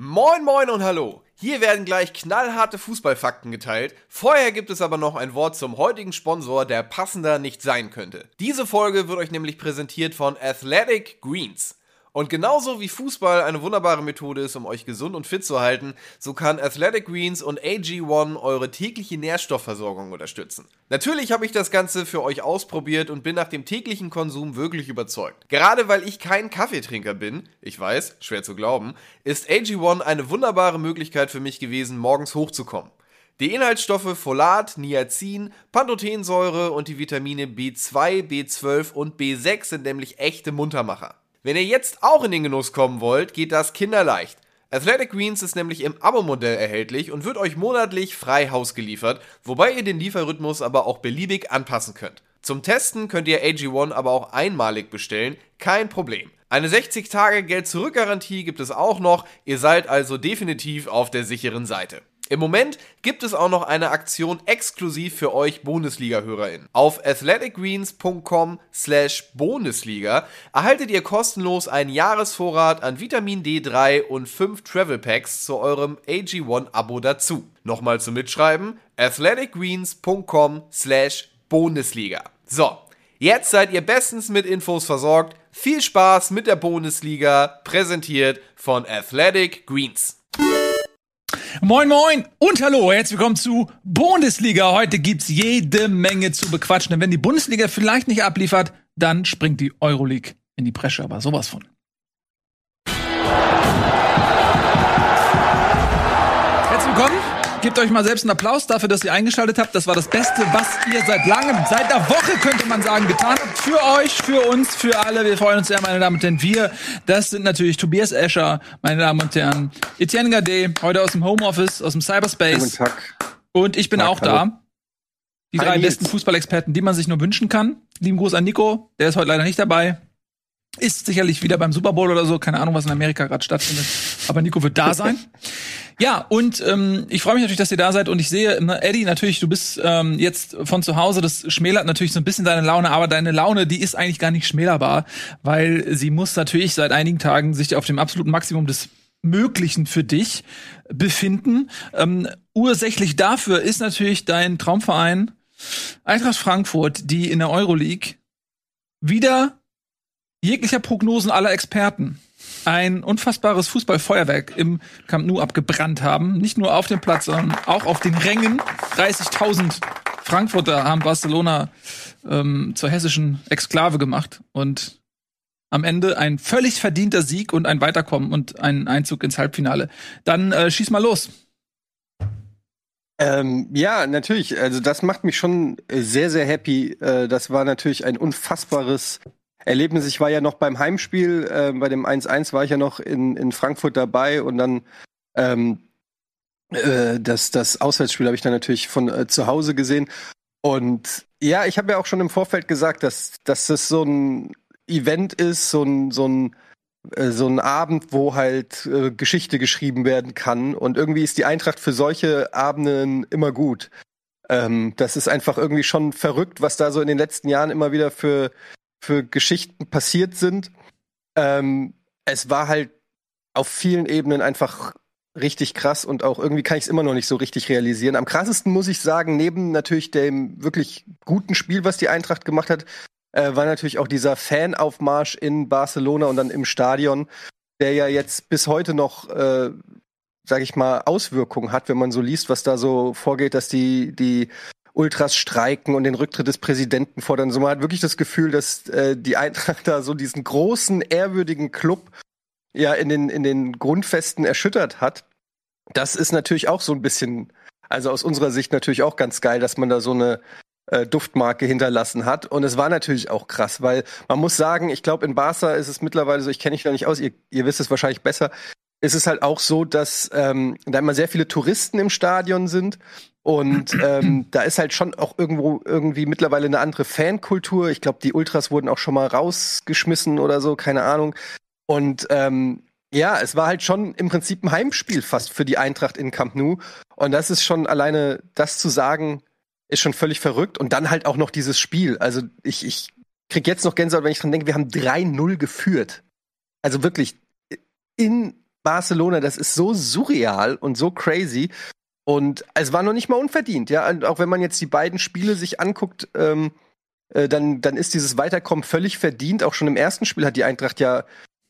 Moin moin und hallo. Hier werden gleich knallharte Fußballfakten geteilt. Vorher gibt es aber noch ein Wort zum heutigen Sponsor, der passender nicht sein könnte. Diese Folge wird euch nämlich präsentiert von Athletic Greens. Und genauso wie Fußball eine wunderbare Methode ist, um euch gesund und fit zu halten, so kann Athletic Greens und AG1 eure tägliche Nährstoffversorgung unterstützen. Natürlich habe ich das Ganze für euch ausprobiert und bin nach dem täglichen Konsum wirklich überzeugt. Gerade weil ich kein Kaffeetrinker bin, ich weiß, schwer zu glauben, ist AG1 eine wunderbare Möglichkeit für mich gewesen, morgens hochzukommen. Die Inhaltsstoffe Folat, Niacin, Pantothensäure und die Vitamine B2, B12 und B6 sind nämlich echte Muntermacher. Wenn ihr jetzt auch in den Genuss kommen wollt, geht das kinderleicht. Athletic Greens ist nämlich im Abo-Modell erhältlich und wird euch monatlich frei Haus geliefert, wobei ihr den Lieferrhythmus aber auch beliebig anpassen könnt. Zum Testen könnt ihr AG1 aber auch einmalig bestellen, kein Problem. Eine 60-Tage-Geld-Zurück-Garantie gibt es auch noch, ihr seid also definitiv auf der sicheren Seite. Im Moment gibt es auch noch eine Aktion exklusiv für euch Bundesliga-HörerInnen. Auf athleticgreens.com slash Bundesliga erhaltet ihr kostenlos einen Jahresvorrat an Vitamin D3 und 5 Travel Packs zu eurem AG1-Abo dazu. Nochmal zum Mitschreiben, athleticgreens.com slash Bundesliga. So, jetzt seid ihr bestens mit Infos versorgt. Viel Spaß mit der Bundesliga, präsentiert von Athletic Greens. Moin Moin und hallo, herzlich willkommen zu Bundesliga. Heute gibt's jede Menge zu bequatschen. Denn wenn die Bundesliga vielleicht nicht abliefert, dann springt die Euroleague in die Bresche, aber sowas von. Gebt euch mal selbst einen Applaus dafür, dass ihr eingeschaltet habt. Das war das Beste, was ihr seit langem, seit einer Woche könnte man sagen, getan habt. Für euch, für uns, für alle. Wir freuen uns sehr, meine Damen und Herren. Wir, das sind natürlich Tobias Escher, meine Damen und Herren. Etienne Gade, heute aus dem Homeoffice, aus dem Cyberspace. Guten Tag. Und ich bin Tag, auch hallo. da. Die Hi, drei Nils. besten Fußballexperten, die man sich nur wünschen kann. Lieben Gruß an Nico, der ist heute leider nicht dabei. Ist sicherlich wieder beim Super Bowl oder so, keine Ahnung, was in Amerika gerade stattfindet. Aber Nico wird da sein. Ja, und ähm, ich freue mich natürlich, dass ihr da seid und ich sehe, ne, Eddie, natürlich, du bist ähm, jetzt von zu Hause, das schmälert natürlich so ein bisschen deine Laune, aber deine Laune, die ist eigentlich gar nicht schmälerbar, weil sie muss natürlich seit einigen Tagen sich auf dem absoluten Maximum des Möglichen für dich befinden. Ähm, ursächlich dafür ist natürlich dein Traumverein Eintracht Frankfurt, die in der Euroleague wieder jeglicher Prognosen aller Experten ein unfassbares Fußballfeuerwerk im Camp Nou abgebrannt haben. Nicht nur auf dem Platz, sondern auch auf den Rängen. 30.000 Frankfurter haben Barcelona ähm, zur hessischen Exklave gemacht und am Ende ein völlig verdienter Sieg und ein Weiterkommen und ein Einzug ins Halbfinale. Dann äh, schieß mal los. Ähm, ja, natürlich. Also das macht mich schon sehr, sehr happy. Äh, das war natürlich ein unfassbares Erlebnis. Ich war ja noch beim Heimspiel, äh, bei dem 1-1 war ich ja noch in, in Frankfurt dabei und dann ähm, äh, das, das Auswärtsspiel habe ich dann natürlich von äh, zu Hause gesehen. Und ja, ich habe ja auch schon im Vorfeld gesagt, dass, dass das so ein Event ist, so ein, so ein äh, so ein Abend, wo halt äh, Geschichte geschrieben werden kann. Und irgendwie ist die Eintracht für solche Abenden immer gut. Ähm, das ist einfach irgendwie schon verrückt, was da so in den letzten Jahren immer wieder für, für Geschichten passiert sind. Ähm, es war halt auf vielen Ebenen einfach richtig krass und auch irgendwie kann ich es immer noch nicht so richtig realisieren. Am krassesten muss ich sagen, neben natürlich dem wirklich guten Spiel, was die Eintracht gemacht hat, äh, war natürlich auch dieser Fanaufmarsch in Barcelona und dann im Stadion, der ja jetzt bis heute noch, äh, sag ich mal, Auswirkungen hat, wenn man so liest, was da so vorgeht, dass die, die Ultras streiken und den Rücktritt des Präsidenten fordern. So man hat wirklich das Gefühl, dass äh, die Eintracht da so diesen großen, ehrwürdigen Club ja in den, in den Grundfesten erschüttert hat. Das ist natürlich auch so ein bisschen, also aus unserer Sicht natürlich auch ganz geil, dass man da so eine äh, Duftmarke hinterlassen hat. Und es war natürlich auch krass, weil man muss sagen, ich glaube, in Barca ist es mittlerweile so, ich kenne mich da nicht aus, ihr, ihr wisst es wahrscheinlich besser, ist es halt auch so, dass ähm, da immer sehr viele Touristen im Stadion sind. Und ähm, da ist halt schon auch irgendwo irgendwie mittlerweile eine andere Fankultur. Ich glaube, die Ultras wurden auch schon mal rausgeschmissen oder so, keine Ahnung. Und ähm, ja, es war halt schon im Prinzip ein Heimspiel fast für die Eintracht in Camp Nou. Und das ist schon alleine, das zu sagen, ist schon völlig verrückt. Und dann halt auch noch dieses Spiel. Also ich, ich krieg jetzt noch Gänsehaut, wenn ich dran denke, wir haben 3-0 geführt. Also wirklich in Barcelona, das ist so surreal und so crazy. Und es war noch nicht mal unverdient, ja. Und auch wenn man jetzt die beiden Spiele sich anguckt, ähm, äh, dann, dann ist dieses Weiterkommen völlig verdient. Auch schon im ersten Spiel hat die Eintracht ja,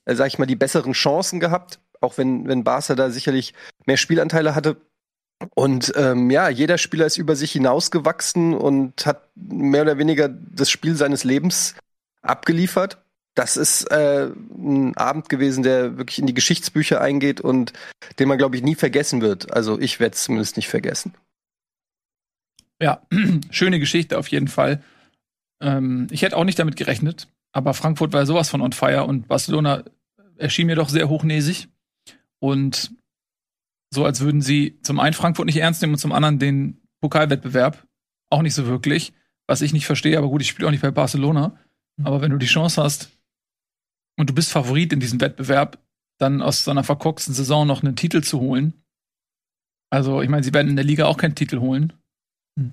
äh, sag ich mal, die besseren Chancen gehabt. Auch wenn, wenn Barca da sicherlich mehr Spielanteile hatte. Und ähm, ja, jeder Spieler ist über sich hinausgewachsen und hat mehr oder weniger das Spiel seines Lebens abgeliefert. Das ist äh, ein Abend gewesen, der wirklich in die Geschichtsbücher eingeht und den man, glaube ich, nie vergessen wird. Also ich werde es zumindest nicht vergessen. Ja, schöne Geschichte auf jeden Fall. Ähm, ich hätte auch nicht damit gerechnet, aber Frankfurt war sowas von on fire und Barcelona erschien mir doch sehr hochnäsig. Und so, als würden sie zum einen Frankfurt nicht ernst nehmen und zum anderen den Pokalwettbewerb auch nicht so wirklich. Was ich nicht verstehe, aber gut, ich spiele auch nicht bei Barcelona. Aber wenn du die Chance hast und du bist Favorit in diesem Wettbewerb, dann aus so einer verkorksten Saison noch einen Titel zu holen. Also, ich meine, sie werden in der Liga auch keinen Titel holen. Hm.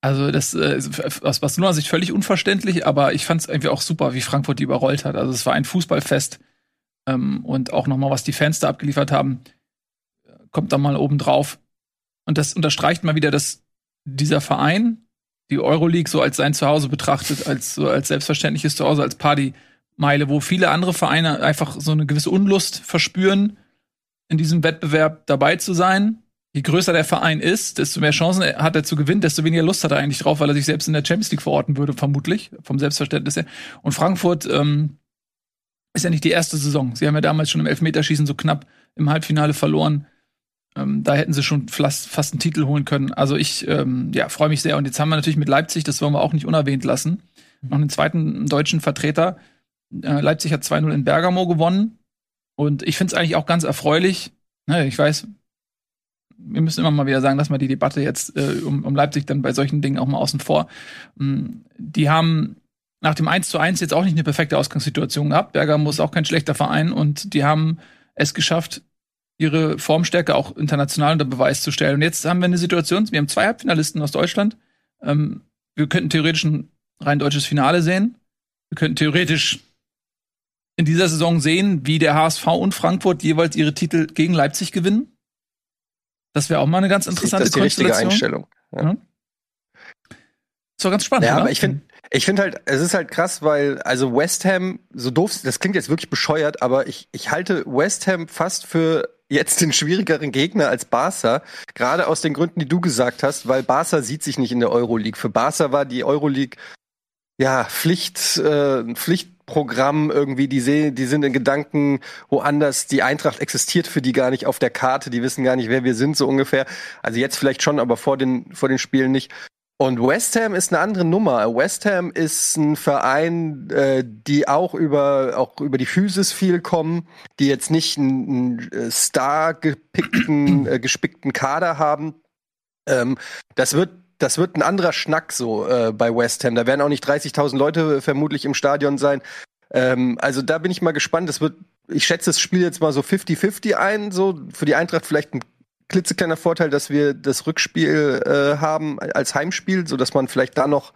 Also, das äh, aus Barcelona Sicht völlig unverständlich, aber ich fand es irgendwie auch super, wie Frankfurt die überrollt hat. Also, es war ein Fußballfest. Ähm, und auch nochmal, was die Fans da abgeliefert haben, kommt da mal oben drauf. Und das unterstreicht mal wieder, dass dieser Verein die Euroleague so als sein Zuhause betrachtet, als so als selbstverständliches Zuhause, als Partymeile, wo viele andere Vereine einfach so eine gewisse Unlust verspüren, in diesem Wettbewerb dabei zu sein. Je größer der Verein ist, desto mehr Chancen hat er zu gewinnen, desto weniger Lust hat er eigentlich drauf, weil er sich selbst in der Champions League verorten würde, vermutlich, vom Selbstverständnis her. Und Frankfurt ähm, ist ja nicht die erste Saison. Sie haben ja damals schon im Elfmeterschießen so knapp im Halbfinale verloren. Ähm, da hätten sie schon fast, fast einen Titel holen können. Also ich ähm, ja, freue mich sehr. Und jetzt haben wir natürlich mit Leipzig, das wollen wir auch nicht unerwähnt lassen, noch einen zweiten deutschen Vertreter. Äh, Leipzig hat 2-0 in Bergamo gewonnen. Und ich finde es eigentlich auch ganz erfreulich. Ne, ich weiß, wir müssen immer mal wieder sagen, dass wir die Debatte jetzt äh, um, um Leipzig dann bei solchen Dingen auch mal außen vor. Ähm, die haben nach dem 1 zu 1 jetzt auch nicht eine perfekte Ausgangssituation gehabt. Bergamo ist auch kein schlechter Verein und die haben es geschafft, ihre Formstärke auch international unter Beweis zu stellen. Und jetzt haben wir eine Situation, wir haben zwei Halbfinalisten aus Deutschland. Ähm, wir könnten theoretisch ein rein deutsches Finale sehen. Wir könnten theoretisch in dieser Saison sehen, wie der HSV und Frankfurt jeweils ihre Titel gegen Leipzig gewinnen. Das wäre auch mal eine ganz interessante das ist die richtige Einstellung. Ja. Ist doch ganz spannend. Ja, oder? aber ich finde, ich finde halt, es ist halt krass, weil, also West Ham, so doof, das klingt jetzt wirklich bescheuert, aber ich, ich halte West Ham fast für jetzt den schwierigeren Gegner als Barca, gerade aus den Gründen, die du gesagt hast, weil Barca sieht sich nicht in der Euroleague. Für Barca war die Euroleague ja Pflicht, äh, Pflichtprogramm irgendwie. Die sehen, die sind in Gedanken woanders. Die Eintracht existiert für die gar nicht auf der Karte. Die wissen gar nicht, wer wir sind so ungefähr. Also jetzt vielleicht schon, aber vor den vor den Spielen nicht. Und West Ham ist eine andere Nummer. West Ham ist ein Verein, äh, die auch über auch über die Physis viel kommen, die jetzt nicht einen, einen äh, star gepickten, äh, gespickten Kader haben. Ähm, das wird das wird ein anderer Schnack so äh, bei West Ham. Da werden auch nicht 30.000 Leute vermutlich im Stadion sein. Ähm, also da bin ich mal gespannt. Das wird, ich schätze das Spiel jetzt mal so 50-50 ein. So für die Eintracht vielleicht ein klitzekleiner Vorteil, dass wir das Rückspiel äh, haben als Heimspiel, so dass man vielleicht da noch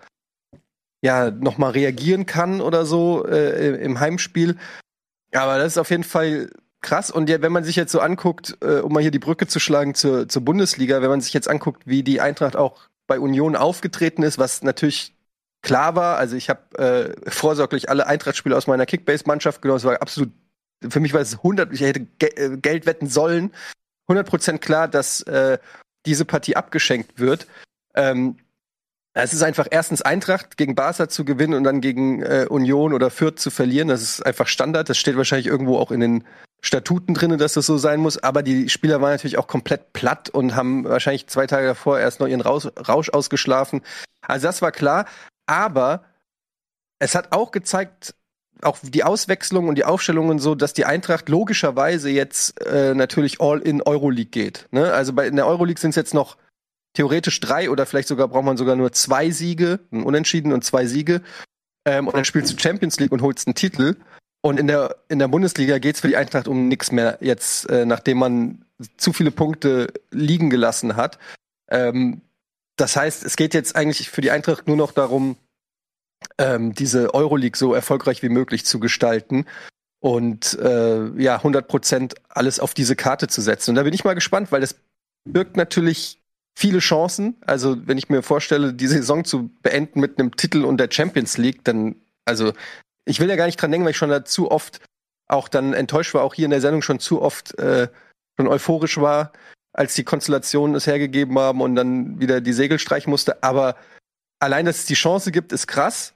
ja noch mal reagieren kann oder so äh, im Heimspiel. Aber das ist auf jeden Fall krass. Und ja, wenn man sich jetzt so anguckt, äh, um mal hier die Brücke zu schlagen zur, zur Bundesliga, wenn man sich jetzt anguckt, wie die Eintracht auch bei Union aufgetreten ist, was natürlich klar war. Also ich habe äh, vorsorglich alle Eintrachtspiele aus meiner Kickbase-Mannschaft genommen. Es war absolut, für mich war es 100, ich hätte Ge äh, Geld wetten sollen, 100% klar, dass äh, diese Partie abgeschenkt wird. Ähm, es ist einfach erstens Eintracht gegen Barca zu gewinnen und dann gegen äh, Union oder Fürth zu verlieren. Das ist einfach Standard. Das steht wahrscheinlich irgendwo auch in den Statuten drin, dass das so sein muss. Aber die Spieler waren natürlich auch komplett platt und haben wahrscheinlich zwei Tage davor erst noch ihren Rausch, Rausch ausgeschlafen. Also das war klar. Aber es hat auch gezeigt, auch die Auswechslung und die Aufstellungen so, dass die Eintracht logischerweise jetzt äh, natürlich all in Euroleague geht. Ne? Also bei in der Euroleague sind es jetzt noch theoretisch drei oder vielleicht sogar braucht man sogar nur zwei Siege, ein Unentschieden und zwei Siege. Ähm, und dann spielst du Champions League und holst einen Titel. Und in der in der Bundesliga geht's für die Eintracht um nichts mehr jetzt, äh, nachdem man zu viele Punkte liegen gelassen hat. Ähm, das heißt, es geht jetzt eigentlich für die Eintracht nur noch darum, ähm, diese Euroleague so erfolgreich wie möglich zu gestalten. und äh, ja, 100 Prozent alles auf diese Karte zu setzen. Und da bin ich mal gespannt, weil das birgt natürlich viele Chancen. Also, wenn ich mir vorstelle, die Saison zu beenden mit einem Titel und der Champions League, dann, also, ich will ja gar nicht dran denken, weil ich schon da zu oft auch dann enttäuscht war, auch hier in der Sendung schon zu oft äh, schon euphorisch war, als die Konstellationen es hergegeben haben und dann wieder die Segel streichen musste. Aber allein, dass es die Chance gibt, ist krass.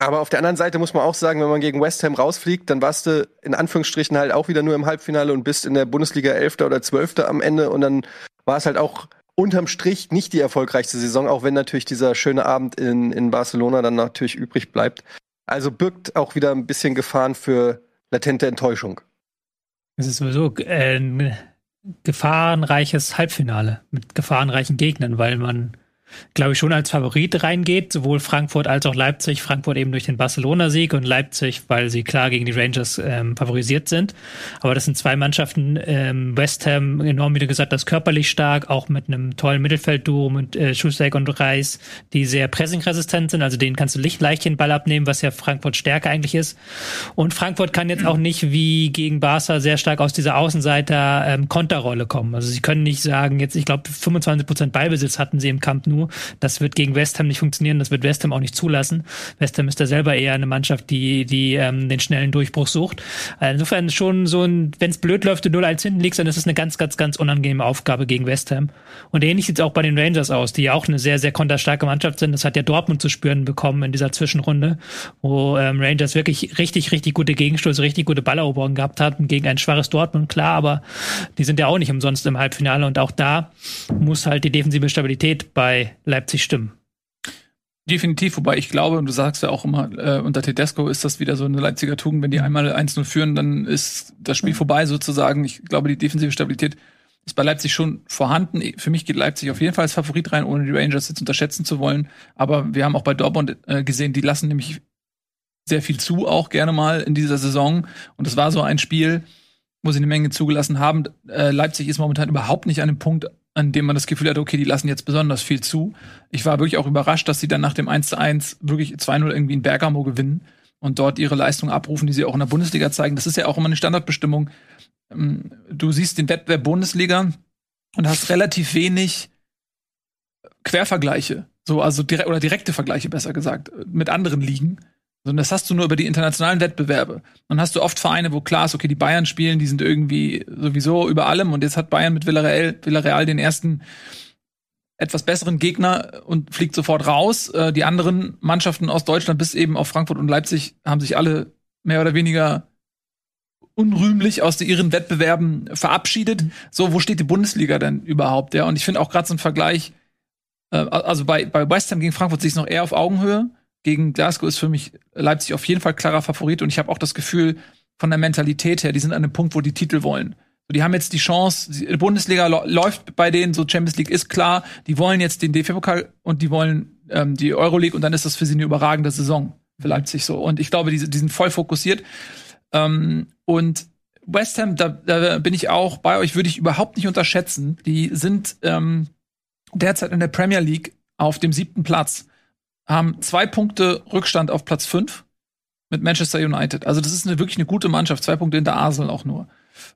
Aber auf der anderen Seite muss man auch sagen, wenn man gegen West Ham rausfliegt, dann warst du in Anführungsstrichen halt auch wieder nur im Halbfinale und bist in der Bundesliga Elfter oder Zwölfter am Ende und dann war es halt auch unterm Strich nicht die erfolgreichste Saison, auch wenn natürlich dieser schöne Abend in, in Barcelona dann natürlich übrig bleibt. Also birgt auch wieder ein bisschen Gefahren für latente Enttäuschung. Es ist sowieso äh, ein gefahrenreiches Halbfinale mit gefahrenreichen Gegnern, weil man glaube ich, schon als Favorit reingeht, sowohl Frankfurt als auch Leipzig. Frankfurt eben durch den Barcelona-Sieg und Leipzig, weil sie klar gegen die Rangers ähm, favorisiert sind. Aber das sind zwei Mannschaften, ähm, West Ham enorm, wie du gesagt hast, körperlich stark, auch mit einem tollen Mittelfeldduo mit äh, Schusek und Reis, die sehr pressingresistent sind, also denen kannst du leicht, den Ball abnehmen, was ja Frankfurt Stärke eigentlich ist. Und Frankfurt kann jetzt auch nicht wie gegen Barca sehr stark aus dieser Außenseiter ähm, Konterrolle kommen. Also sie können nicht sagen, jetzt, ich glaube, 25 Prozent Ballbesitz hatten sie im Camp Nou das wird gegen West Ham nicht funktionieren, das wird West Ham auch nicht zulassen. West Ham ist da selber eher eine Mannschaft, die, die ähm, den schnellen Durchbruch sucht. Also insofern schon so ein, wenn es blöd läuft, du 0-1 hinten liegst, dann ist es eine ganz, ganz, ganz unangenehme Aufgabe gegen West Ham. Und ähnlich sieht es auch bei den Rangers aus, die ja auch eine sehr, sehr konterstarke Mannschaft sind. Das hat ja Dortmund zu spüren bekommen in dieser Zwischenrunde, wo ähm, Rangers wirklich richtig, richtig gute Gegenstöße, richtig gute Balleroberungen gehabt hatten gegen ein schwaches Dortmund, klar, aber die sind ja auch nicht umsonst im Halbfinale und auch da muss halt die defensive Stabilität bei Leipzig stimmen. Definitiv, wobei ich glaube, und du sagst ja auch immer, äh, unter Tedesco ist das wieder so eine Leipziger Tugend, wenn die einmal 1-0 führen, dann ist das Spiel vorbei sozusagen. Ich glaube, die defensive Stabilität ist bei Leipzig schon vorhanden. Für mich geht Leipzig auf jeden Fall als Favorit rein, ohne die Rangers jetzt unterschätzen zu wollen. Aber wir haben auch bei Dortmund äh, gesehen, die lassen nämlich sehr viel zu, auch gerne mal in dieser Saison. Und es war so ein Spiel, wo sie eine Menge zugelassen haben. Äh, Leipzig ist momentan überhaupt nicht an dem Punkt, an dem man das Gefühl hat, okay, die lassen jetzt besonders viel zu. Ich war wirklich auch überrascht, dass sie dann nach dem 1 zu 1 wirklich 2-0 irgendwie in Bergamo gewinnen und dort ihre Leistung abrufen, die sie auch in der Bundesliga zeigen. Das ist ja auch immer eine Standardbestimmung. Ähm, du siehst den Wettbewerb Bundesliga und hast relativ wenig Quervergleiche, so also direkt oder direkte Vergleiche besser gesagt mit anderen Ligen. Sondern das hast du nur über die internationalen Wettbewerbe. Dann hast du oft Vereine, wo klar ist, okay, die Bayern spielen, die sind irgendwie sowieso über allem und jetzt hat Bayern mit Villarreal, Villarreal den ersten etwas besseren Gegner und fliegt sofort raus. Äh, die anderen Mannschaften aus Deutschland bis eben auf Frankfurt und Leipzig haben sich alle mehr oder weniger unrühmlich aus ihren Wettbewerben verabschiedet. So, wo steht die Bundesliga denn überhaupt? Ja, und ich finde auch gerade so ein Vergleich, äh, also bei, bei West Ham gegen Frankfurt sehe ich es noch eher auf Augenhöhe gegen Glasgow ist für mich Leipzig auf jeden Fall klarer Favorit und ich habe auch das Gefühl, von der Mentalität her, die sind an einem Punkt, wo die Titel wollen. Die haben jetzt die Chance, die Bundesliga läuft bei denen, so Champions League ist klar, die wollen jetzt den DFB-Pokal und die wollen ähm, die Euroleague und dann ist das für sie eine überragende Saison für Leipzig so. Und ich glaube, die, die sind voll fokussiert. Ähm, und West Ham, da, da bin ich auch bei euch, würde ich überhaupt nicht unterschätzen. Die sind ähm, derzeit in der Premier League auf dem siebten Platz haben zwei Punkte Rückstand auf Platz fünf mit Manchester United. Also das ist eine, wirklich eine gute Mannschaft. Zwei Punkte hinter Arsenal auch nur.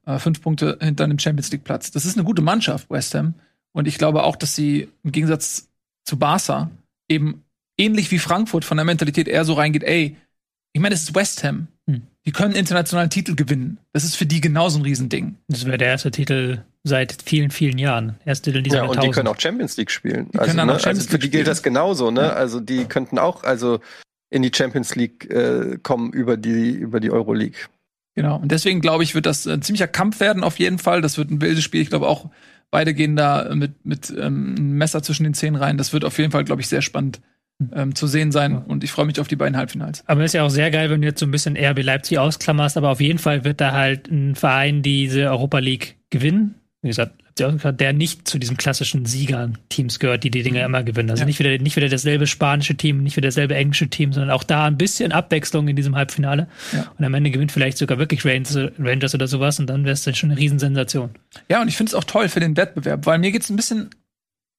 Äh, fünf Punkte hinter einem Champions League Platz. Das ist eine gute Mannschaft, West Ham. Und ich glaube auch, dass sie im Gegensatz zu Barca eben ähnlich wie Frankfurt von der Mentalität eher so reingeht, ey, ich meine, es ist West Ham. Die können internationalen Titel gewinnen. Das ist für die genauso ein Riesending. Das wäre der erste Titel seit vielen, vielen Jahren. Erste Titel dieser Ja, und die können auch Champions League spielen. Die also, können dann ne? auch Champions also für die gilt spielen. das genauso, ne? Ja. Also die könnten auch also in die Champions League äh, kommen über die über die Euroleague. Genau. Und deswegen glaube ich, wird das ein ziemlicher Kampf werden auf jeden Fall. Das wird ein wildes Spiel. Ich glaube auch, beide gehen da mit, mit ähm, einem Messer zwischen den Zähnen rein. Das wird auf jeden Fall, glaube ich, sehr spannend ähm, zu sehen sein. Und ich freue mich auf die beiden Halbfinals. Aber ist ja auch sehr geil, wenn du jetzt so ein bisschen RB Leipzig ausklammerst, aber auf jeden Fall wird da halt ein Verein diese Europa League gewinnen. Wie gesagt, der nicht zu diesen klassischen Siegern-Teams gehört, die die Dinge immer gewinnen. Also Ja. nicht wieder, nicht wieder dasselbe spanische Team, nicht wieder dasselbe englische Team, sondern auch da ein bisschen Abwechslung in diesem Halbfinale. Ja. Und am Ende gewinnt vielleicht sogar wirklich Rangers, oder sowas und dann wäre es dann schon eine Riesensensation. Ja, und ich finde es auch toll für den Wettbewerb, weil mir geht's ein bisschen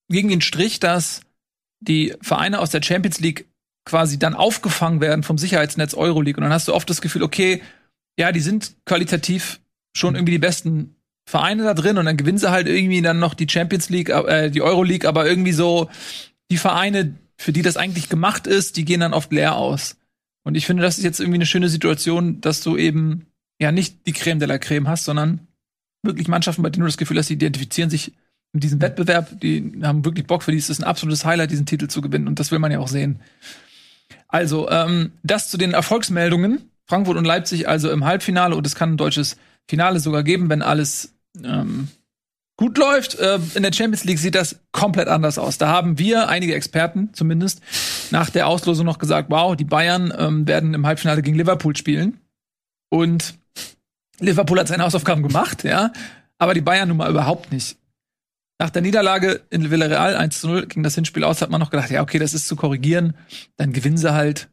gegen den Strich, dass die Vereine aus der Champions League quasi dann aufgefangen werden vom Sicherheitsnetz Euroleague. Und dann hast du oft das Gefühl, okay, ja, die sind qualitativ schon irgendwie die besten Vereine da drin und dann gewinnen sie halt irgendwie dann noch die Champions League, äh, die Euro League, aber irgendwie so die Vereine, für die das eigentlich gemacht ist, die gehen dann oft leer aus. Und ich finde, das ist jetzt irgendwie eine schöne Situation, dass du eben ja nicht die Creme de la Creme hast, sondern wirklich Mannschaften, bei denen du das Gefühl hast, die identifizieren sich mit diesem Wettbewerb, die haben wirklich Bock für die. Es ist ein absolutes Highlight, diesen Titel zu gewinnen und das will man ja auch sehen. Also, ähm, das zu den Erfolgsmeldungen. Frankfurt und Leipzig also im Halbfinale und es kann ein deutsches Finale sogar geben, wenn alles ähm, gut läuft. Äh, in der Champions League sieht das komplett anders aus. Da haben wir, einige Experten zumindest, nach der Auslosung noch gesagt, wow, die Bayern ähm, werden im Halbfinale gegen Liverpool spielen. Und Liverpool hat seine Hausaufgaben gemacht, ja, aber die Bayern nun mal überhaupt nicht. Nach der Niederlage in Villarreal 1 zu 0 ging das Hinspiel aus, hat man noch gedacht, ja, okay, das ist zu korrigieren. Dann gewinnen sie halt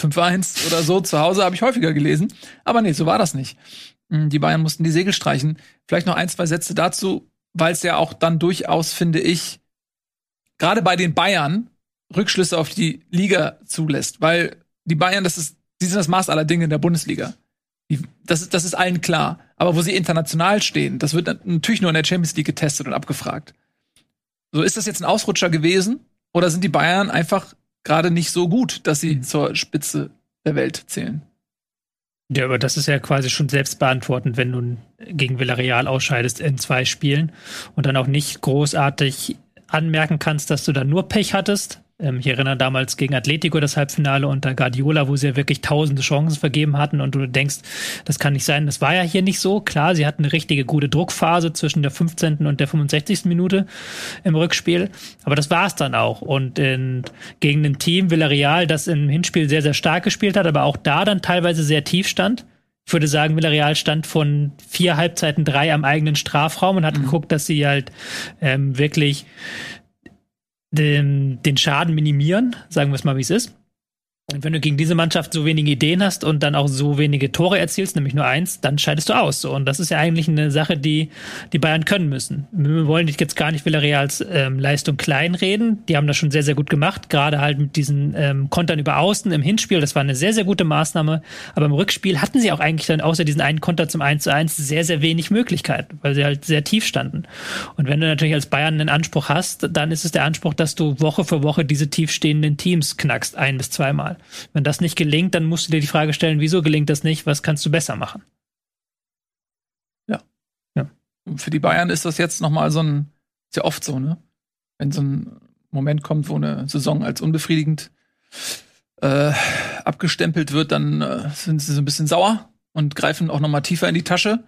5-1 oder so. Zu Hause habe ich häufiger gelesen. Aber nee, so war das nicht. Hm, die Bayern mussten die Segel streichen. Vielleicht noch ein, zwei Sätze dazu, weil es ja auch dann durchaus, finde ich, gerade bei den Bayern Rückschlüsse auf die Liga zulässt. Weil die Bayern, das ist, die sind das Maß aller Dinge in der Bundesliga. Das, ist, das ist allen klar. Aber wo sie international stehen, das wird natürlich nur in der Champions League getestet und abgefragt. So, ist das jetzt ein Ausrutscher gewesen? Oder sind die Bayern einfach gerade nicht so gut, dass sie zur Spitze der Welt zählen? Ja, aber das ist ja quasi schon selbst beantwortend, wenn du gegen Villarreal ausscheidest in zwei Spielen und dann auch nicht großartig anmerken kannst, dass du da nur Pech hattest, ähm, ich erinnere damals gegen Atletico das Halbfinale unter Guardiola, wo sie ja wirklich tausende Chancen vergeben hatten und du denkst, das kann nicht sein. Das war ja hier nicht so. Klar, sie hatten eine richtige gute Druckphase zwischen der 15. und der 65. Minute im Rückspiel, aber das war es dann auch. Und in, gegen ein Team Villarreal, das im Hinspiel sehr, sehr stark gespielt hat, aber auch da dann teilweise sehr tief stand. Ich würde sagen, Villarreal stand von vier Halbzeiten drei am eigenen Strafraum und hat mhm. geguckt, dass sie halt ähm, wirklich den, den Schaden minimieren, sagen wir es mal, wie es ist. Und wenn du gegen diese Mannschaft so wenige Ideen hast und dann auch so wenige Tore erzielst, nämlich nur eins, dann scheidest du aus. Und das ist ja eigentlich eine Sache, die die Bayern können müssen. Wir wollen jetzt gar nicht Villarreals ähm, Leistung kleinreden. Die haben das schon sehr, sehr gut gemacht. Gerade halt mit diesen ähm, Kontern über Außen im Hinspiel. Das war eine sehr, sehr gute Maßnahme. Aber im Rückspiel hatten sie auch eigentlich dann außer diesen einen Konter zum 1 zu 1 sehr, sehr wenig Möglichkeiten, weil sie halt sehr tief standen. Und wenn du natürlich als Bayern einen Anspruch hast, dann ist es der Anspruch, dass du Woche für Woche diese tiefstehenden Teams knackst, ein bis zweimal. Wenn das nicht gelingt, dann musst du dir die Frage stellen, wieso gelingt das nicht? Was kannst du besser machen? Ja. Ja. Für die Bayern ist das jetzt nochmal so ein, ist ja oft so, ne? Wenn so ein Moment kommt, wo eine Saison als unbefriedigend äh, abgestempelt wird, dann äh, sind sie so ein bisschen sauer und greifen auch nochmal tiefer in die Tasche.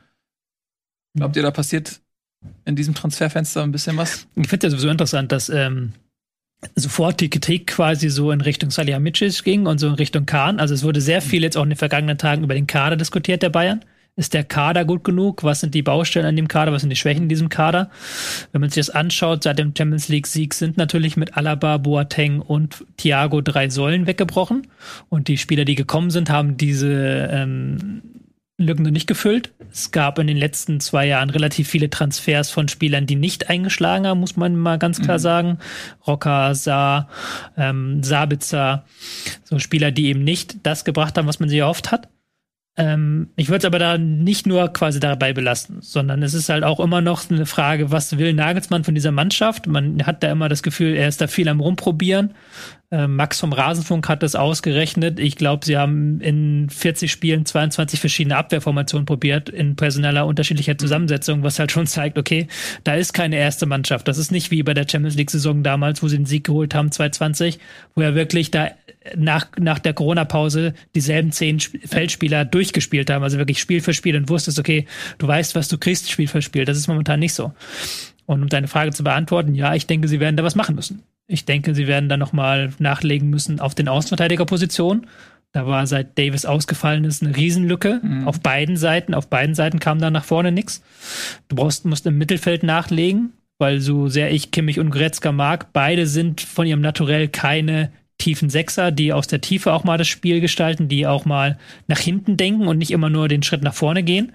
Glaubt ihr, da passiert in diesem Transferfenster ein bisschen was? Ich finde es ja sowieso interessant, dass ähm, sofort die Kritik quasi so in Richtung Salihamidzic ging und so in Richtung Kahn. Also es wurde sehr viel jetzt auch in den vergangenen Tagen über den Kader diskutiert der Bayern. Ist der Kader gut genug? Was sind die Baustellen an dem Kader? Was sind die Schwächen in diesem Kader? Wenn man sich das anschaut, seit dem Champions League Sieg sind natürlich mit Alaba, Boateng und Thiago drei Säulen weggebrochen. Und die Spieler, die gekommen sind, haben diese ähm, Lücken noch nicht gefüllt. Es gab in den letzten zwei Jahren relativ viele Transfers von Spielern, die nicht eingeschlagen haben, muss man mal ganz klar mhm. sagen. Rocker, Saar, ähm, Sabitzer, so Spieler, die eben nicht das gebracht haben, was man sich erhofft hat. Ähm, ich würde es aber da nicht nur quasi dabei belasten, sondern es ist halt auch immer noch eine Frage, was will Nagelsmann von dieser Mannschaft? Man hat da immer das Gefühl, er ist da viel am Rumprobieren. Äh, Max vom Rasenfunk hat das ausgerechnet. Ich glaube, sie haben in 40 Spielen 22 verschiedene Abwehrformationen probiert, in personeller unterschiedlicher Zusammensetzung, was halt schon zeigt, okay, da ist keine erste Mannschaft. Das ist nicht wie bei der Champions League-Saison damals, wo sie den Sieg geholt haben, 2020, wo er wirklich da nach, nach der Corona-Pause dieselben zehn Feldspieler durchgespielt haben, also wirklich Spiel für Spiel und wusstest, okay, du weißt, was du kriegst, Spiel für Spiel. Das ist momentan nicht so. Und um deine Frage zu beantworten, ja, ich denke, sie werden da was machen müssen. Ich denke, sie werden da nochmal nachlegen müssen auf den Außenverteidigerpositionen. Da war seit Davis ausgefallen ist eine Riesenlücke mhm. auf beiden Seiten. Auf beiden Seiten kam da nach vorne nichts. Du brauchst, musst im Mittelfeld nachlegen, weil so sehr ich Kimmich und Gretzka mag, beide sind von ihrem Naturell keine tiefen Sechser, die aus der Tiefe auch mal das Spiel gestalten, die auch mal nach hinten denken und nicht immer nur den Schritt nach vorne gehen.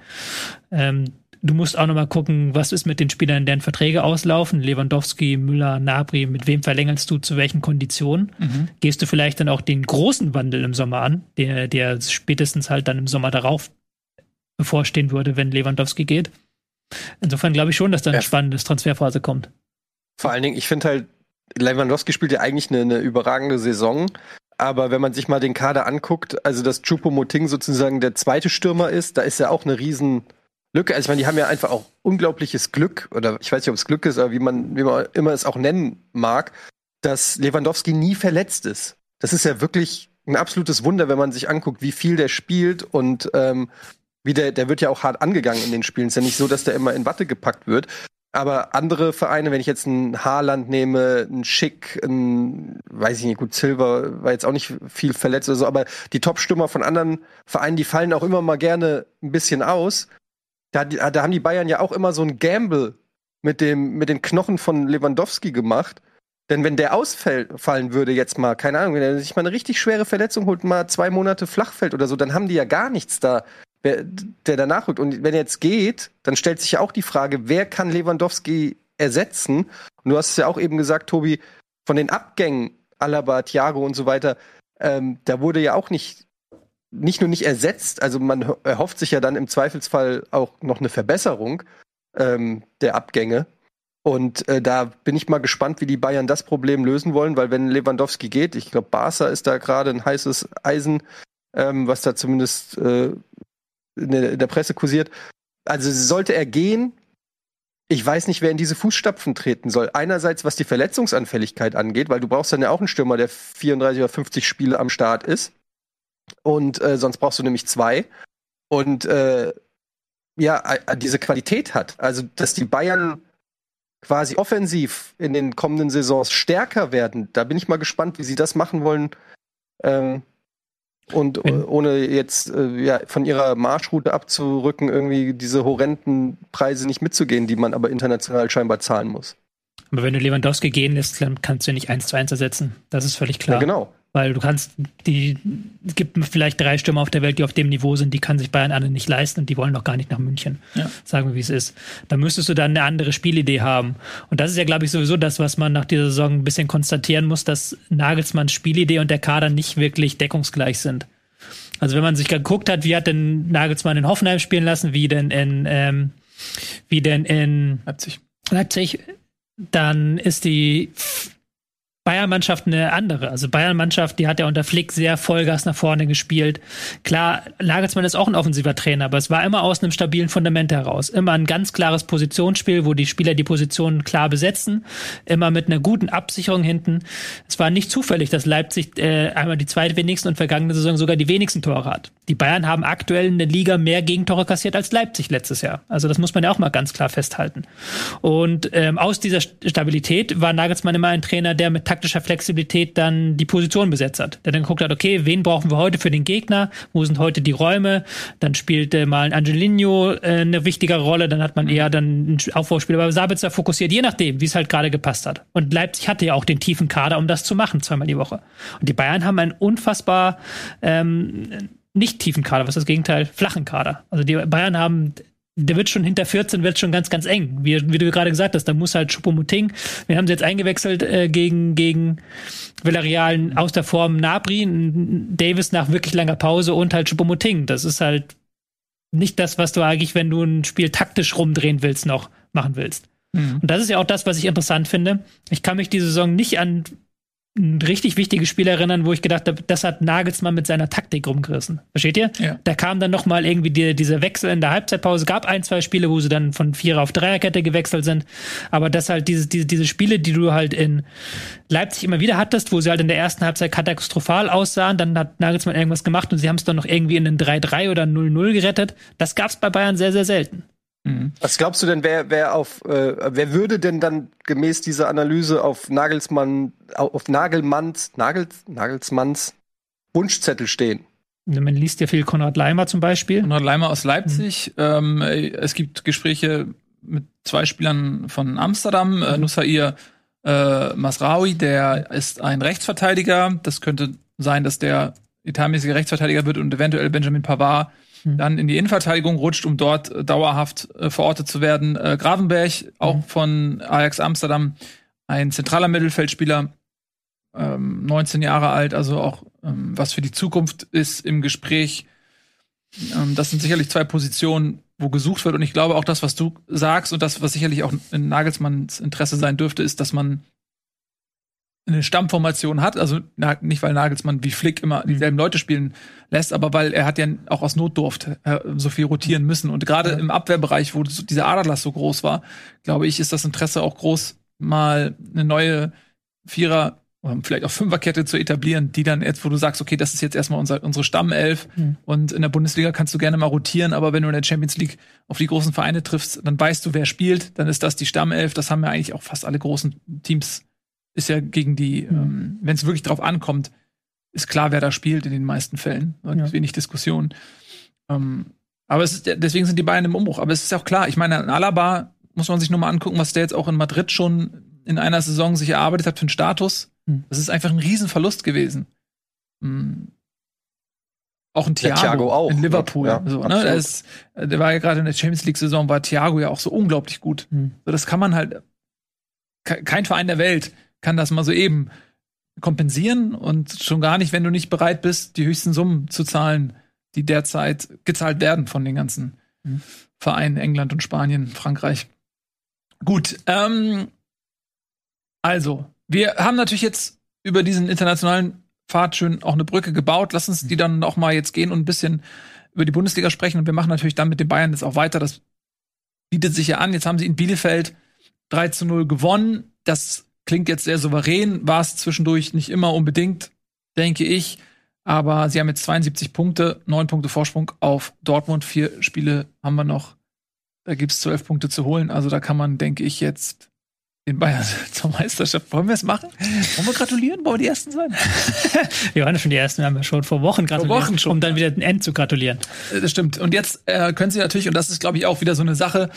Ähm, Du musst auch nochmal gucken, was ist mit den Spielern, deren Verträge auslaufen. Lewandowski, Müller, Nabri, mit wem verlängerst du zu welchen Konditionen? Mhm. Gehst du vielleicht dann auch den großen Wandel im Sommer an, der, der spätestens halt dann im Sommer darauf bevorstehen würde, wenn Lewandowski geht. Insofern glaube ich schon, dass da eine Ja. spannende Transferphase kommt. Vor allen Dingen, ich finde halt, Lewandowski spielt ja eigentlich eine, eine überragende Saison. Aber wenn man sich mal den Kader anguckt, also dass Choupo-Moting sozusagen der zweite Stürmer ist, da ist ja auch eine riesen Lücke. Also ich meine, die haben ja einfach auch unglaubliches Glück, oder ich weiß nicht, ob es Glück ist, aber wie man, wie man immer es auch nennen mag, dass Lewandowski nie verletzt ist. Das ist ja wirklich ein absolutes Wunder, wenn man sich anguckt, wie viel der spielt und ähm, wie der, der wird ja auch hart angegangen in den Spielen. Es ist ja nicht so, dass der immer in Watte gepackt wird. Aber andere Vereine, wenn ich jetzt einen Haaland nehme, einen Schick, einen, weiß ich nicht, gut, Silver war jetzt auch nicht viel verletzt oder so, aber die Top-Stürmer von anderen Vereinen, die fallen auch immer mal gerne ein bisschen aus. Da, da haben die Bayern ja auch immer so ein Gamble mit, dem, mit den Knochen von Lewandowski gemacht. Denn wenn der ausfallen würde jetzt mal, keine Ahnung, wenn er sich mal eine richtig schwere Verletzung holt, mal zwei Monate flach fällt oder so, dann haben die ja gar nichts da, der danach rückt. Und wenn er jetzt geht, dann stellt sich ja auch die Frage, wer kann Lewandowski ersetzen? Und du hast es ja auch eben gesagt, Tobi, von den Abgängen Alaba, Thiago und so weiter, ähm, da wurde ja auch nicht nicht nur nicht ersetzt, also man ho- erhofft sich ja dann im Zweifelsfall auch noch eine Verbesserung ähm, der Abgänge. Und äh, da bin ich mal gespannt, wie die Bayern das Problem lösen wollen, weil wenn Lewandowski geht, ich glaube, Barca ist da gerade ein heißes Eisen, ähm, was da zumindest äh, in, der, in der Presse kursiert. Also sollte er gehen, ich weiß nicht, wer in diese Fußstapfen treten soll. Einerseits, was die Verletzungsanfälligkeit angeht, weil du brauchst dann ja auch einen Stürmer, der 34 oder 50 Spiele am Start ist. Und äh, sonst brauchst du nämlich zwei. Und äh, ja, diese Qualität hat. Also, dass die Bayern quasi offensiv in den kommenden Saisons stärker werden, da bin ich mal gespannt, wie sie das machen wollen. Ähm, und ohne jetzt äh, ja, von ihrer Marschroute abzurücken, irgendwie diese horrenden Preise nicht mitzugehen, die man aber international scheinbar zahlen muss. Aber wenn du Lewandowski gehen lässt, dann kannst du ihn nicht eins zu eins ersetzen. Das ist völlig klar. Ja, genau. Weil du kannst, die, es gibt vielleicht drei Stürmer auf der Welt, die auf dem Niveau sind, die kann sich Bayern alle nicht leisten und die wollen doch gar nicht nach München. Ja. Sagen wir, wie es ist. Da müsstest du dann eine andere Spielidee haben. Und das ist ja, glaube ich, sowieso das, was man nach dieser Saison ein bisschen konstatieren muss, dass Nagelsmanns Spielidee und der Kader nicht wirklich deckungsgleich sind. Also wenn man sich geguckt hat, wie hat denn Nagelsmann in Hoffenheim spielen lassen, wie denn in, ähm, wie denn in Leipzig. Leipzig, dann ist die Bayern-Mannschaft eine andere. Also Bayern-Mannschaft, die hat ja unter Flick sehr Vollgas nach vorne gespielt. Klar, Nagelsmann ist auch ein offensiver Trainer, aber es war immer aus einem stabilen Fundament heraus. Immer ein ganz klares Positionsspiel, wo die Spieler die Positionen klar besetzen. Immer mit einer guten Absicherung hinten. Es war nicht zufällig, dass Leipzig äh, einmal die zweitwenigsten und vergangene Saison sogar die wenigsten Tore hat. Die Bayern haben aktuell in der Liga mehr Gegentore kassiert als Leipzig letztes Jahr. Also das muss man ja auch mal ganz klar festhalten. Und ähm, aus dieser St- Stabilität war Nagelsmann immer ein Trainer, der mit taktischer Flexibilität dann die Position besetzt hat. Der dann geguckt hat, okay, wen brauchen wir heute für den Gegner? Wo sind heute die Räume? Dann spielt äh, mal ein Angelino äh, eine wichtige Rolle. Dann hat man eher dann einen Aufbauspieler bei Sabitzer fokussiert, je nachdem, wie es halt gerade gepasst hat. Und Leipzig hatte ja auch den tiefen Kader, um das zu machen, zweimal die Woche. Und die Bayern haben einen unfassbar ähm, nicht tiefen Kader, was ist das Gegenteil? Flachen Kader. Also die Bayern haben der wird schon hinter 14 wird schon ganz, ganz eng. Wie, wie du gerade gesagt hast, da muss halt Choupo-Moting. Wir haben sie jetzt eingewechselt äh, gegen, gegen Villarreal aus der Form Nabri, Davis nach wirklich langer Pause und halt Choupo-Moting. Das ist halt nicht das, was du eigentlich, wenn du ein Spiel taktisch rumdrehen willst, noch machen willst. Und das ist ja auch das, was ich interessant finde. Ich kann mich diese Saison nicht an richtig wichtiges Spiel erinnern, wo ich gedacht habe, das hat Nagelsmann mit seiner Taktik rumgerissen. Versteht ihr? Ja. Da kam dann noch mal irgendwie die, dieser Wechsel in der Halbzeitpause. Gab ein, zwei Spiele, wo sie dann von Vierer auf Dreierkette gewechselt sind. Aber das halt diese, diese, diese Spiele, die du halt in Leipzig immer wieder hattest, wo sie halt in der ersten Halbzeit katastrophal aussahen, dann hat Nagelsmann irgendwas gemacht und sie haben es dann noch irgendwie in einen 3-3 oder 0-0 gerettet. Das gab es bei Bayern sehr, sehr selten. Was glaubst du denn, wer, wer auf, äh, wer würde denn dann gemäß dieser Analyse auf Nagelsmann, auf Nagelmanns, Nagels, Nagelsmanns Wunschzettel stehen? Man liest ja viel Konrad Leimer zum Beispiel. Konrad Leimer aus Leipzig. Ähm, äh, es gibt Gespräche mit zwei Spielern von Amsterdam. Äh, Nusair äh, Masraoui, der ist ein Rechtsverteidiger. Das könnte sein, dass der etatmäßige Rechtsverteidiger wird und eventuell Benjamin Pavard Mhm. dann in die Innenverteidigung rutscht, um dort äh, dauerhaft äh, verortet zu werden. Äh, Gravenberg, auch Mhm. von Ajax Amsterdam, ein zentraler Mittelfeldspieler, ähm, 19 Jahre alt, also auch ähm, was für die Zukunft ist im Gespräch. Ähm, das sind sicherlich zwei Positionen, wo gesucht wird. Und ich glaube auch das, was du sagst und das, was sicherlich auch in Nagelsmanns Interesse sein dürfte, ist, dass man eine Stammformation hat, also nicht weil Nagelsmann wie Flick immer dieselben Leute spielen lässt, aber weil er hat ja auch aus Not durft äh, so viel rotieren müssen und gerade ja. im Abwehrbereich, wo dieser Aderlass so groß war, glaube ich, ist das Interesse auch groß, mal eine neue Vierer oder vielleicht auch Fünferkette zu etablieren, die dann jetzt, wo du sagst, okay, das ist jetzt erstmal unser, unsere Stammelf mhm. und in der Bundesliga kannst du gerne mal rotieren, aber wenn du in der Champions League auf die großen Vereine triffst, dann weißt du, wer spielt, dann ist das die Stammelf, das haben ja eigentlich auch fast alle großen Teams ist ja gegen die, mhm. ähm, wenn es wirklich drauf ankommt, ist klar, wer da spielt in den meisten Fällen. Da ja. wenig Diskussion. Ähm, aber es ist, deswegen sind die beiden im Umbruch. Aber es ist auch klar, ich meine, an Alaba muss man sich nur mal angucken, was der jetzt auch in Madrid schon in einer Saison sich erarbeitet hat für einen Status. Mhm. Das ist einfach ein Riesenverlust gewesen. Mhm. Auch ein Thiago, Thiago auch, in Liverpool. Ja, so, ne? der, ist, der war ja gerade in der Champions League-Saison, war Thiago ja auch so unglaublich gut. Mhm. So, das kann man halt, kein Verein der Welt kann das mal so eben kompensieren und schon gar nicht, wenn du nicht bereit bist, die höchsten Summen zu zahlen, die derzeit gezahlt werden von den ganzen mhm. Vereinen England und Spanien, Frankreich. Gut, ähm, also, wir haben natürlich jetzt über diesen internationalen Pfad schön auch eine Brücke gebaut. Lass uns die dann auch mal jetzt gehen und ein bisschen über die Bundesliga sprechen. Und wir machen natürlich dann mit den Bayern jetzt auch weiter. Das bietet sich ja an. Jetzt haben sie in Bielefeld 3 zu 0 gewonnen. Das Klingt jetzt sehr souverän, war es zwischendurch nicht immer unbedingt, denke ich. Aber sie haben jetzt 72 Punkte, 9 Punkte Vorsprung auf Dortmund. Vier Spiele haben wir noch. Da gibt es 12 Punkte zu holen. Also da kann man, denke ich, jetzt den Bayern zur Meisterschaft. Wollen wir es machen? Wollen wir gratulieren? Wollen wir die Ersten sein? wir waren schon die Ersten, haben wir schon vor Wochen gratuliert, vor Wochen schon. um dann wieder den End zu gratulieren. Äh, das stimmt. Und jetzt äh, können sie natürlich, und das ist, glaube ich, auch wieder so eine Sache,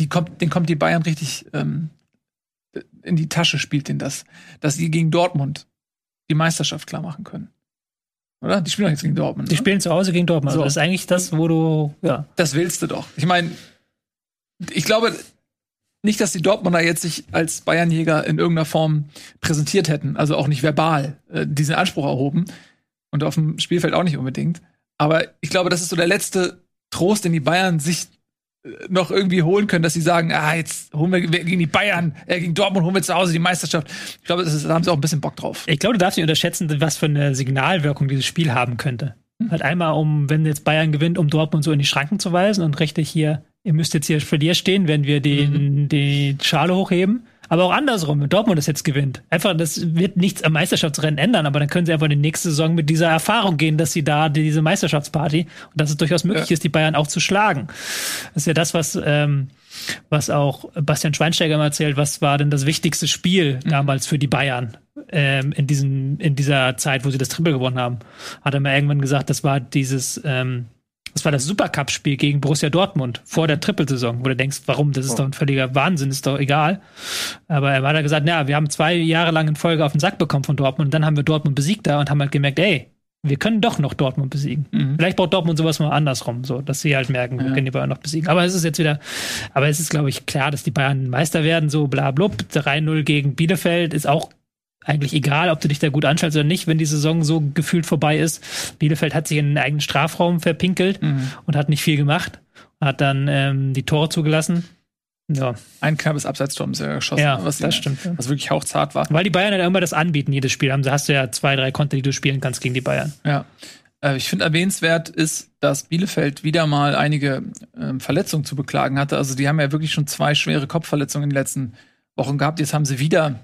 die kommt, den kommt die Bayern richtig ähm, in die Tasche spielt denn das, dass sie gegen Dortmund die Meisterschaft klar machen können. Oder? Die spielen doch jetzt gegen Dortmund. Die ne? spielen zu Hause gegen Dortmund. So. Also das ist eigentlich das, wo du, ja. Das willst du doch. Ich meine, ich glaube nicht, dass die Dortmunder jetzt sich als Bayernjäger in irgendeiner Form präsentiert hätten, also auch nicht verbal äh, diesen Anspruch erhoben und auf dem Spielfeld auch nicht unbedingt. Aber ich glaube, das ist so der letzte Trost, den die Bayern sich noch irgendwie holen können, dass sie sagen, ah, jetzt holen wir gegen die Bayern, äh, gegen Dortmund holen wir zu Hause die Meisterschaft. Ich glaube, ist, da haben sie auch ein bisschen Bock drauf. Ich glaube, du darfst nicht unterschätzen, was für eine Signalwirkung dieses Spiel haben könnte. Mhm. Halt einmal, um, wenn jetzt Bayern gewinnt, um Dortmund so in die Schranken zu weisen und richtig hier, ihr müsst jetzt hier für dir stehen, wenn wir den, mhm. die Schale hochheben. Aber auch andersrum, wenn Dortmund das jetzt gewinnt. Einfach, das wird nichts am Meisterschaftsrennen ändern, aber dann können sie einfach in die nächste Saison mit dieser Erfahrung gehen, dass sie da diese Meisterschaftsparty und dass es durchaus möglich ja. ist, die Bayern auch zu schlagen. Das ist ja das, was, ähm, was auch Bastian Schweinsteiger mal erzählt, was war denn das wichtigste Spiel mhm. damals für die Bayern ähm, in, diesen, in dieser Zeit, wo sie das Triple gewonnen haben. Hat er mal irgendwann gesagt, das war dieses ähm, das war das Supercup-Spiel gegen Borussia Dortmund vor der Trippelsaison, wo du denkst, warum? Das ist oh. doch ein völliger Wahnsinn, ist doch egal. Aber er hat da gesagt, ja, wir haben zwei Jahre lang in Folge auf den Sack bekommen von Dortmund und dann haben wir Dortmund besiegt da und haben halt gemerkt, ey, wir können doch noch Dortmund besiegen. Mhm. Vielleicht braucht Dortmund sowas mal andersrum, so, dass sie halt merken, wir können die Bayern noch besiegen. Aber es ist jetzt wieder, aber es ist, glaube ich, klar, dass die Bayern Meister werden, so bla blub. 3-0 gegen Bielefeld ist auch eigentlich egal, ob du dich da gut anschaust oder nicht, wenn die Saison so gefühlt vorbei ist. Bielefeld hat sich in den eigenen Strafraum verpinkelt mhm. und hat nicht viel gemacht. Hat dann ähm, die Tore zugelassen. Ja. Ein knappes Abseitstor haben sie ja geschossen. Ja, was das stimmt. Was wirklich hauchzart war. Weil die Bayern halt immer das anbieten, jedes Spiel. Haben, hast du ja zwei, drei Konter, die du spielen kannst gegen die Bayern. Ja. Äh, ich finde erwähnenswert ist, dass Bielefeld wieder mal einige äh, Verletzungen zu beklagen hatte. Also die haben ja wirklich schon zwei schwere Kopfverletzungen in den letzten Wochen gehabt. Jetzt haben sie wieder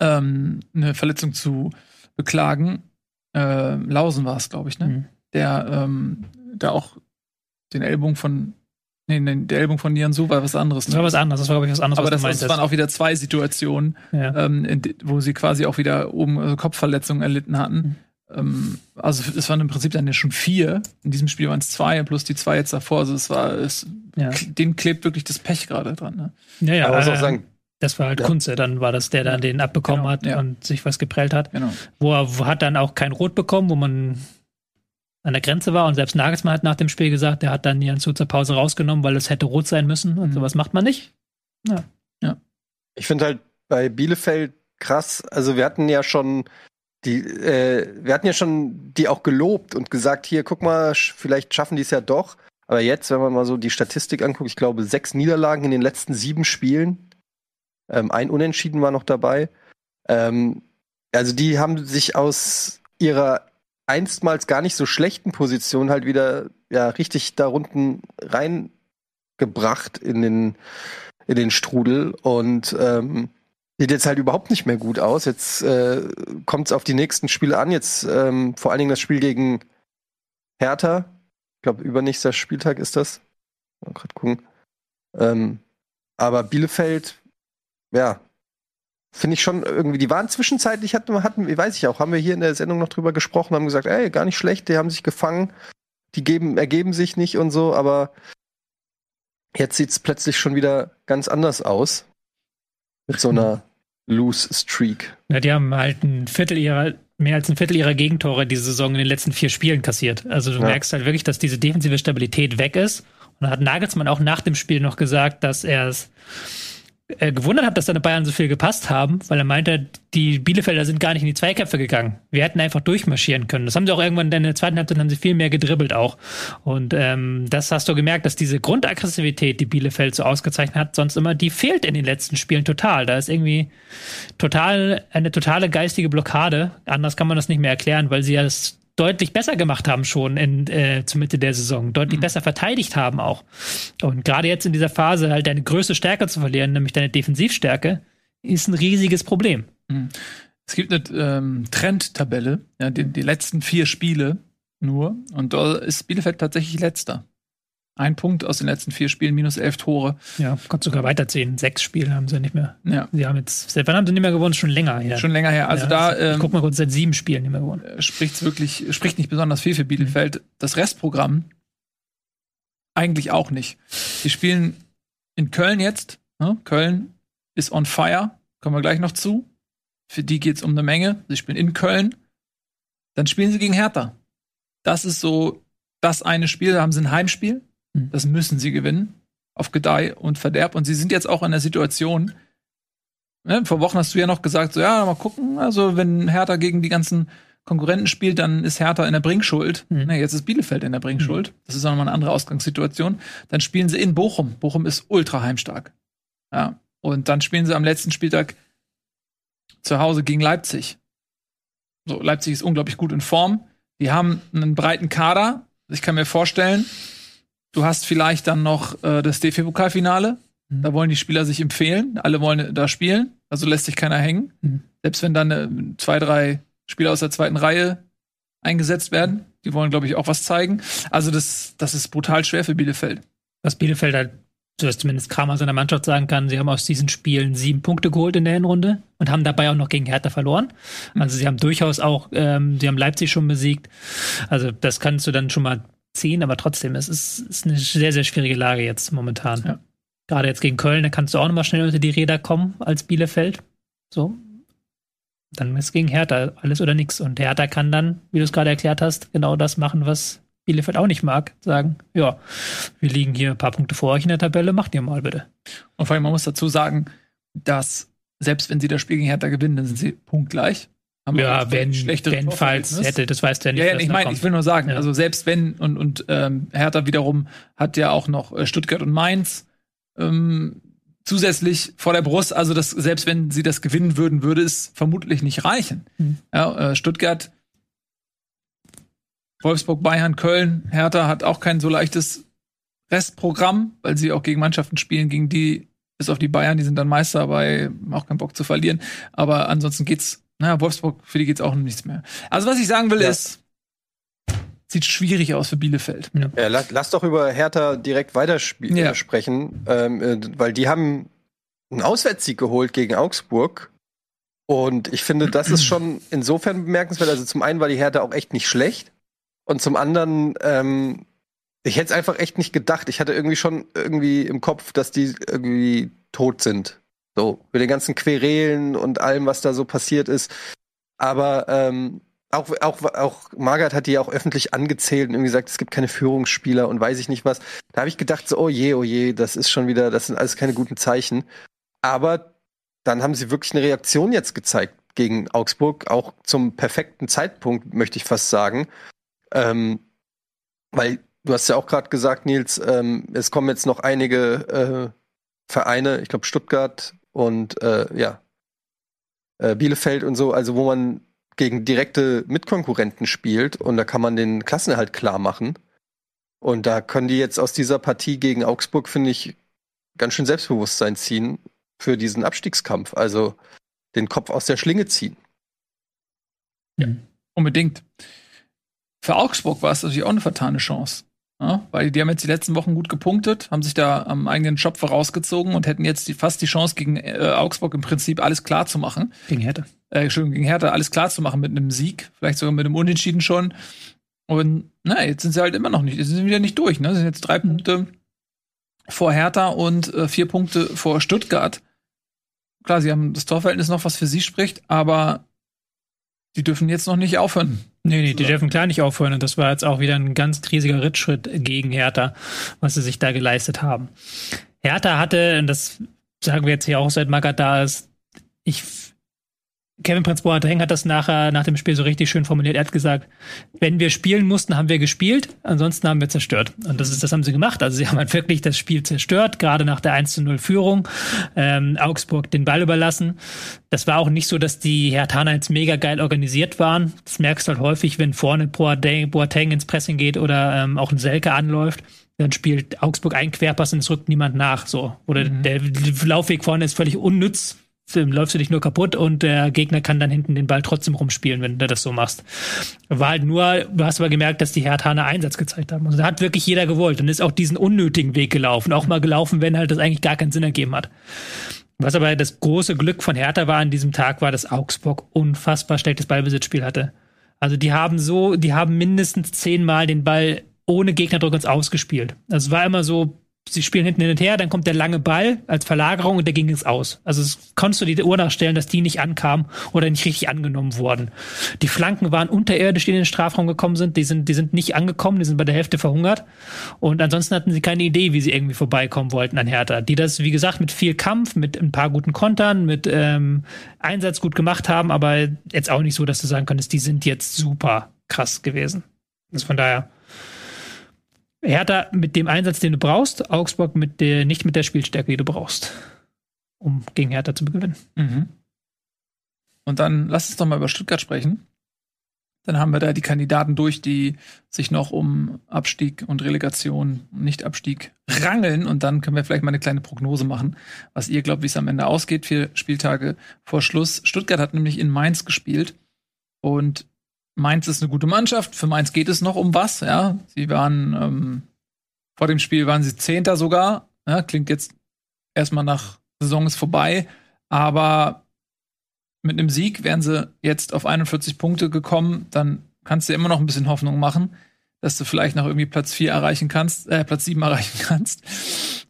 ähm, eine Verletzung zu beklagen. Äh, Lausen war es, glaube ich, ne? Mhm. Der ähm, da auch den Ellbogen von Nee, nee, der Ellbogen von Nian Su war was anderes. Ne? Das war was anderes, das war, glaube ich, was anderes. Aber das, das waren auch wieder zwei Situationen, ja. ähm, in, wo sie quasi auch wieder oben also Kopfverletzungen erlitten hatten. Mhm. Ähm, also es waren im Prinzip dann ja schon vier. In diesem Spiel waren es zwei, plus die zwei jetzt davor. Also es war, es, ja. denen klebt wirklich das Pech gerade dran. Ne? Ja, ja. Aber man muss auch sagen, das war halt ja. Kunze, dann war das, der dann den abbekommen genau, hat ja. und sich was geprellt hat. Genau. Wo er hat dann auch kein Rot bekommen, wo man an der Grenze war und selbst Nagelsmann hat nach dem Spiel gesagt, der hat dann Jan Zu zur Pause rausgenommen, weil es hätte rot sein müssen und mhm. sowas macht man nicht. Ja. ja. Ich finde halt bei Bielefeld krass, also wir hatten ja schon die, äh, wir hatten ja schon die auch gelobt und gesagt, hier, guck mal, sch- vielleicht schaffen die es ja doch. Aber jetzt, wenn man mal so die Statistik anguckt, ich glaube, sechs Niederlagen in den letzten sieben Spielen. Ähm, ein Unentschieden war noch dabei. Ähm, also die haben sich aus ihrer einstmals gar nicht so schlechten Position halt wieder ja richtig da unten reingebracht in den, in den Strudel und ähm, sieht jetzt halt überhaupt nicht mehr gut aus. Jetzt äh, kommt es auf die nächsten Spiele an. Jetzt ähm, vor allen Dingen das Spiel gegen Hertha. Ich glaube, übernächster Spieltag ist das. Mal grad gucken. Ähm, aber Bielefeld, ja, finde ich schon irgendwie, die waren zwischenzeitlich, hatten, hatten, wie weiß ich auch, haben wir hier in der Sendung noch drüber gesprochen, haben gesagt, ey, gar nicht schlecht, die haben sich gefangen, die geben, ergeben sich nicht und so, aber jetzt sieht es plötzlich schon wieder ganz anders aus. Mit so einer Loose Streak. Ja, die haben halt ein Viertel ihrer, mehr als ein Viertel ihrer Gegentore diese Saison in den letzten vier Spielen kassiert. Also du Ja. merkst halt wirklich, dass diese defensive Stabilität weg ist. Und da hat Nagelsmann auch nach dem Spiel noch gesagt, dass er es äh, gewundert hat, dass seine Bayern so viel gepasst haben, weil er meinte, die Bielefelder sind gar nicht in die Zweikämpfe gegangen. Wir hätten einfach durchmarschieren können. Das haben sie auch irgendwann in der zweiten Halbzeit haben sie viel mehr gedribbelt auch. Und ähm, das hast du gemerkt, dass diese Grundaggressivität, die Bielefeld so ausgezeichnet hat, sonst immer, die fehlt in den letzten Spielen total. Da ist irgendwie total eine totale geistige Blockade. Anders kann man das nicht mehr erklären, weil sie ja das deutlich besser gemacht haben schon in, äh, zur Mitte der Saison, deutlich besser verteidigt haben auch. Und gerade jetzt in dieser Phase halt deine größte Stärke zu verlieren, nämlich deine Defensivstärke, ist ein riesiges Problem. Es gibt eine ähm, Trendtabelle, ja, die, die letzten vier Spiele nur. Und da ist Bielefeld tatsächlich letzter. Ein Punkt aus den letzten vier Spielen, minus elf Tore. Ja, kannst sogar weiterziehen. Sechs Spiele haben sie nicht mehr. Ja, Sie haben jetzt, seit wann haben sie nicht mehr gewonnen? Schon länger her. schon länger her. Also ja, da ich ähm, guck mal kurz, seit sieben Spielen nicht mehr gewonnen. spricht wirklich, spricht nicht besonders viel für Bielefeld. Das Restprogramm eigentlich auch nicht. Die spielen in Köln jetzt. Ne? Köln ist on fire. Kommen wir gleich noch zu. Für die geht's um eine Menge. Sie spielen in Köln. Dann spielen sie gegen Hertha. Das ist so das eine Spiel. Da haben sie ein Heimspiel. Mhm. Das müssen sie gewinnen. Auf Gedeih und Verderb. Und sie sind jetzt auch in der Situation, ne, vor Wochen hast du ja noch gesagt, so ja, mal gucken, also wenn Hertha gegen die ganzen Konkurrenten spielt, dann ist Hertha in der Bringschuld. Mhm. Ne, jetzt ist Bielefeld in der Bringschuld. Das ist auch nochmal eine andere Ausgangssituation. Dann spielen sie in Bochum. Bochum ist ultra heimstark. Ja. Und dann spielen sie am letzten Spieltag zu Hause gegen Leipzig. So, Leipzig ist unglaublich gut in Form. Die haben einen breiten Kader. Ich kann mir vorstellen, du hast vielleicht dann noch äh, das DFB-Pokalfinale. Mhm. Da wollen die Spieler sich empfehlen. Alle wollen da spielen. Also lässt sich keiner hängen. Mhm. Selbst wenn dann äh, zwei, drei Spieler aus der zweiten Reihe eingesetzt werden. Die wollen, glaube ich, auch was zeigen. Also das, das ist brutal schwer für Bielefeld. was Bielefeld halt, so dass zumindest Kramer seiner Mannschaft sagen kann, sie haben aus diesen Spielen sieben Punkte geholt in der Hinrunde und haben dabei auch noch gegen Hertha verloren. Also sie haben durchaus auch, ähm, sie haben Leipzig schon besiegt. Also das kannst du dann schon mal ziehen, aber trotzdem, es ist, ist eine sehr, sehr schwierige Lage jetzt momentan. Ja. Gerade jetzt gegen Köln, da kannst du auch nochmal schnell unter die Räder kommen als Bielefeld. So. Dann ist gegen Hertha alles oder nichts. Und Hertha kann dann, wie du es gerade erklärt hast, genau das machen, was Bielefeld auch nicht mag. Sagen, ja, wir liegen hier ein paar Punkte vor euch in der Tabelle, macht ihr mal bitte. Und vor allem, man muss dazu sagen, dass selbst wenn sie das Spiel gegen Hertha gewinnen, dann sind sie punktgleich. Haben Ja, wenn, wenn falls hätte, das weißt du ja nicht. Ja, ja, ich meine, ich will nur sagen, Ja. also selbst wenn und und ähm, Hertha wiederum hat ja auch noch äh, Stuttgart und Mainz ähm, zusätzlich vor der Brust. Also das, selbst wenn sie das gewinnen würden, würde es vermutlich nicht reichen. Mhm. Ja, äh, Stuttgart, Wolfsburg, Bayern, Köln, Hertha hat auch kein so leichtes Restprogramm, weil sie auch gegen Mannschaften spielen, gegen die bis auf die Bayern, die sind dann Meister, aber auch keinen Bock zu verlieren. Aber ansonsten geht's, naja, Wolfsburg, für die geht's auch um nichts mehr. Also was ich sagen will Ja. ist, sieht schwierig aus für Bielefeld. Ja, lass, lass doch über Hertha direkt weiter spie- Ja. äh, sprechen, ähm, äh, weil die haben einen Auswärtssieg geholt gegen Augsburg. Und ich finde, das ist schon insofern bemerkenswert. Also zum einen war die Hertha auch echt nicht schlecht. Und zum anderen, ähm, ich hätte es einfach echt nicht gedacht. Ich hatte irgendwie schon irgendwie im Kopf, dass die irgendwie tot sind. So, mit den ganzen Querelen und allem, was da so passiert ist. Aber ähm, auch, auch, auch Margaret hat die ja auch öffentlich angezählt und irgendwie gesagt, es gibt keine Führungsspieler und weiß ich nicht was. Da habe ich gedacht, so, oh je, oh je, das ist schon wieder, das sind alles keine guten Zeichen. Aber dann haben sie wirklich eine Reaktion jetzt gezeigt gegen Augsburg, auch zum perfekten Zeitpunkt, möchte ich fast sagen. Ähm, weil du hast ja auch gerade gesagt, Nils, ähm, es kommen jetzt noch einige äh, Vereine, ich glaube Stuttgart und äh, ja, äh, Bielefeld und so, also wo man gegen direkte Mitkonkurrenten spielt und da kann man den Klassenerhalt klar machen. Und da können die jetzt aus dieser Partie gegen Augsburg, finde ich, ganz schön Selbstbewusstsein ziehen für diesen Abstiegskampf. Also den Kopf aus der Schlinge ziehen. Ja, unbedingt. Für Augsburg war es natürlich auch eine vertane Chance. Ja, weil die haben jetzt die letzten Wochen gut gepunktet, haben sich da am eigenen Job vorausgezogen und hätten jetzt die, fast die Chance, gegen äh, Augsburg im Prinzip alles klar zu machen. Gegen Hertha. Äh, Entschuldigung, gegen Hertha alles klar zu machen mit einem Sieg, vielleicht sogar mit einem Unentschieden schon. Und na, jetzt sind sie halt immer noch nicht, sie sind wieder nicht durch, ne? Sie sind jetzt drei Punkte vor Hertha und äh, vier Punkte vor Stuttgart. Klar, sie haben das Torverhältnis noch, was für sie spricht, aber die dürfen jetzt noch nicht aufhören. Nee, nee, die dürfen klar nicht aufhören. Und das war jetzt auch wieder ein ganz riesiger Rittschritt gegen Hertha, was sie sich da geleistet haben. Hertha hatte, und das sagen wir jetzt hier auch seit Magath da ist, ich Kevin Prinz Boateng hat das nachher nach dem Spiel so richtig schön formuliert. Er hat gesagt, wenn wir spielen mussten, haben wir gespielt, ansonsten haben wir zerstört. Und das ist, das haben sie gemacht. Also sie haben halt wirklich das Spiel zerstört, gerade nach der 1 zu 0 Führung, ähm, Augsburg den Ball überlassen. Das war auch nicht so, dass die Hertaner jetzt mega geil organisiert waren. Das merkst du halt häufig, wenn vorne Boateng, Boateng ins Pressing geht oder ähm, auch ein Selke anläuft dann spielt Augsburg einen Querpass und es rückt niemand nach. So. Oder mhm. der Laufweg vorne ist völlig unnütz, läufst du dich nur kaputt und der Gegner kann dann hinten den Ball trotzdem rumspielen, wenn du das so machst. War halt nur, du hast aber gemerkt, dass die Herthaner Einsatz gezeigt haben. Also da hat wirklich jeder gewollt und ist auch diesen unnötigen Weg gelaufen. Auch mal gelaufen, wenn halt das eigentlich gar keinen Sinn ergeben hat. Was aber das große Glück von Hertha war an diesem Tag, war, dass Augsburg unfassbar schlechtes Ballbesitzspiel hatte. Also die haben so, die haben mindestens zehnmal den Ball ohne Gegnerdruck ins Ausgespielt. Es war immer so sie spielen hinten hin und her, dann kommt der lange Ball als Verlagerung und der ging ins Aus. Also es konntest du die Uhr nachstellen, dass die nicht ankamen oder nicht richtig angenommen wurden. Die Flanken waren unterirdisch, die in den Strafraum gekommen sind. Die sind, die sind nicht angekommen, die sind bei der Hälfte verhungert. Und ansonsten hatten sie keine Idee, wie sie irgendwie vorbeikommen wollten an Hertha. Die das, wie gesagt, mit viel Kampf, mit ein paar guten Kontern, mit ähm, Einsatz gut gemacht haben, aber jetzt auch nicht so, dass du sagen könntest, die sind jetzt super krass gewesen. Also von daher Hertha mit dem Einsatz, den du brauchst, Augsburg mit der, nicht mit der Spielstärke, die du brauchst, um gegen Hertha zu gewinnen. Mhm. Und dann lass uns doch mal über Stuttgart sprechen. Dann haben wir da die Kandidaten durch, die sich noch um Abstieg und Relegation, Nicht-Abstieg rangeln. Und dann können wir vielleicht mal eine kleine Prognose machen, was ihr glaubt, wie es am Ende ausgeht. Vier Spieltage vor Schluss. Stuttgart hat nämlich in Mainz gespielt. Und Mainz ist eine gute Mannschaft. Für Mainz geht es noch um was. Ja, sie waren ähm, vor dem Spiel waren sie Zehnter sogar. Ja, klingt jetzt erstmal nach Saison ist vorbei, aber mit einem Sieg wären sie jetzt auf 41 Punkte gekommen. Dann kannst du immer noch ein bisschen Hoffnung machen, dass du vielleicht noch irgendwie Platz 4 erreichen kannst, äh, Platz 7 erreichen kannst.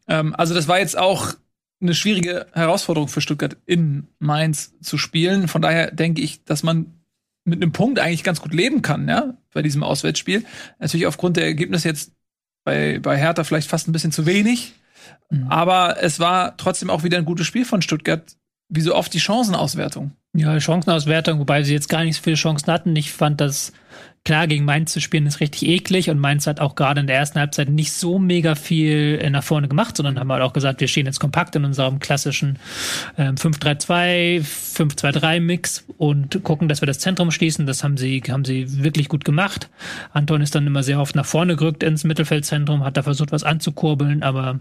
Ähm, also das war jetzt auch eine schwierige Herausforderung für Stuttgart in Mainz zu spielen. Von daher denke ich, dass man mit einem Punkt eigentlich ganz gut leben kann, ja, bei diesem Auswärtsspiel. Natürlich aufgrund der Ergebnisse jetzt bei, bei Hertha vielleicht fast ein bisschen zu wenig. Mhm. Aber es war trotzdem auch wieder ein gutes Spiel von Stuttgart. Wie so oft die Chancenauswertung. Ja, Chancenauswertung, wobei sie jetzt gar nicht so viele Chancen hatten. Ich fand das Klar, gegen Mainz zu spielen ist richtig eklig und Mainz hat auch gerade in der ersten Halbzeit nicht so mega viel äh, nach vorne gemacht, sondern haben halt auch gesagt, wir stehen jetzt kompakt in unserem klassischen ähm, 5-3-2, 5-2-3-Mix und gucken, dass wir das Zentrum schließen. Das haben sie, haben sie wirklich gut gemacht. Anton ist dann immer sehr oft nach vorne gerückt ins Mittelfeldzentrum, hat da versucht, was anzukurbeln, aber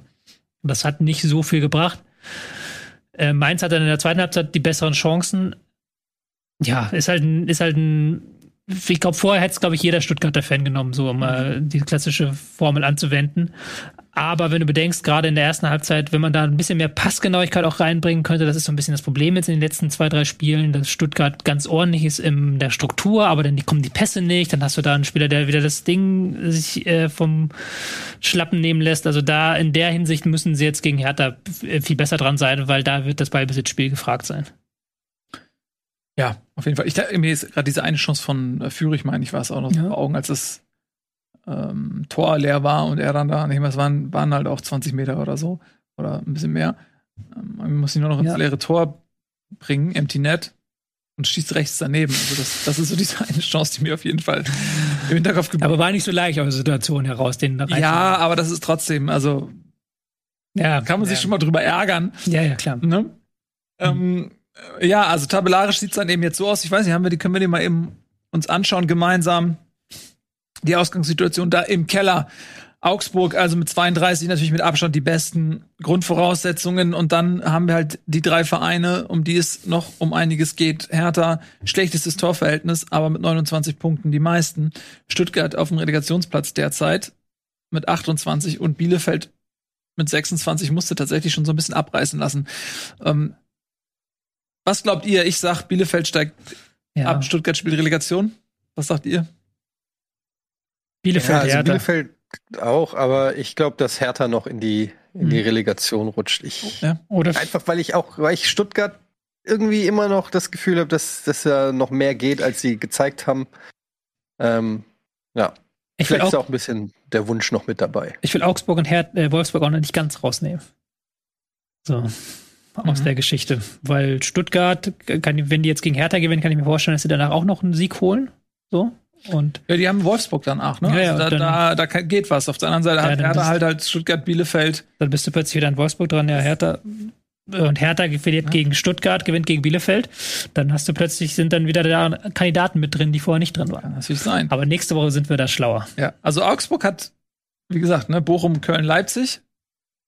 das hat nicht so viel gebracht. Äh, Mainz hat dann in der zweiten Halbzeit die besseren Chancen. Ja, ist halt ein, ist halt ein ich glaube, vorher hätte es, glaube ich, jeder Stuttgarter Fan genommen, so um mal mhm. die klassische Formel anzuwenden. Aber wenn du bedenkst, gerade in der ersten Halbzeit, wenn man da ein bisschen mehr Passgenauigkeit auch reinbringen könnte, das ist so ein bisschen das Problem jetzt in den letzten zwei, drei Spielen, dass Stuttgart ganz ordentlich ist in der Struktur, aber dann kommen die Pässe nicht, dann hast du da einen Spieler, der wieder das Ding sich äh, vom Schlappen nehmen lässt. Also da in der Hinsicht müssen sie jetzt gegen Hertha viel besser dran sein, weil da wird das Ballbesitzspiel gefragt sein. Ja, auf jeden Fall. Ich mir ist gerade diese eine Chance von äh, Führig, meine ich, war es auch noch ja. vor Augen, als das ähm, Tor leer war und er dann da, nicht mehr, es waren, waren halt auch 20 Meter oder so oder ein bisschen mehr. Ähm, man muss ihn nur noch ins ja. leere Tor bringen, Empty Net. und schießt rechts daneben. Also das, das ist so diese eine Chance, die mir auf jeden Fall im Hinterkopf geblieben Aber war nicht so leicht aus der Situation heraus, den da Ja, aber das ist trotzdem, also ja, kann man ja. sich schon mal drüber ärgern. Ja, ja, klar. Ne? Ähm, äh, ja, also tabellarisch sieht's dann eben jetzt so aus. Ich weiß nicht, haben wir die, können wir die mal eben uns anschauen gemeinsam? Die Ausgangssituation da im Keller. Augsburg, also mit 32 natürlich mit Abstand die besten Grundvoraussetzungen. Und dann haben wir halt die drei Vereine, um die es noch um einiges geht. Hertha, schlechtestes Torverhältnis, aber mit 29 Punkten die meisten. Stuttgart auf dem Relegationsplatz derzeit mit 28 und Bielefeld mit 26 musste tatsächlich schon so ein bisschen abreißen lassen. Ähm, was glaubt ihr? Ich sag, Bielefeld steigt Ja. ab, Stuttgart spielt Relegation. Was sagt ihr? Bielefeld, Ja, also Hertha. Bielefeld auch, aber ich glaube, dass Hertha noch in die, in die Hm. Relegation rutscht. Ich, Ja. Oder Einfach weil ich auch, weil ich Stuttgart irgendwie immer noch das Gefühl habe, dass, dass da noch mehr geht, als sie gezeigt haben. Ähm, ja, ich vielleicht ist auch, auch ein bisschen der Wunsch noch mit dabei. ich will Augsburg und Her äh, Wolfsburg auch noch nicht ganz rausnehmen. So. Aus Mhm. der Geschichte. Weil Stuttgart, kann, wenn die jetzt gegen Hertha gewinnen, kann ich mir vorstellen, dass sie danach auch noch einen Sieg holen. So. Und Ja, die haben Wolfsburg danach, ne? Ja, ja, also da, dann- da, da kann- geht was. Auf der anderen Seite Ja, hat Hertha halt als Stuttgart, Bielefeld. dann bist du plötzlich wieder in Wolfsburg dran. Ja, Hertha. Und Hertha verliert gegen Stuttgart, gewinnt gegen Bielefeld. Dann hast du plötzlich, sind dann wieder da Kandidaten mit drin, die vorher nicht drin Kann waren. natürlich sein. Aber nächste Woche sind wir da schlauer. Ja, also Augsburg hat, wie gesagt, ne, Bochum, Köln, Leipzig.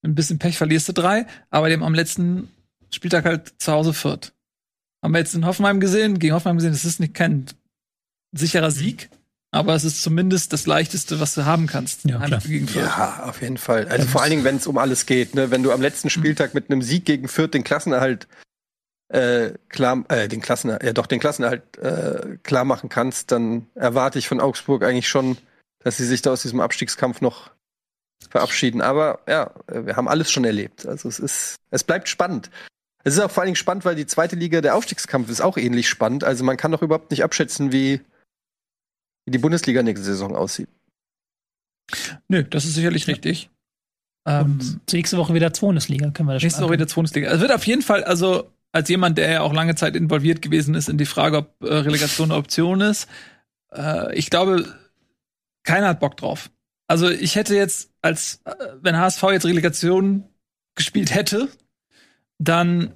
Ein bisschen Pech verlierst du drei, aber dem am letzten Spieltag halt zu Hause Fürth. Haben wir jetzt in Hoffenheim gesehen, gegen Hoffenheim gesehen, es ist nicht kein sicherer Sieg, aber es ist zumindest das leichteste, was du haben kannst. Ja, klar. Gegen Fürth. Ja, auf jeden Fall. Also vor allen Dingen, wenn es um alles geht. Ne? Wenn du am letzten Spieltag mit einem Sieg gegen Fürth den Klassenerhalt äh, klar, äh, den Klassenerhalt, ja doch den Klassenerhalt äh, klar machen kannst, dann erwarte ich von Augsburg eigentlich schon, dass sie sich da aus diesem Abstiegskampf noch verabschieden. Aber ja, äh, wir haben alles schon erlebt. Also es ist, es bleibt spannend. Es ist auch vor allen Dingen spannend, weil die zweite Liga, der Aufstiegskampf ist auch ähnlich spannend. Also man kann doch überhaupt nicht abschätzen, wie, wie die Bundesliga nächste Saison aussieht. Nö, das ist sicherlich richtig. Ähm, Und nächste Woche wieder Bundesliga, können wir das Nächste Woche wieder Bundesliga. Es wird auf jeden Fall, also als jemand, der ja auch lange Zeit involviert gewesen ist in die Frage, ob äh, Relegation eine Option ist, äh, ich glaube, keiner hat Bock drauf. Also ich hätte jetzt, als äh, wenn HSV jetzt Relegation gespielt hätte, dann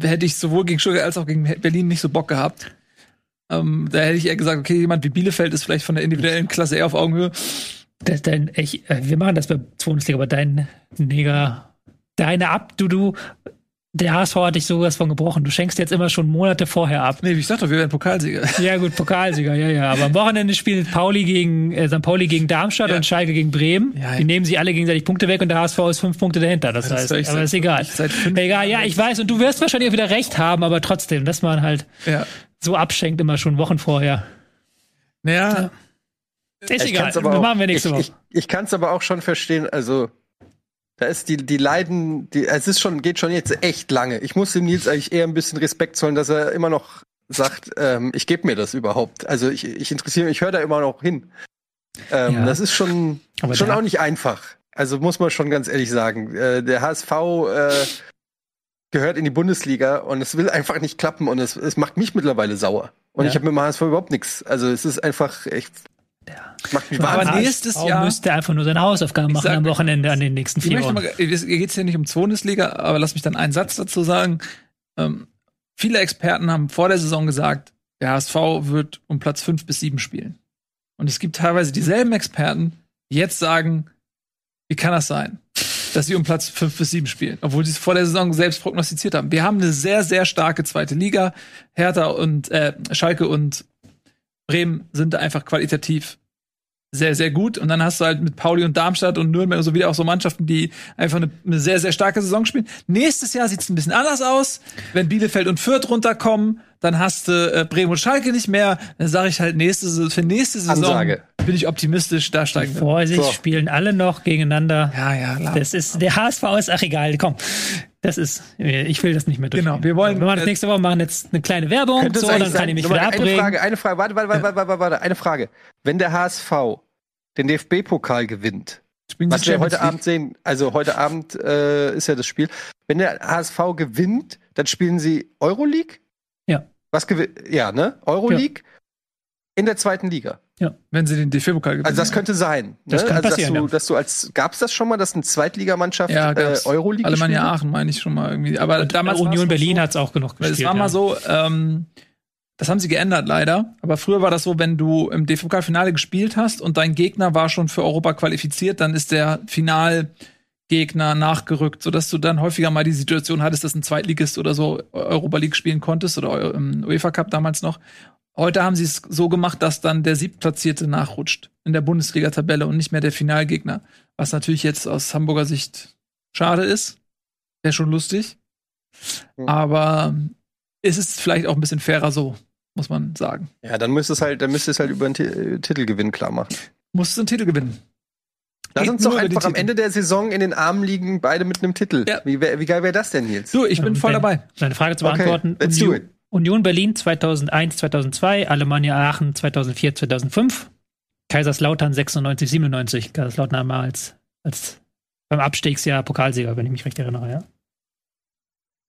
hätte ich sowohl gegen Stuttgart als auch gegen Berlin nicht so Bock gehabt. Ähm, da hätte ich eher gesagt, okay, jemand wie Bielefeld ist vielleicht von der individuellen Klasse eher auf Augenhöhe. De- Dein, ich, äh, wir machen das bei Bundesliga, aber dein Neger, deine ab, du, du, der HSV hat dich sowas von gebrochen. Du schenkst jetzt immer schon Monate vorher ab. Nee, wie ich sagte, wir werden Pokalsieger. Ja, gut, Pokalsieger, ja, ja. Aber am Wochenende spielt Pauli gegen, äh, St. Pauli gegen Darmstadt Ja. und Schalke gegen Bremen. Ja, ja. Die nehmen sich alle gegenseitig Punkte weg und der HSV ist fünf Punkte dahinter. Das, Das heißt, aber seit- ist egal. ich seit fünf Egal, ja, ich weiß. Und du wirst wahrscheinlich auch wieder recht haben, aber trotzdem, dass man halt Ja. so abschenkt immer schon Wochen vorher. Naja, Ist Ich egal. kann's aber Das auch- machen wir nächste ich, Woche. Ich, ich kann es aber auch schon verstehen. Also da ist die die Leiden, die es ist schon geht schon jetzt echt lange. Ich muss dem Nils eigentlich eher ein bisschen Respekt zollen, dass er immer noch sagt, ähm, ich gebe mir das überhaupt. Also ich, ich interessiere mich, ich höre da immer noch hin. Ähm, Ja. Das ist schon Aber schon auch nicht einfach. Also muss man schon ganz ehrlich sagen. Äh, der HSV äh, gehört in die Bundesliga und es will einfach nicht klappen und es, es macht mich mittlerweile sauer. Und Ja. ich habe mit dem HSV überhaupt nichts. Also es ist einfach echt. Mich Aber nächstes Jahr- müsste einfach nur seine Hausaufgaben machen sag- am Wochenende an den nächsten vier Wochen. mal, es geht hier nicht um Bundesliga, aber lass mich dann einen Satz dazu sagen. Ähm, viele Experten haben vor der Saison gesagt, der HSV wird um Platz fünf bis sieben spielen. Und es gibt teilweise dieselben Experten, die jetzt sagen, wie kann das sein, dass sie um Platz fünf bis sieben spielen, obwohl sie es vor der Saison selbst prognostiziert haben. Wir haben eine sehr, sehr starke zweite Liga. Hertha und äh, Schalke und Bremen sind da einfach qualitativ sehr, sehr gut. Und dann hast du halt mit Pauli und Darmstadt und Nürnberg und so wieder auch so Mannschaften, die einfach eine, eine sehr, sehr starke Saison spielen. Nächstes Jahr sieht es ein bisschen anders aus. Wenn Bielefeld und Fürth runterkommen, dann hast du äh, Bremen und Schalke nicht mehr. Dann sage ich halt, nächste, für nächste Saison Ansage. bin ich optimistisch, da steigen wir. Vorsicht, So. spielen alle noch gegeneinander. Ja, ja, klar. Das ist, der HSV ist, ach egal, komm. Das ist, ich will das nicht mehr durch. Genau, wir wollen- wir machen das nächste Woche, machen jetzt eine kleine Werbung, so, dann kann sein- ich mich wieder eine abbringen. Frage, eine Frage, warte, warte, warte, warte, warte, eine Frage. Wenn der HSV den DFB-Pokal gewinnt, was wir heute. Abend sehen, also heute Abend äh, ist ja das Spiel, wenn der HSV gewinnt, dann spielen sie Euroleague? Ja. Was gewinnt? Ja, ne? Euroleague in der zweiten Liga. Wenn sie den DFB-Pokal gewinnen. Also das könnte sein. Das ne? kann also, passieren, dass du, ja. dass du als gab's das schon mal, dass eine Zweitligamannschaft ja, äh. Euroleague Alemannia? Aachen meine ich schon mal irgendwie. Aber damals war's Union Berlin so, hat es auch genug gespielt. es war mal ja. so, ähm, das haben sie geändert leider. Aber früher war das so, wenn du im DFB-Finale gespielt hast und dein Gegner war schon für Europa qualifiziert, dann ist der Finalgegner nachgerückt, sodass du dann häufiger mal die Situation hattest, dass ein Zweitligist oder so Europa League spielen konntest oder im UEFA Cup damals noch. Heute haben sie es so gemacht, dass dann der Siebtplatzierte nachrutscht in der Bundesliga-Tabelle und nicht mehr der Finalgegner. Was natürlich jetzt aus Hamburger Sicht schade ist. Wäre schon lustig. Hm. Aber es ist vielleicht auch ein bisschen fairer so, muss man sagen. Ja, dann müsste es halt, dann müsste es halt über einen Ti- äh, Titelgewinn klar machen. Musst du einen Titel gewinnen. Lass Geht uns doch einfach am. Ende der Saison in den Armen liegen, beide mit einem Titel. Ja. Wie, wie geil wäre das denn, Nils? Du, ich bin voll dabei. Deine Frage zu Okay, beantworten. let's do it. Union Berlin 2001, 2002, Alemannia Aachen 2004, 2005, Kaiserslautern 96, 97. Kaiserslautern mal als, als beim Abstiegsjahr Pokalsieger, wenn ich mich recht erinnere, ja.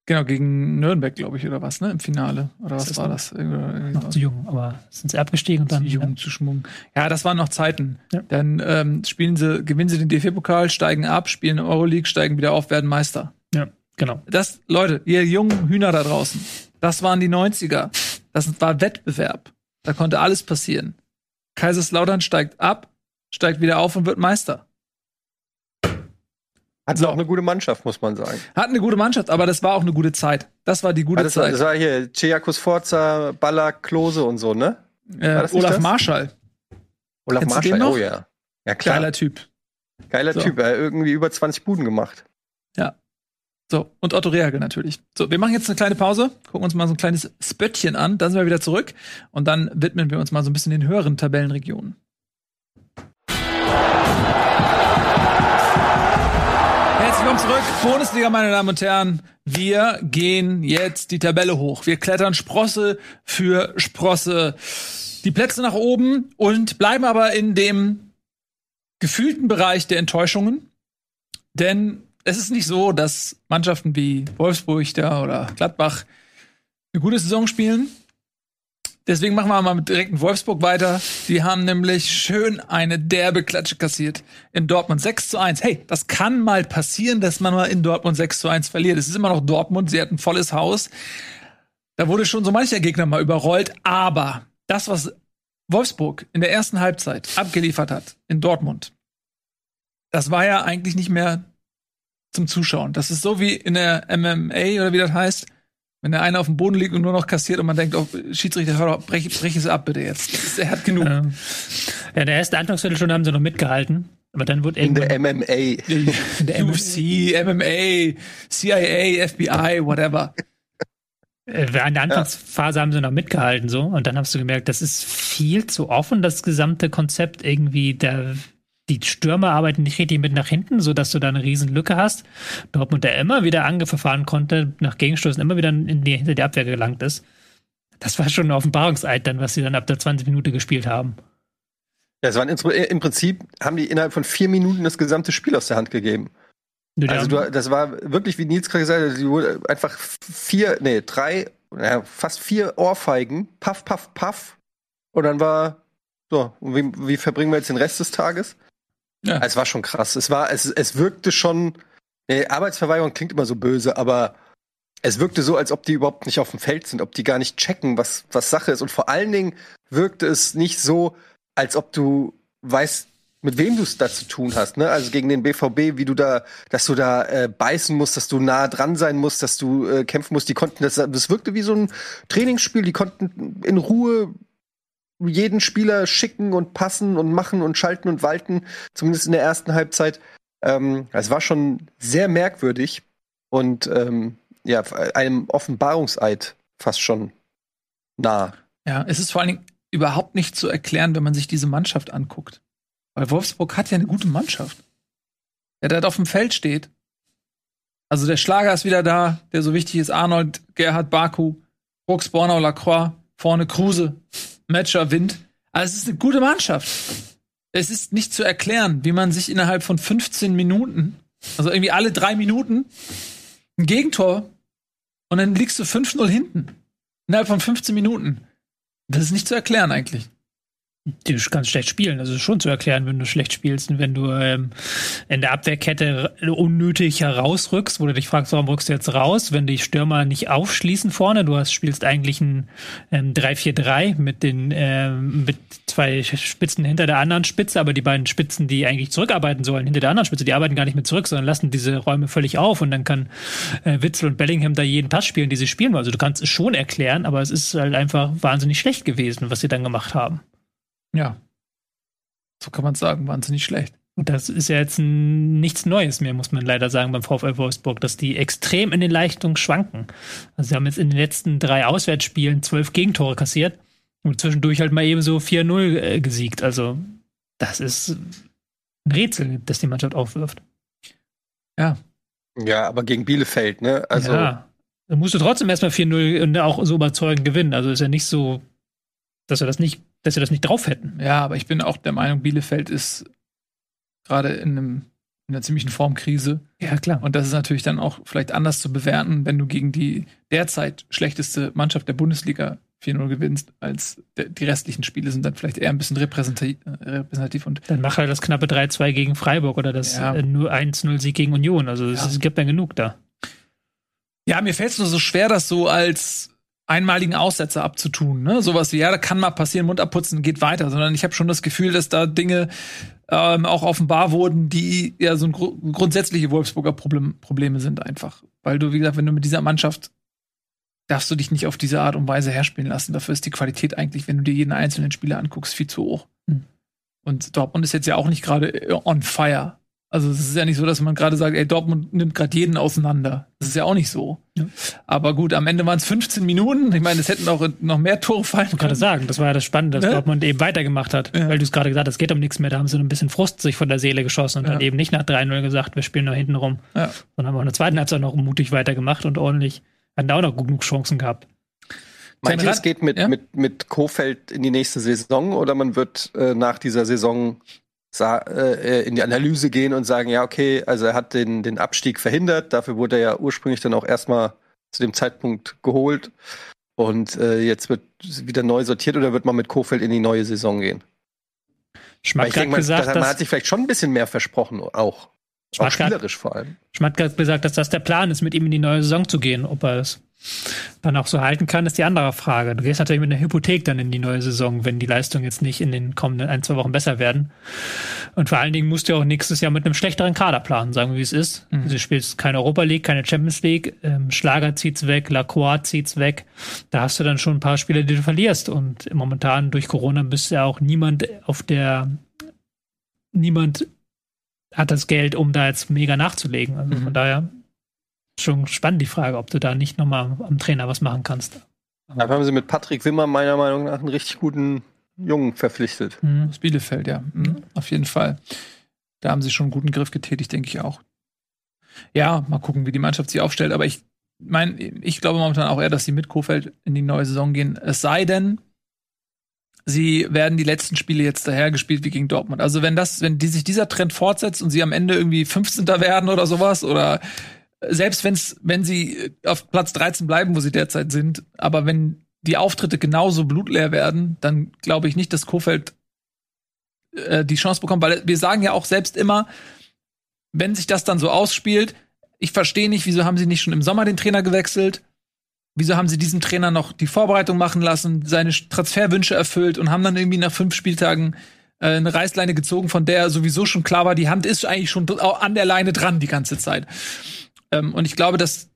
Genau, gegen Nürnberg, glaube ich, oder was, ne? Im Finale. Oder was Das war das? Noch zu jung, aber sind sie abgestiegen und zu dann. jung zu schmungen. Ja, das waren noch Zeiten. Ja. Dann ähm, spielen sie, gewinnen sie den DFB-Pokal, steigen ab, spielen Euroleague, steigen wieder auf, werden Meister. Ja, genau. Das, Leute, ihr jungen Hühner da draußen, das waren die 90er. Das war Wettbewerb. Da konnte alles passieren. Kaiserslautern steigt ab, steigt wieder auf und wird Meister. Hat So. auch eine gute Mannschaft, muss man sagen. Hat eine gute Mannschaft, aber das war auch eine gute Zeit. Das war die gute das, war, Zeit. das war hier Ceakus Forza, Ballack, Klose und so, ne? äh, Olaf? Marschall, Olaf Kennst Marschall, oh ja. Ja, klar. geiler Typ. Geiler So. Typ. Er hat irgendwie über 20 Buden gemacht. So, und Otto Rehagel natürlich. So, wir machen jetzt eine kleine Pause, gucken uns mal so ein kleines Spöttchen an, dann sind wir wieder zurück und dann widmen wir uns mal so ein bisschen den höheren Tabellenregionen. Herzlich willkommen zurück, Bundesliga, meine Damen und Herren. Wir gehen jetzt die Tabelle hoch. Wir klettern Sprosse für Sprosse die Plätze nach oben und bleiben aber in dem gefühlten Bereich der Enttäuschungen. Denn es ist nicht so, dass Mannschaften wie Wolfsburg da oder Gladbach eine gute Saison spielen. Deswegen machen wir mal mit direkt mit Wolfsburg weiter. Die haben nämlich schön eine derbe Klatsche kassiert in Dortmund 6 zu 1. Hey, das kann mal passieren, dass man mal in Dortmund 6 zu 1 verliert. Es ist immer noch Dortmund, sie hat ein volles Haus. Da wurde schon so mancher Gegner mal überrollt, aber das, was Wolfsburg in der ersten Halbzeit abgeliefert hat in Dortmund, das war ja eigentlich nicht mehr zum Zuschauen. Das ist so wie in der MMA oder wie das heißt, wenn der eine auf dem Boden liegt und nur noch kassiert und man denkt, oh, Schiedsrichter, hör doch, brech, brech es ab bitte jetzt. Er hat genug. Ähm, ja, in der ersten Anfangsviertelstunde haben sie noch mitgehalten, aber dann wurde In der MMA. in der UFC, MMA, CIA, FBI, whatever. Äh, In der Anfangsphase haben sie noch mitgehalten so und dann hast du gemerkt, das ist viel zu offen, das gesamte Konzept irgendwie der die Stürmer arbeiten nicht richtig mit nach hinten, so dass du da eine riesen Lücke hast. Dortmund, der immer wieder angefahren konnte, nach Gegenstößen immer wieder in die, hinter die Abwehr gelangt ist. Das war schon ein Offenbarungseid dann, was sie dann ab der 20 Minute gespielt haben. Das waren ins- im Prinzip, haben die innerhalb von vier Minuten das gesamte Spiel aus der Hand gegeben. Die Also du, das war wirklich, wie Nils gerade gesagt hat, einfach vier, nee, drei, naja, fast vier Ohrfeigen, paff, paff, paff. Und dann war, so, wie, wie verbringen wir jetzt den Rest des Tages? Ja. Es war schon krass. Es war, es, es wirkte schon, nee, Arbeitsverweigerung klingt immer so böse, aber es wirkte so, als ob die überhaupt nicht auf dem Feld sind, ob die gar nicht checken, was, was Sache ist. Und vor allen Dingen wirkte es nicht so, als ob du weißt, mit wem du es da zu tun hast, ne? Also gegen den BVB, wie du da, dass du da äh, beißen musst, dass du nah dran sein musst, dass du äh, kämpfen musst. Die konnten das, das wirkte wie so ein Trainingsspiel. Die konnten in Ruhe jeden Spieler schicken und passen und machen und schalten und walten, zumindest in der ersten Halbzeit. Ähm, es war schon sehr merkwürdig und ähm, ja, einem Offenbarungseid fast schon nah. Ja, es ist vor allen Dingen überhaupt nicht zu erklären, wenn man sich diese Mannschaft anguckt. Weil Wolfsburg hat ja eine gute Mannschaft. Der da auf dem Feld steht. Also der Schlager ist wieder da, der so wichtig ist. Arnold, Gerhard Baku, Brooks, Bornau, Lacroix, vorne Kruse, Matcher, Wind. Also es ist eine gute Mannschaft. Es ist nicht zu erklären, wie man sich innerhalb von 15 Minuten, also irgendwie alle drei Minuten, ein Gegentor und dann liegst du 5-0 hinten. Innerhalb von 15 Minuten. Das ist nicht zu erklären eigentlich. Du kannst schlecht spielen, das ist schon zu erklären, wenn du schlecht spielst und wenn du ähm, in der Abwehrkette unnötig herausrückst, wo du dich fragst, warum rückst du jetzt raus, wenn die Stürmer nicht aufschließen vorne, du hast, spielst eigentlich ein ähm, 3-4-3 mit den ähm, mit zwei Spitzen hinter der anderen Spitze, aber die beiden Spitzen, die eigentlich zurückarbeiten sollen, hinter der anderen Spitze, die arbeiten gar nicht mehr zurück, sondern lassen diese Räume völlig auf und dann kann äh, Witzel und Bellingham da jeden Pass spielen, die sie spielen. Also du kannst es schon erklären, aber es ist halt einfach wahnsinnig schlecht gewesen, was sie dann gemacht haben. Ja. So kann man sagen, wahnsinnig schlecht. Und das ist ja jetzt nichts Neues mehr, muss man leider sagen, beim VfL Wolfsburg, dass die extrem in den Leistungen schwanken. Also sie haben jetzt in den letzten drei Auswärtsspielen zwölf Gegentore kassiert und zwischendurch halt mal eben so 4-0 äh, gesiegt. Also das ist ein Rätsel, das die Mannschaft aufwirft. Ja. Ja, aber gegen Bielefeld, ne? Also. Ja. Da musst du trotzdem erstmal 4-0 und auch so überzeugend gewinnen. Also ist ja nicht so, dass wir das nicht dass sie das nicht drauf hätten. Ja, aber ich bin auch der Meinung, Bielefeld ist gerade in, einem, in einer ziemlichen Formkrise. Ja, klar. Und das ist natürlich dann auch vielleicht anders zu bewerten, wenn du gegen die derzeit schlechteste Mannschaft der Bundesliga 4-0 gewinnst, als die restlichen Spiele sind dann vielleicht eher ein bisschen repräsentativ. repräsentativ und dann mach halt das knappe 3-2 gegen Freiburg oder das ja. 1-0-Sieg gegen Union. Also es ja. gibt dann genug da. Ja, mir fällt es nur so schwer, das so als einmaligen Aussetzer abzutun. Ne? Sowas wie, ja, da kann mal passieren, Mund abputzen, geht weiter. Sondern ich habe schon das Gefühl, dass da Dinge ähm, auch offenbar wurden, die ja so ein gru grundsätzliche Wolfsburger Problem Probleme sind einfach. Weil du, wie gesagt, wenn du mit dieser Mannschaft darfst du dich nicht auf diese Art und Weise herspielen lassen. Dafür ist die Qualität eigentlich, wenn du dir jeden einzelnen Spieler anguckst, viel zu hoch. Hm. Und Dortmund ist jetzt ja auch nicht gerade on fire. Also es ist ja nicht so, dass man gerade sagt, ey, Dortmund nimmt gerade jeden auseinander. Das ist ja auch nicht so. Ja. Aber gut, am Ende waren es 15 Minuten. Ich meine, es hätten auch noch mehr Tore fallen können. Ich gerade sagen, das war ja das Spannende, dass ne? Dortmund eben weitergemacht hat. Ja. Weil du es gerade gesagt hast, es geht um nichts mehr. Da haben sie ein bisschen Frust sich von der Seele geschossen und ja. dann eben nicht nach 3-0 gesagt, wir spielen nur hinten rum. Ja. Sondern haben auch in der zweiten Halbzeit noch mutig weitergemacht und ordentlich, hatten auch noch genug Chancen gehabt. Meint ihr, es geht mit, ja? mit, mit Kofeld in die nächste Saison oder man wird äh, nach dieser Saison in die Analyse gehen und sagen, ja, okay, also er hat den, den Abstieg verhindert, dafür wurde er ja ursprünglich dann auch erstmal zu dem Zeitpunkt geholt und äh, jetzt wird wieder neu sortiert oder wird man mit Kofeld in die neue Saison gehen? Schmack hat gesagt, man, man hat sich vielleicht schon ein bisschen mehr versprochen, auch. Auch spielerisch vor allem. Schmatt hat gesagt, dass das der Plan ist, mit ihm in die neue Saison zu gehen. Ob er es dann auch so halten kann, ist die andere Frage. Du gehst natürlich mit einer Hypothek dann in die neue Saison, wenn die Leistungen jetzt nicht in den kommenden ein, zwei Wochen besser werden. Und vor allen Dingen musst du auch nächstes Jahr mit einem schlechteren Kader planen, sagen wir, wie es ist. Mhm. Du spielst keine Europa League, keine Champions League, ähm, Schlager zieht's weg, Lacroix zieht's weg. Da hast du dann schon ein paar Spiele, die du verlierst. Und momentan durch Corona bist ja auch niemand auf der, niemand hat das Geld, um da jetzt mega nachzulegen. Also mhm. von daher schon spannend die Frage, ob du da nicht nochmal am Trainer was machen kannst. Da haben sie mit Patrick Wimmer meiner Meinung nach einen richtig guten Jungen verpflichtet. Mhm. Aus Bielefeld, ja. Mhm. Auf jeden Fall. Da haben sie schon einen guten Griff getätigt, denke ich auch. Ja, mal gucken, wie die Mannschaft sich aufstellt. Aber ich meine, ich glaube momentan auch eher, dass sie mit Kofeld in die neue Saison gehen. Es sei denn, sie werden die letzten Spiele jetzt dahergespielt wie gegen Dortmund. Also wenn das, wenn die sich dieser Trend fortsetzt und sie am Ende irgendwie 15. werden oder sowas oder selbst wenn's, wenn sie auf Platz 13 bleiben, wo sie derzeit sind, aber wenn die Auftritte genauso blutleer werden, dann glaube ich nicht, dass Kofeld äh, die Chance bekommt, weil wir sagen ja auch selbst immer, wenn sich das dann so ausspielt, ich verstehe nicht, wieso haben sie nicht schon im Sommer den Trainer gewechselt? Wieso haben sie diesen Trainer noch die Vorbereitung machen lassen, seine Transferwünsche erfüllt und haben dann irgendwie nach fünf Spieltagen äh, eine Reißleine gezogen, von der sowieso schon klar war, die Hand ist eigentlich schon an der Leine dran die ganze Zeit. Ähm, und ich glaube, dass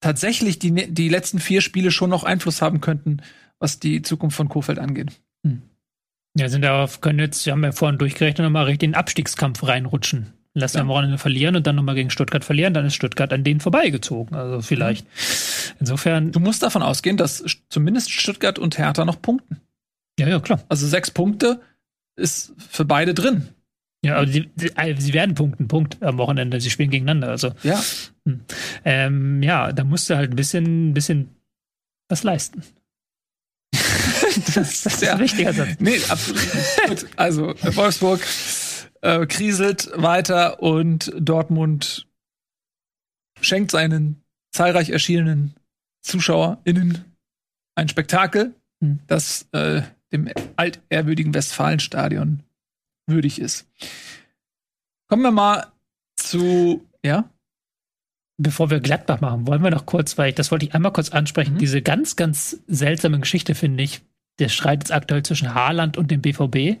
tatsächlich die, die letzten vier Spiele schon noch Einfluss haben könnten, was die Zukunft von Kofeld angeht. Hm. Ja, sind darauf, können jetzt, wir haben ja vorhin durchgerechnet, nochmal richtig in den Abstiegskampf reinrutschen. Lassen ja. am Wochenende verlieren und dann nochmal gegen Stuttgart verlieren, dann ist Stuttgart an denen vorbeigezogen. Also vielleicht. Mhm. Insofern. Du musst davon ausgehen, dass zumindest Stuttgart und Hertha noch punkten. Ja, ja, klar. Also sechs Punkte ist für beide drin. Ja, aber sie, sie, äh, sie, werden punkten, Punkt am Wochenende. Sie spielen gegeneinander. Also ja, hm. ähm, ja, da musst du halt ein bisschen, bisschen was leisten. das, das, ist ja. ein wichtiger Satz. Nee, absolut. Gut, also Wolfsburg äh, kriselt weiter und Dortmund schenkt seinen zahlreich erschienenen ZuschauerInnen ein Spektakel, hm. das äh, dem altehrwürdigen Westfalenstadion würdig ist. Kommen wir mal zu, ja? Bevor wir Gladbach machen, wollen wir noch kurz, weil ich, das wollte ich einmal kurz ansprechen, mhm. diese ganz, ganz seltsame Geschichte, finde ich, der Streit jetzt aktuell zwischen Haaland und dem BVB.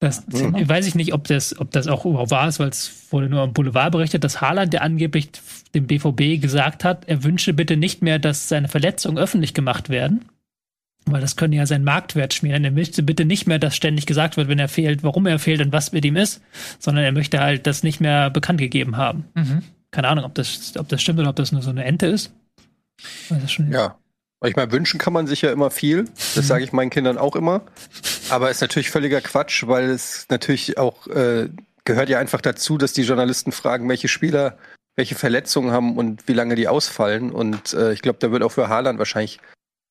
Das mhm. weiß ich nicht, ob das, ob das auch überhaupt wahr ist, weil es wurde nur am Boulevard berichtet, dass Haaland, der angeblich dem BVB gesagt hat, er wünsche bitte nicht mehr, dass seine Verletzungen öffentlich gemacht werden. Weil das könnte ja seinen Marktwert schmieren. Er möchte bitte nicht mehr, dass ständig gesagt wird, wenn er fehlt, warum er fehlt und was mit ihm ist, sondern er möchte halt das nicht mehr bekannt gegeben haben. Mhm. Keine Ahnung, ob das, ob das stimmt oder ob das nur so eine Ente ist. ja. Ich meine, wünschen kann man sich ja immer viel. Das sage ich meinen Kindern auch immer. Aber ist natürlich völliger Quatsch, weil es natürlich auch äh, gehört ja einfach dazu, dass die Journalisten fragen, welche Spieler welche Verletzungen haben und wie lange die ausfallen. Und äh, ich glaube, da wird auch für Haaland wahrscheinlich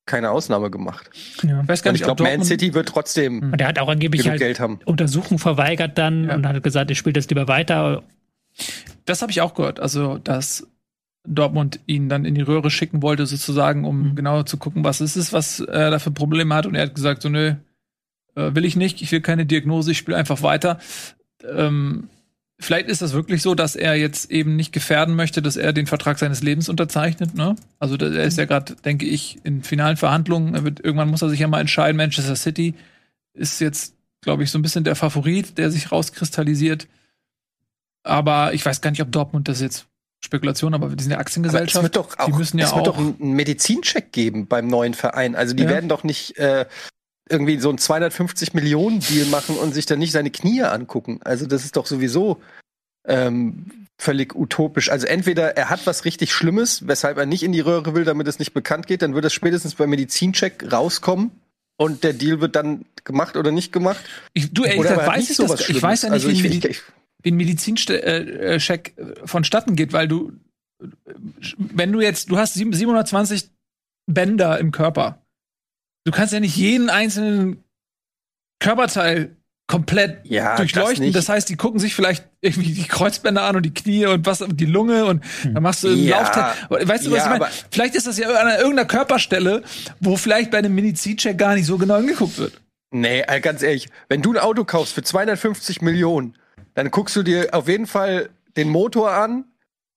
keine Ausnahme gemacht. Ja. Ich weiß gar nicht, ich glaube, Man City wird trotzdem und der hat auch angeblich halt Geld haben. Untersuchung verweigert dann ja. und hat gesagt, ich spiele das lieber weiter. Das habe ich auch gehört. Also, dass Dortmund ihn dann in die Röhre schicken wollte, sozusagen, um mhm. genauer zu gucken, was es ist, was er da für Probleme hat. Und er hat gesagt, so, nö, äh, will ich nicht, ich will keine Diagnose, ich spiele einfach weiter. Ähm, Vielleicht ist das wirklich so, dass er jetzt eben nicht gefährden möchte, dass er den Vertrag seines Lebens unterzeichnet. Ne? Also er ist ja gerade, denke ich, in finalen Verhandlungen. Er wird, irgendwann muss er sich ja mal entscheiden. Manchester City ist jetzt, glaube ich, so ein bisschen der Favorit, der sich rauskristallisiert. Aber ich weiß gar nicht, ob Dortmund das jetzt Spekulation, aber die sind ja Aktiengesellschaft. Aber es wird doch auch, die müssen ja es wird auch doch einen Medizincheck geben beim neuen Verein. Also die ja. werden doch nicht äh, irgendwie so ein 250 Millionen Deal machen und sich dann nicht seine Knie angucken. Also das ist doch sowieso ähm, völlig utopisch. Also entweder er hat was richtig Schlimmes, weshalb er nicht in die Röhre will, damit es nicht bekannt geht, dann wird es spätestens beim Medizincheck rauskommen und der Deal wird dann gemacht oder nicht gemacht. Ich, du, ehrlich gesagt, weiß ich das, Ich weiß ja nicht, also wie, ich, ich, wie ein Medizincheck äh, äh, vonstatten geht, weil du, wenn du jetzt, du hast 720 Bänder im Körper du kannst ja nicht jeden einzelnen Körperteil komplett ja, durchleuchten. Das, das, heißt, die gucken sich vielleicht irgendwie die Kreuzbänder an und die Knie und was und die Lunge und hm. dann machst du einen ja, Lauftag. Weißt du, was ja, ich meine? Vielleicht ist das ja an irgendeiner Körperstelle, wo vielleicht bei einem Medizincheck gar nicht so genau hingeguckt wird. Nee, äh, ganz ehrlich, wenn du ein Auto kaufst für 250 Millionen, dann guckst du dir auf jeden Fall den Motor an,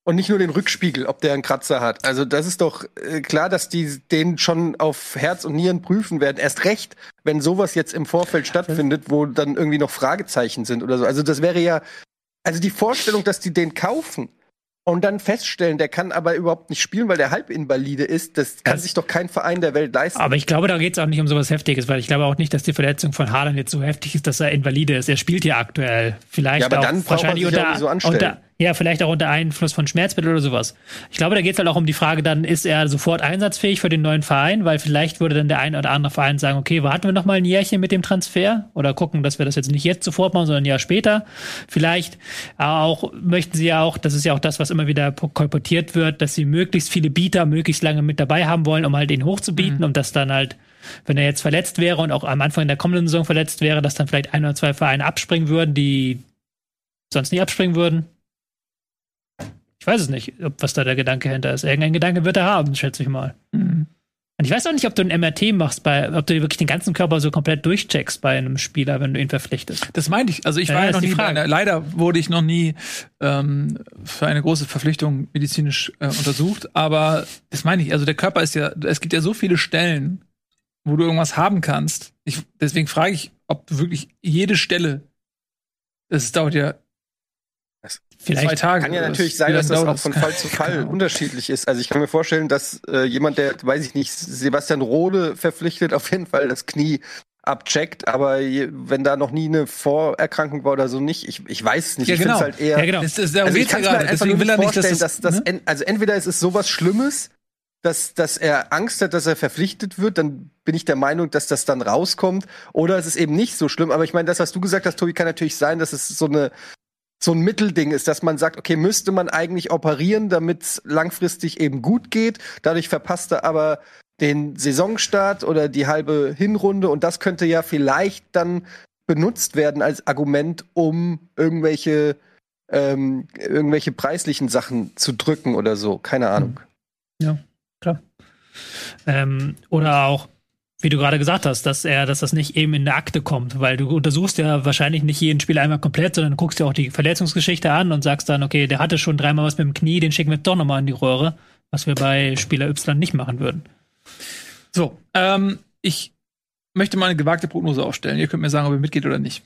und nicht nur den Rückspiegel, ob der einen Kratzer hat. Also das ist doch äh, klar, dass die den schon auf Herz und Nieren prüfen werden. Erst recht, wenn sowas jetzt im Vorfeld stattfindet, wo dann irgendwie noch Fragezeichen sind oder so. Also das wäre ja, also die Vorstellung, dass die den kaufen und dann feststellen, der kann aber überhaupt nicht spielen, weil der Halbinvalide ist, das kann das sich doch kein Verein der Welt leisten. Aber ich glaube, da geht es auch nicht um sowas Heftiges, weil ich glaube auch nicht, dass die Verletzung von Haaland jetzt so heftig ist, dass er invalide ist. Er spielt ja aktuell. Vielleicht ja, aber auch dann wahrscheinlich unter, so unter, ja, vielleicht auch unter Einfluss von Schmerzmitteln oder sowas. Ich glaube, da geht es halt auch um die Frage, dann ist er sofort einsatzfähig für den neuen Verein, weil vielleicht würde dann der ein oder andere Verein sagen, okay, warten wir noch mal ein Jährchen mit dem Transfer oder gucken, dass wir das jetzt nicht jetzt sofort machen, sondern ein Jahr später. Vielleicht auch möchten sie ja auch, das ist ja auch das, was immer wieder kolportiert wird, dass sie möglichst viele Bieter möglichst lange mit dabei haben wollen, um halt den hochzubieten, mhm. um das dann halt wenn er jetzt verletzt wäre und auch am Anfang der kommenden Saison verletzt wäre, dass dann vielleicht ein oder zwei Vereine abspringen würden, die sonst nicht abspringen würden. Ich weiß es nicht, ob was da der Gedanke hinter ist. Irgendein Gedanke wird er haben, schätze ich mal. Mhm. Und ich weiß auch nicht, ob du ein MRT machst, bei, ob du wirklich den ganzen Körper so komplett durchcheckst bei einem Spieler, wenn du ihn verpflichtest. Das meinte ich. Also ich ja, war ja noch nie, Frage. leider wurde ich noch nie ähm, für eine große Verpflichtung medizinisch äh, untersucht. Aber das meine ich. Also der Körper ist ja, es gibt ja so viele Stellen, wo du irgendwas haben kannst. Ich, deswegen frage ich, ob du wirklich jede Stelle, das dauert ja Vielleicht zwei Tage. Kann ja natürlich sein, dass das auch von Fall zu Fall genau. unterschiedlich ist. Also ich kann mir vorstellen, dass äh, jemand, der, weiß ich nicht, Sebastian Rode verpflichtet, auf jeden Fall das Knie abcheckt, aber je, wenn da noch nie eine Vorerkrankung war oder so nicht, ich, ich weiß es nicht. Ja, ich genau. finde halt eher. Ja, genau. Das ist, also ich kann mir halt einfach nur vorstellen, nicht, dass, das, dass, ne? also entweder ist es sowas Schlimmes, dass, dass er Angst hat, dass er verpflichtet wird, dann bin ich der Meinung, dass das dann rauskommt. Oder es ist eben nicht so schlimm. Aber ich meine, das, was du gesagt hast, Tobi, kann natürlich sein, dass es so eine so ein Mittelding ist, dass man sagt, okay, müsste man eigentlich operieren, damit es langfristig eben gut geht. Dadurch verpasst er aber den Saisonstart oder die halbe Hinrunde und das könnte ja vielleicht dann benutzt werden als Argument, um irgendwelche ähm, irgendwelche preislichen Sachen zu drücken oder so. Keine Ahnung. Ja, klar. Ähm, oder auch, wie du gerade gesagt hast, dass er, dass das nicht eben in der Akte kommt, weil du untersuchst ja wahrscheinlich nicht jeden Spieler einmal komplett, sondern du guckst dir auch die Verletzungsgeschichte an und sagst dann, okay, der hatte schon dreimal was mit dem Knie, den schicken wir doch nochmal in die Röhre, was wir bei Spieler Y nicht machen würden. So, ähm, ich möchte mal eine gewagte Prognose aufstellen. Ihr könnt mir sagen, ob ihr mitgeht oder nicht.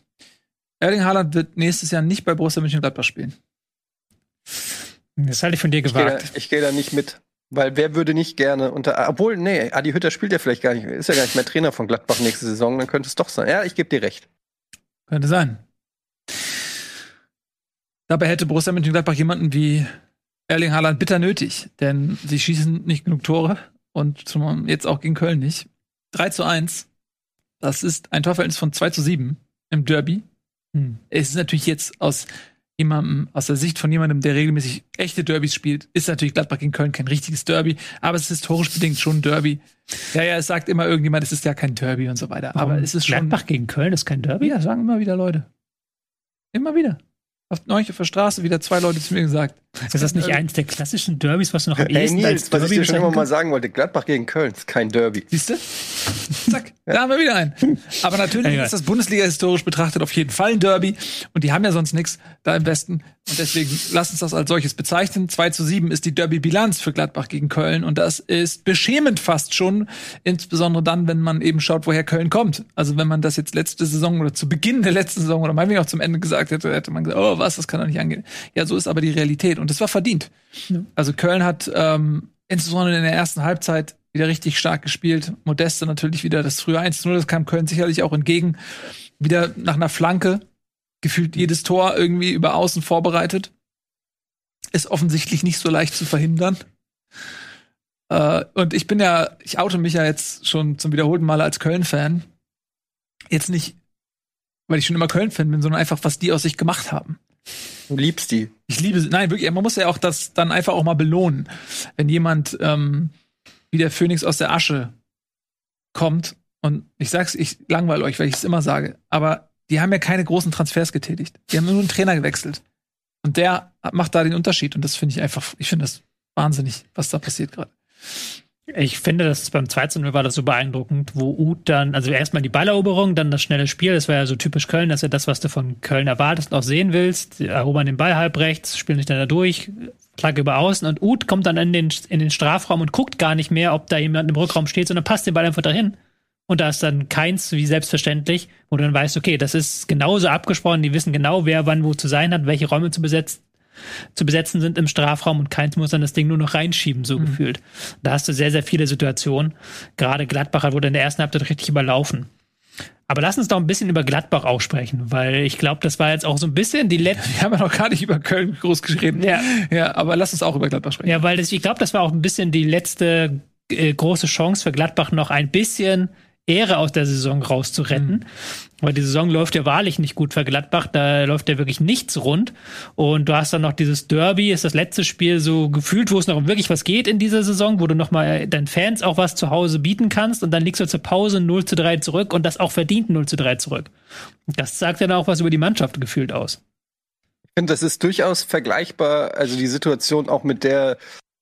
Erling Haaland wird nächstes Jahr nicht bei Borussia Mönchengladbach spielen. Das halte ich von dir Ich gehe da, gewagt. ich geh da nicht mit. Weil wer würde nicht gerne unter. Obwohl, nee, Adi Hütter spielt ja vielleicht gar nicht, ist ja gar nicht mehr Trainer von Gladbach nächste Saison, dann könnte es doch sein. Ja, ich gebe dir recht. Könnte sein. Dabei hätte Borussia Mönchengladbach jemanden wie Erling Haaland bitter nötig, denn sie schießen nicht genug Tore und zum, jetzt auch gegen Köln nicht. 3 zu 1. Das ist ein Torverhältnis von 2 zu 7 im Derby. Hm. Es ist natürlich jetzt aus jemandem, aus der Sicht von jemandem, der regelmäßig echte Derbys spielt, ist natürlich Gladbach gegen Köln kein richtiges Derby, aber es ist historisch bedingt schon ein Derby. Ja, ja, es sagt immer irgendjemand, es ist ja kein Derby und so weiter, aber es ist schon. Gladbach gegen Köln ist kein Derby? Ja, sagen immer wieder Leute. Immer wieder. Auf neulich auf der Straße wieder zwei Leute zu mir gesagt. Ist das nicht eins der klassischen Derbys, was du noch am Ey, ehesten Nils, als was ich Derby dir schon immer mal sagen wollte, Gladbach gegen Köln ist kein Derby. Siehst du? Zack, da haben wir wieder einen. Aber natürlich ist das Bundesliga historisch betrachtet auf jeden Fall ein Derby. Und die haben ja sonst nichts da im Westen. Und deswegen lass uns das als solches bezeichnen. 2 zu 7 ist die Derby-Bilanz für Gladbach gegen Köln. Und das ist beschämend fast schon. Insbesondere dann, wenn man eben schaut, woher Köln kommt. Also wenn man das jetzt letzte Saison oder zu Beginn der letzten Saison oder meinetwegen auch zum Ende gesagt hätte, hätte man gesagt, oh was, das kann doch nicht angehen. Ja, so ist aber die Realität. Und das war verdient. Also Köln hat ähm, insbesondere in der ersten Halbzeit wieder richtig stark gespielt. Modeste natürlich wieder das frühe 1-0, das kam Köln sicherlich auch entgegen. Wieder nach einer Flanke, gefühlt jedes Tor irgendwie über außen vorbereitet. Ist offensichtlich nicht so leicht zu verhindern. Äh, und ich bin ja, ich oute mich ja jetzt schon zum wiederholten Male als Köln-Fan. Jetzt nicht, weil ich schon immer Köln-Fan bin, sondern einfach, was die aus sich gemacht haben. Du liebst die. Ich liebe, nein, wirklich, man muss ja auch das dann einfach auch mal belohnen. Wenn jemand ähm, wie der Phönix aus der Asche kommt und ich sag's, ich langweile euch, weil ich es immer sage, aber die haben ja keine großen Transfers getätigt. Die haben nur einen Trainer gewechselt. Und der macht da den Unterschied und das finde ich einfach, ich finde das wahnsinnig, was da passiert gerade. Ich finde, dass beim 2-0 war das so beeindruckend, wo Uth dann, also erstmal die Balleroberung, dann das schnelle Spiel, das war ja so typisch Köln, das ist ja das, was du von Köln erwartest und auch sehen willst. Erobern den Ball halb rechts, spielen sich dann da durch, Flagge über außen und Uth kommt dann in den, in den Strafraum und guckt gar nicht mehr, ob da jemand im Rückraum steht, sondern passt den Ball einfach dahin. Und da ist dann keins, wie selbstverständlich, wo du dann weißt, okay, das ist genauso abgesprochen, die wissen genau, wer wann wo zu sein hat, welche Räume zu besetzen zu besetzen sind im Strafraum und keins muss dann das Ding nur noch reinschieben, so gefühlt. Da hast du sehr, sehr viele Situationen. Gerade Gladbacher wurde in der ersten Halbzeit richtig überlaufen. Aber lass uns doch ein bisschen über Gladbach auch sprechen, weil ich glaube, das war jetzt auch so ein bisschen die letzte. Wir haben ja noch gar nicht über Köln groß geschrieben. Ja. ja, aber lass uns auch über Gladbach sprechen. Ja, weil das, ich glaube, das war auch ein bisschen die letzte äh, große Chance für Gladbach, noch ein bisschen Ehre aus der Saison rauszuretten. Weil die Saison läuft ja wahrlich nicht gut für Gladbach, da läuft ja wirklich nichts rund. Und du hast dann noch dieses Derby, ist das letzte Spiel so gefühlt, wo es noch wirklich was geht in dieser Saison, wo du nochmal deinen Fans auch was zu Hause bieten kannst und dann liegst du zur Pause 0 zu 3 zurück und das auch verdient 0 zu 3 zurück. Das sagt dann auch was über die Mannschaft gefühlt aus. Ich finde, das ist durchaus vergleichbar, also die Situation auch mit der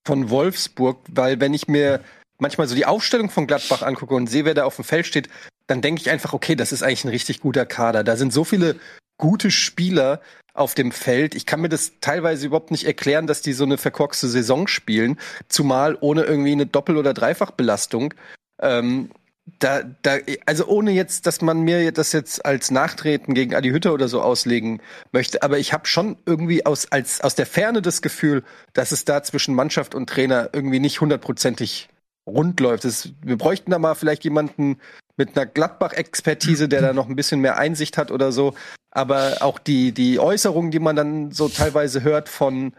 von Wolfsburg, weil wenn ich mir manchmal so die Aufstellung von Gladbach angucke und sehe, wer da auf dem Feld steht, dann denke ich einfach, okay, das ist eigentlich ein richtig guter Kader. Da sind so viele gute Spieler auf dem Feld. Ich kann mir das teilweise überhaupt nicht erklären, dass die so eine verkorkste Saison spielen, zumal ohne irgendwie eine Doppel- oder Dreifachbelastung. Ähm, da, da, also ohne jetzt, dass man mir das jetzt als Nachtreten gegen Adi Hütter oder so auslegen möchte, aber ich habe schon irgendwie aus, als, aus der Ferne das Gefühl, dass es da zwischen Mannschaft und Trainer irgendwie nicht hundertprozentig rund läuft. Es, wir bräuchten da mal vielleicht jemanden mit einer Gladbach-Expertise, der da noch ein bisschen mehr Einsicht hat oder so. Aber auch die, die Äußerungen, die man dann so teilweise hört von,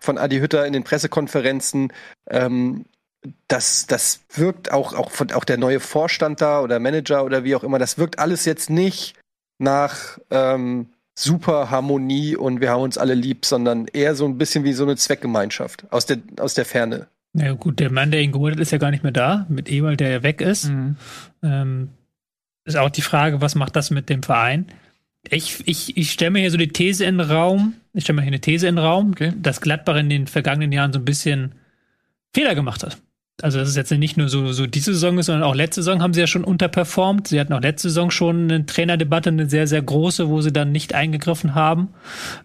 von Adi Hütter in den Pressekonferenzen, ähm, das, das wirkt auch, auch, von, auch der neue Vorstand da oder Manager oder wie auch immer, das wirkt alles jetzt nicht nach ähm, super Harmonie und wir haben uns alle lieb, sondern eher so ein bisschen wie so eine Zweckgemeinschaft aus der, aus der Ferne. Na ja, gut, der Mann, der ihn geholt hat, ist ja gar nicht mehr da, mit Ewald, der ja weg ist. Mhm. Ähm, ist auch die Frage, was macht das mit dem Verein? Ich, ich, ich stelle mir hier so die These in den Raum, ich stelle mir hier eine These in den Raum, Okay. dass Gladbach in den vergangenen Jahren so ein bisschen Fehler gemacht hat. Also das ist jetzt nicht nur so, so diese Saison ist, sondern auch letzte Saison haben sie ja schon unterperformt. Sie hatten auch letzte Saison schon eine Trainerdebatte, eine sehr, sehr große, wo sie dann nicht eingegriffen haben.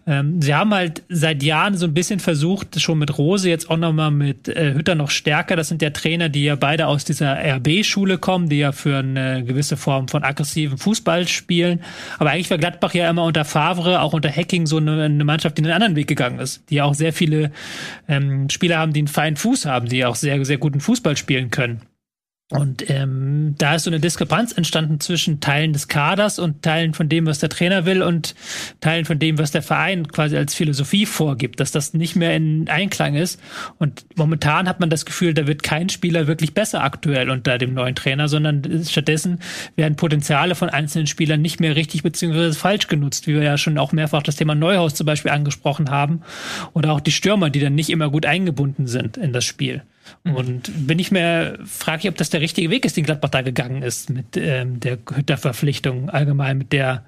Ähm, sie haben halt seit Jahren so ein bisschen versucht, schon mit Rose, jetzt auch nochmal mit äh, Hütter noch stärker. Das sind ja Trainer, die ja beide aus dieser RB-Schule kommen, die ja für eine gewisse Form von aggressiven Fußball spielen. Aber eigentlich war Gladbach ja immer unter Favre, auch unter Hacking so eine, eine Mannschaft, die einen anderen Weg gegangen ist, die ja auch sehr viele ähm, Spieler haben, die einen feinen Fuß haben, die auch sehr, sehr guten Fußball spielen können. Und ähm, da ist so eine Diskrepanz entstanden zwischen Teilen des Kaders und Teilen von dem, was der Trainer will und Teilen von dem, was der Verein quasi als Philosophie vorgibt, dass das nicht mehr in Einklang ist. Und momentan hat man das Gefühl, da wird kein Spieler wirklich besser aktuell unter dem neuen Trainer, sondern stattdessen werden Potenziale von einzelnen Spielern nicht mehr richtig beziehungsweise falsch genutzt, wie wir ja schon auch mehrfach das Thema Neuhaus zum Beispiel angesprochen haben. Oder auch die Stürmer, die dann nicht immer gut eingebunden sind in das Spiel. Mhm. Und bin ich mir, frage ich, ob das der richtige Weg ist, den Gladbach da gegangen ist mit ähm, der Hütter-Verpflichtung, allgemein mit der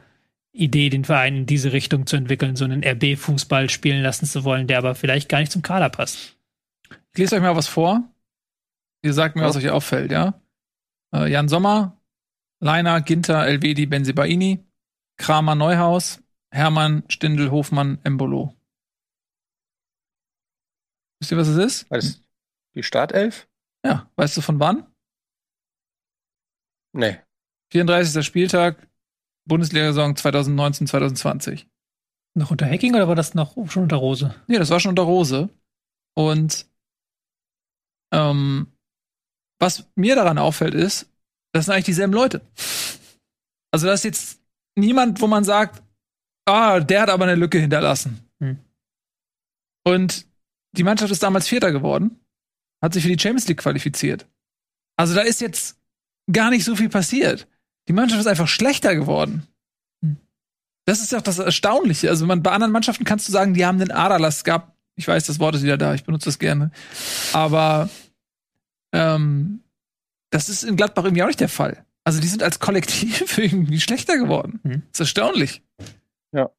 Idee, den Verein in diese Richtung zu entwickeln, so einen RB-Fußball spielen lassen zu wollen, der aber vielleicht gar nicht zum Kader passt. Ich lese euch mal was vor. Ihr sagt mir, was euch auffällt, ja? Äh, Jan Sommer, Leiner, Ginter, Elvedi, Benzibaini, Kramer, Neuhaus, Hermann, Stindl, Hofmann, Embolo. Wisst ihr, was es ist? Was? Die Startelf? Ja, weißt du von wann? Nee. 34. Spieltag, Bundesliga-Saison 2019, 2020. Noch unter Hacking oder war das noch schon unter Rose? Nee, das war schon unter Rose. Und ähm, was mir daran auffällt, ist, das sind eigentlich dieselben Leute. Also da ist jetzt niemand, wo man sagt, ah, der hat aber eine Lücke hinterlassen. Hm. Und die Mannschaft ist damals Vierter geworden hat sich für die Champions League qualifiziert. Also da ist jetzt gar nicht so viel passiert. Die Mannschaft ist einfach schlechter geworden. Hm. Das ist ja auch das Erstaunliche. Also man, bei anderen Mannschaften kannst du sagen, die haben den Aderlass. Es gab, ich weiß, das Wort ist wieder da, ich benutze das gerne. Aber ähm, das ist in Gladbach irgendwie auch nicht der Fall. Also die sind als Kollektiv irgendwie schlechter geworden. Mhm. Das ist erstaunlich. Ja.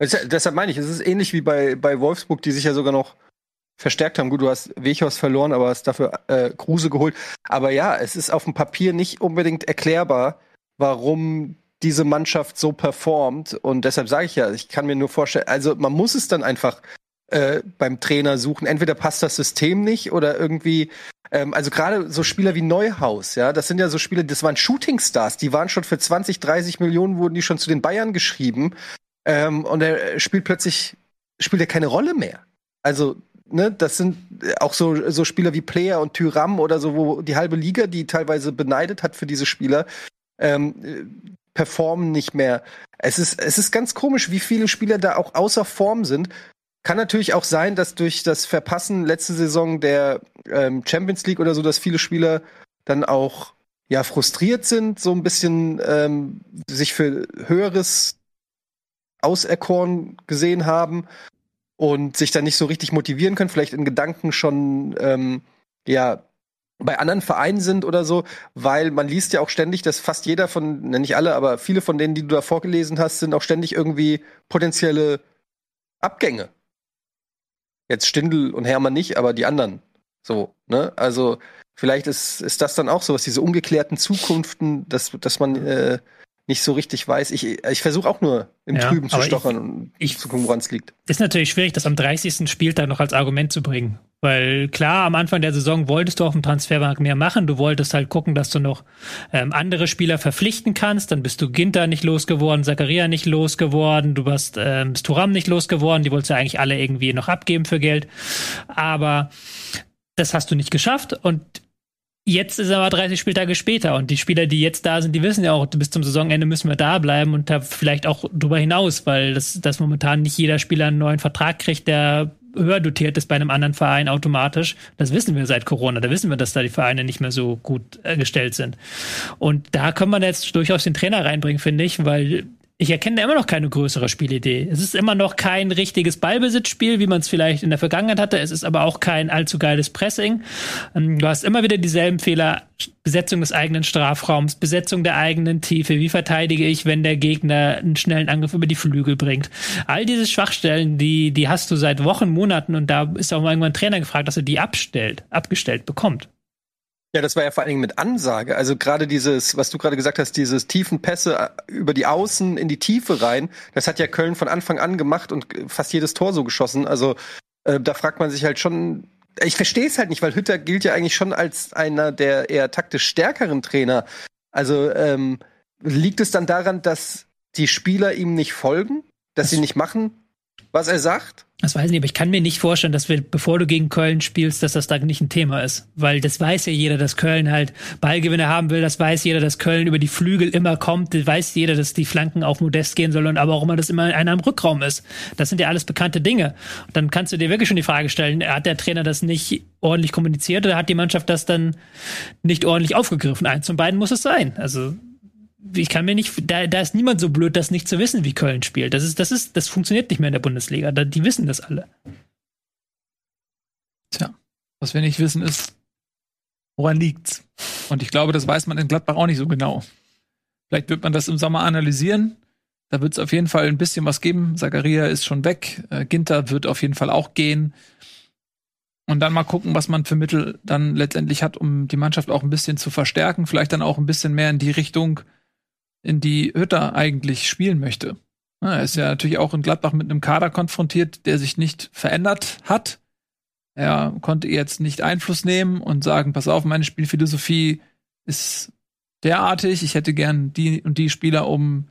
Deshalb meine ich, es ist ähnlich wie bei, bei Wolfsburg, die sich ja sogar noch verstärkt haben. Gut, du hast Wechhaus verloren, aber hast dafür äh, Kruse geholt. Aber ja, es ist auf dem Papier nicht unbedingt erklärbar, warum diese Mannschaft so performt. Und deshalb sage ich ja, ich kann mir nur vorstellen, also man muss es dann einfach äh, beim Trainer suchen. Entweder passt das System nicht oder irgendwie, ähm, also gerade so Spieler wie Neuhaus, ja, das sind ja so Spieler, das waren Shootingstars, die waren schon für 20, 30 Millionen, wurden die schon zu den Bayern geschrieben. Ähm, und er spielt plötzlich, spielt er keine Rolle mehr. Also ne, das sind auch so, so Spieler wie Player und Tyram oder so, wo die halbe Liga, die teilweise beneidet hat für diese Spieler, ähm, performen nicht mehr. Es ist, es ist ganz komisch, wie viele Spieler da auch außer Form sind. Kann natürlich auch sein, dass durch das Verpassen letzte Saison der ähm, Champions League oder so, dass viele Spieler dann auch ja frustriert sind, so ein bisschen ähm, sich für höheres auserkoren gesehen haben und sich dann nicht so richtig motivieren können, vielleicht in Gedanken schon ähm, ja bei anderen Vereinen sind oder so, weil man liest ja auch ständig, dass fast jeder von, nicht alle, aber viele von denen, die du da vorgelesen hast, sind auch ständig irgendwie potenzielle Abgänge. Jetzt Stindl und Hermann nicht, aber die anderen. So, ne? Also vielleicht ist, ist das dann auch so, was diese ungeklärten Zukunften, dass, dass man äh, nicht so richtig weiß. Ich, ich versuche auch nur im ja, Trüben zu stochern ich, und ich, zu gucken, woran es liegt. Ist natürlich schwierig, das am 30. Spieltag noch als Argument zu bringen. Weil klar, am Anfang der Saison wolltest du auf dem Transfermarkt mehr machen. Du wolltest halt gucken, dass du noch ähm, andere Spieler verpflichten kannst. Dann bist du Ginter nicht losgeworden, Zakaria nicht losgeworden, du warst ähm, Sturam nicht losgeworden. Die wolltest du eigentlich alle irgendwie noch abgeben für Geld. Aber das hast du nicht geschafft und Jetzt ist aber 30 Spieltage später und die Spieler, die jetzt da sind, die wissen ja auch, bis zum Saisonende müssen wir da bleiben und da vielleicht auch drüber hinaus, weil das, das momentan nicht jeder Spieler einen neuen Vertrag kriegt, der höher dotiert ist bei einem anderen Verein automatisch. Das wissen wir seit Corona. Da wissen wir, dass da die Vereine nicht mehr so gut äh, gestellt sind. Und da können wir jetzt durchaus den Trainer reinbringen, finde ich, weil ich erkenne da immer noch keine größere Spielidee. Es ist immer noch kein richtiges Ballbesitzspiel, wie man es vielleicht in der Vergangenheit hatte. Es ist aber auch kein allzu geiles Pressing. Ähm, du hast immer wieder dieselben Fehler. Besetzung des eigenen Strafraums, Besetzung der eigenen Tiefe. Wie verteidige ich, wenn der Gegner einen schnellen Angriff über die Flügel bringt? All diese Schwachstellen, die, die hast du seit Wochen, Monaten und da ist auch mal irgendwann ein Trainer gefragt, dass er die abstellt, abgestellt bekommt. Ja, das war ja vor allen Dingen mit Ansage. Also gerade dieses, was du gerade gesagt hast, dieses tiefen Pässe äh, über die Außen in die Tiefe rein, das hat ja Köln von Anfang an gemacht und fast jedes Tor so geschossen. Also äh, da fragt man sich halt schon, ich verstehe es halt nicht, weil Hütter gilt ja eigentlich schon als einer der eher taktisch stärkeren Trainer. Also ähm, liegt es dann daran, dass die Spieler ihm nicht folgen, dass sie nicht machen, was er sagt? Das weiß ich nicht, aber ich kann mir nicht vorstellen, dass wir, bevor du gegen Köln spielst, dass das da nicht ein Thema ist. Weil das weiß ja jeder, dass Köln halt Ballgewinne haben will. Das weiß jeder, dass Köln über die Flügel immer kommt. Das weiß jeder, dass die Flanken auf Modest gehen sollen, aber auch immer, dass immer einer im Rückraum ist. Das sind ja alles bekannte Dinge. Und dann kannst du dir wirklich schon die Frage stellen, hat der Trainer das nicht ordentlich kommuniziert oder hat die Mannschaft das dann nicht ordentlich aufgegriffen? Eins von beiden muss es sein. Also ich kann mir nicht, da, da ist niemand so blöd, das nicht zu wissen, wie Köln spielt. Das ist, das ist, das funktioniert nicht mehr in der Bundesliga. Da, die wissen das alle. Tja, was wir nicht wissen ist, woran liegt's? Und ich glaube, das weiß man in Gladbach auch nicht so genau. Vielleicht wird man das im Sommer analysieren. Da wird es auf jeden Fall ein bisschen was geben. Zakaria ist schon weg. Äh, Ginter wird auf jeden Fall auch gehen. Und dann mal gucken, was man für Mittel dann letztendlich hat, um die Mannschaft auch ein bisschen zu verstärken. Vielleicht dann auch ein bisschen mehr in die Richtung, in die Hütter eigentlich spielen möchte. Er ist ja natürlich auch in Gladbach mit einem Kader konfrontiert, der sich nicht verändert hat. Er konnte jetzt nicht Einfluss nehmen und sagen, pass auf, meine Spielphilosophie ist derartig, ich hätte gern die und die Spieler, um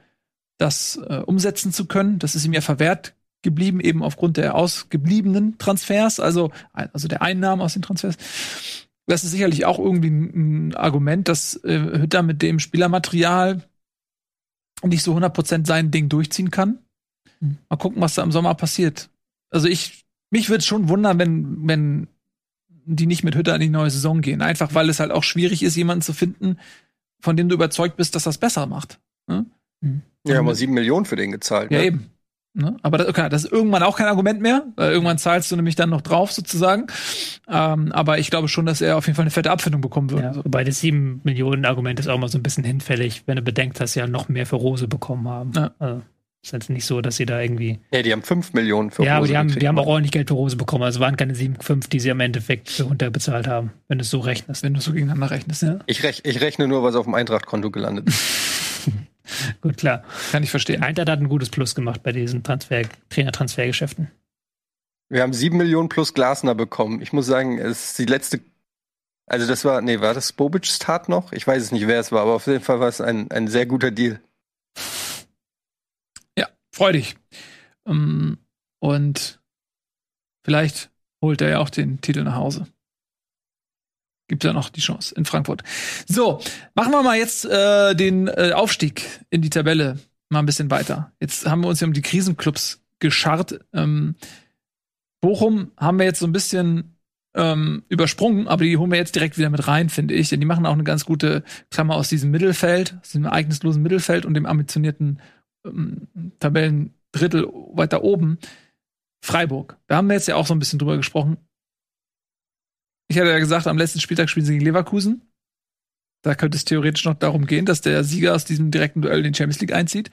das äh, umsetzen zu können. Das ist ihm ja verwehrt geblieben, eben aufgrund der ausgebliebenen Transfers, also, also der Einnahmen aus den Transfers. Das ist sicherlich auch irgendwie ein Argument, dass äh, Hütter mit dem Spielermaterial nicht so 100% sein Ding durchziehen kann. Hm. Mal gucken, was da im Sommer passiert. Also ich, mich würde schon wundern, wenn, wenn die nicht mit Hütter in die neue Saison gehen. Einfach weil es halt auch schwierig ist, jemanden zu finden, von dem du überzeugt bist, dass das besser macht. Ne? Hm. Ja, haben wir sieben Millionen für den gezahlt. Ja, ne? eben. Ne? Aber das, okay, das ist irgendwann auch kein Argument mehr, weil irgendwann zahlst du nämlich dann noch drauf sozusagen. Ähm, aber ich glaube schon, dass er auf jeden Fall eine fette Abfindung bekommen wird. Ja, wobei das 7 Millionen Argument ist auch mal so ein bisschen hinfällig, wenn du bedenkst, dass sie ja noch mehr für Rose bekommen haben. Ja. Also, ist jetzt nicht so, dass sie da irgendwie. Ja, die haben 5 Millionen für ja, Rose. Ja, aber die haben, die haben auch ordentlich Geld für Rose bekommen. Also waren keine 7,5, die sie am Endeffekt für Hunter bezahlt haben, wenn du es so rechnest. Wenn du so gegeneinander rechnest, ja. Ich, rech ich rechne nur, was auf dem Eintracht-Konto gelandet ist. Gut, klar. Kann ich verstehen. Eintracht hat ein gutes Plus gemacht bei diesen Transfer Trainer-Transfergeschäften. Wir haben sieben Millionen plus Glasner bekommen. Ich muss sagen, es ist die letzte. Also das war, nee, war das Bobic's Tat noch? Ich weiß es nicht, wer es war, aber auf jeden Fall war es ein, ein sehr guter Deal. Ja, freu dich. Ähm, und vielleicht holt er ja auch den Titel nach Hause gibt ja noch die Chance in Frankfurt. So, machen wir mal jetzt äh, den äh, Aufstieg in die Tabelle mal ein bisschen weiter. Jetzt haben wir uns ja um die Krisenclubs gescharrt. Ähm, Bochum haben wir jetzt so ein bisschen ähm, übersprungen, aber die holen wir jetzt direkt wieder mit rein, finde ich. Denn die machen auch eine ganz gute Klammer aus diesem Mittelfeld, aus diesem ereignislosen Mittelfeld und dem ambitionierten ähm, Tabellendrittel weiter oben. Freiburg. Da haben wir jetzt ja auch so ein bisschen drüber gesprochen. Ich hatte ja gesagt, am letzten Spieltag spielen sie gegen Leverkusen. Da könnte es theoretisch noch darum gehen, dass der Sieger aus diesem direkten Duell in den Champions League einzieht.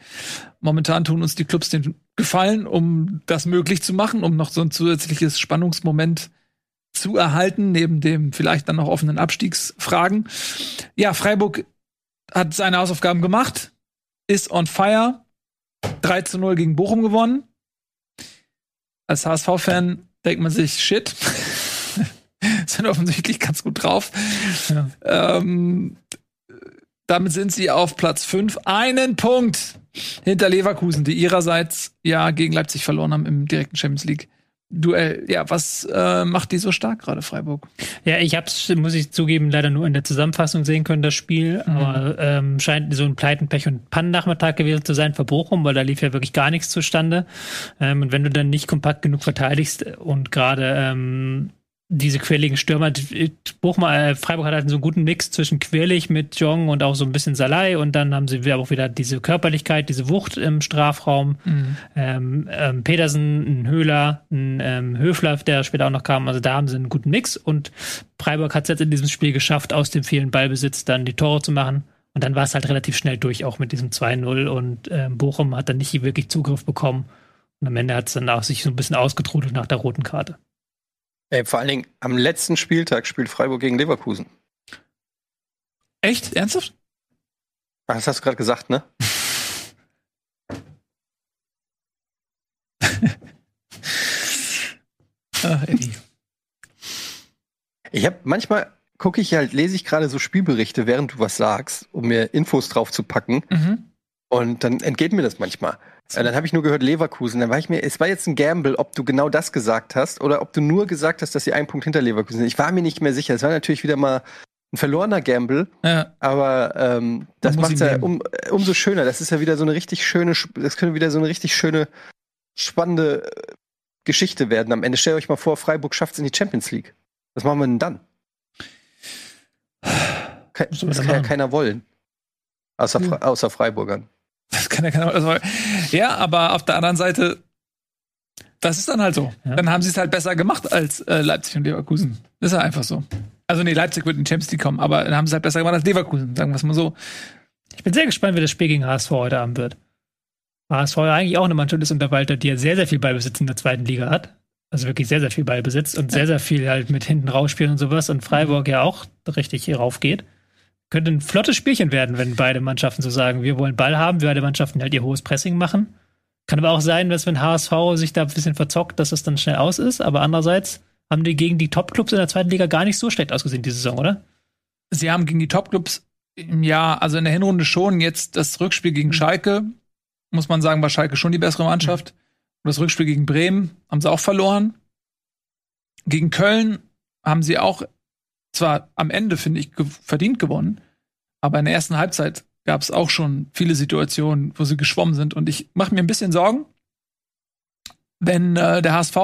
Momentan tun uns die Clubs den Gefallen, um das möglich zu machen, um noch so ein zusätzliches Spannungsmoment zu erhalten, neben dem vielleicht dann noch offenen Abstiegsfragen. Ja, Freiburg hat seine Hausaufgaben gemacht, ist on fire, 3 zu 0 gegen Bochum gewonnen. Als HSV-Fan denkt man sich, shit, sind offensichtlich ganz gut drauf. Ja. Ähm, damit sind sie auf Platz 5. Einen Punkt hinter Leverkusen, die ihrerseits ja gegen Leipzig verloren haben im direkten Champions League. Duell. Ja, was äh, macht die so stark gerade, Freiburg? Ja, ich hab's, muss ich zugeben, leider nur in der Zusammenfassung sehen können, das Spiel. Mhm. Aber ähm, scheint so ein Pleitenpech und Pannennachmittag gewesen zu sein für Bochum, weil da lief ja wirklich gar nichts zustande. Ähm, und wenn du dann nicht kompakt genug verteidigst und gerade ähm, diese quirligen Stürmer, Buchmal, äh, Freiburg hat halt so einen guten Mix zwischen quirlig mit Jong und auch so ein bisschen Salai und dann haben sie auch wieder diese Körperlichkeit, diese Wucht im Strafraum. Mhm. Ähm, ähm, Petersen, ein Höhler, ein ähm, Höfler, der später auch noch kam, also da haben sie einen guten Mix und Freiburg hat es jetzt in diesem Spiel geschafft, aus dem vielen Ballbesitz dann die Tore zu machen. Und dann war es halt relativ schnell durch, auch mit diesem 2-0 und ähm, Bochum hat dann nicht wirklich Zugriff bekommen. Und am Ende hat es dann auch sich so ein bisschen ausgetrudelt nach der roten Karte. Ey, vor allen Dingen am letzten Spieltag spielt Freiburg gegen Leverkusen. Echt? Ernsthaft? Das hast du gerade gesagt, ne? Ach, Eddie. Ich habe manchmal gucke ich halt, lese ich gerade so Spielberichte, während du was sagst, um mir Infos drauf zu packen. Mhm. Und dann entgeht mir das manchmal. So. Dann habe ich nur gehört Leverkusen. Dann war ich mir, es war jetzt ein Gamble, ob du genau das gesagt hast oder ob du nur gesagt hast, dass sie einen Punkt hinter Leverkusen sind. Ich war mir nicht mehr sicher. Es war natürlich wieder mal ein verlorener Gamble, ja. aber ähm, das macht ja um, umso schöner. Das ist ja wieder so eine richtig schöne, das könnte wieder so eine richtig schöne, spannende Geschichte werden. Am Ende stellt euch mal vor, Freiburg schafft es in die Champions League. Was machen wir denn dann? das kann ja keiner wollen. Außer, hm. außer Freiburgern. Das kann ja keiner also, Ja, aber auf der anderen Seite, das ist dann halt so. Ja. Dann haben sie es halt besser gemacht als äh, Leipzig und Leverkusen. Das ist ja einfach so. Also nee, Leipzig wird in die Champions League kommen, aber dann haben sie es halt besser gemacht als Leverkusen, sagen wir es mal so. Ich bin sehr gespannt, wie das Spiel gegen HSV heute Abend wird. HSV ja eigentlich auch eine Mannschaft ist unter Walter, die ja sehr, sehr viel Ballbesitz in der zweiten Liga hat. Also wirklich sehr, sehr viel Ballbesitz und sehr, sehr viel halt mit hinten rausspielen und sowas. Und Freiburg ja auch richtig hier raufgeht. Könnte ein flottes Spielchen werden, wenn beide Mannschaften so sagen, wir wollen Ball haben, beide Mannschaften halt ihr hohes Pressing machen. Kann aber auch sein, dass wenn HSV sich da ein bisschen verzockt, dass es dann schnell aus ist. Aber andererseits haben die gegen die Top-Clubs in der zweiten Liga gar nicht so schlecht ausgesehen diese Saison, oder? Sie haben gegen die Top-Clubs, ja, also in der Hinrunde schon. Jetzt das Rückspiel gegen mhm. Schalke, muss man sagen, war Schalke schon die bessere Mannschaft. Mhm. Und das Rückspiel gegen Bremen haben sie auch verloren. Gegen Köln haben sie auch zwar am Ende, finde ich, ge verdient gewonnen, aber in der ersten Halbzeit gab es auch schon viele Situationen, wo sie geschwommen sind. Und ich mache mir ein bisschen Sorgen, wenn äh, der HSV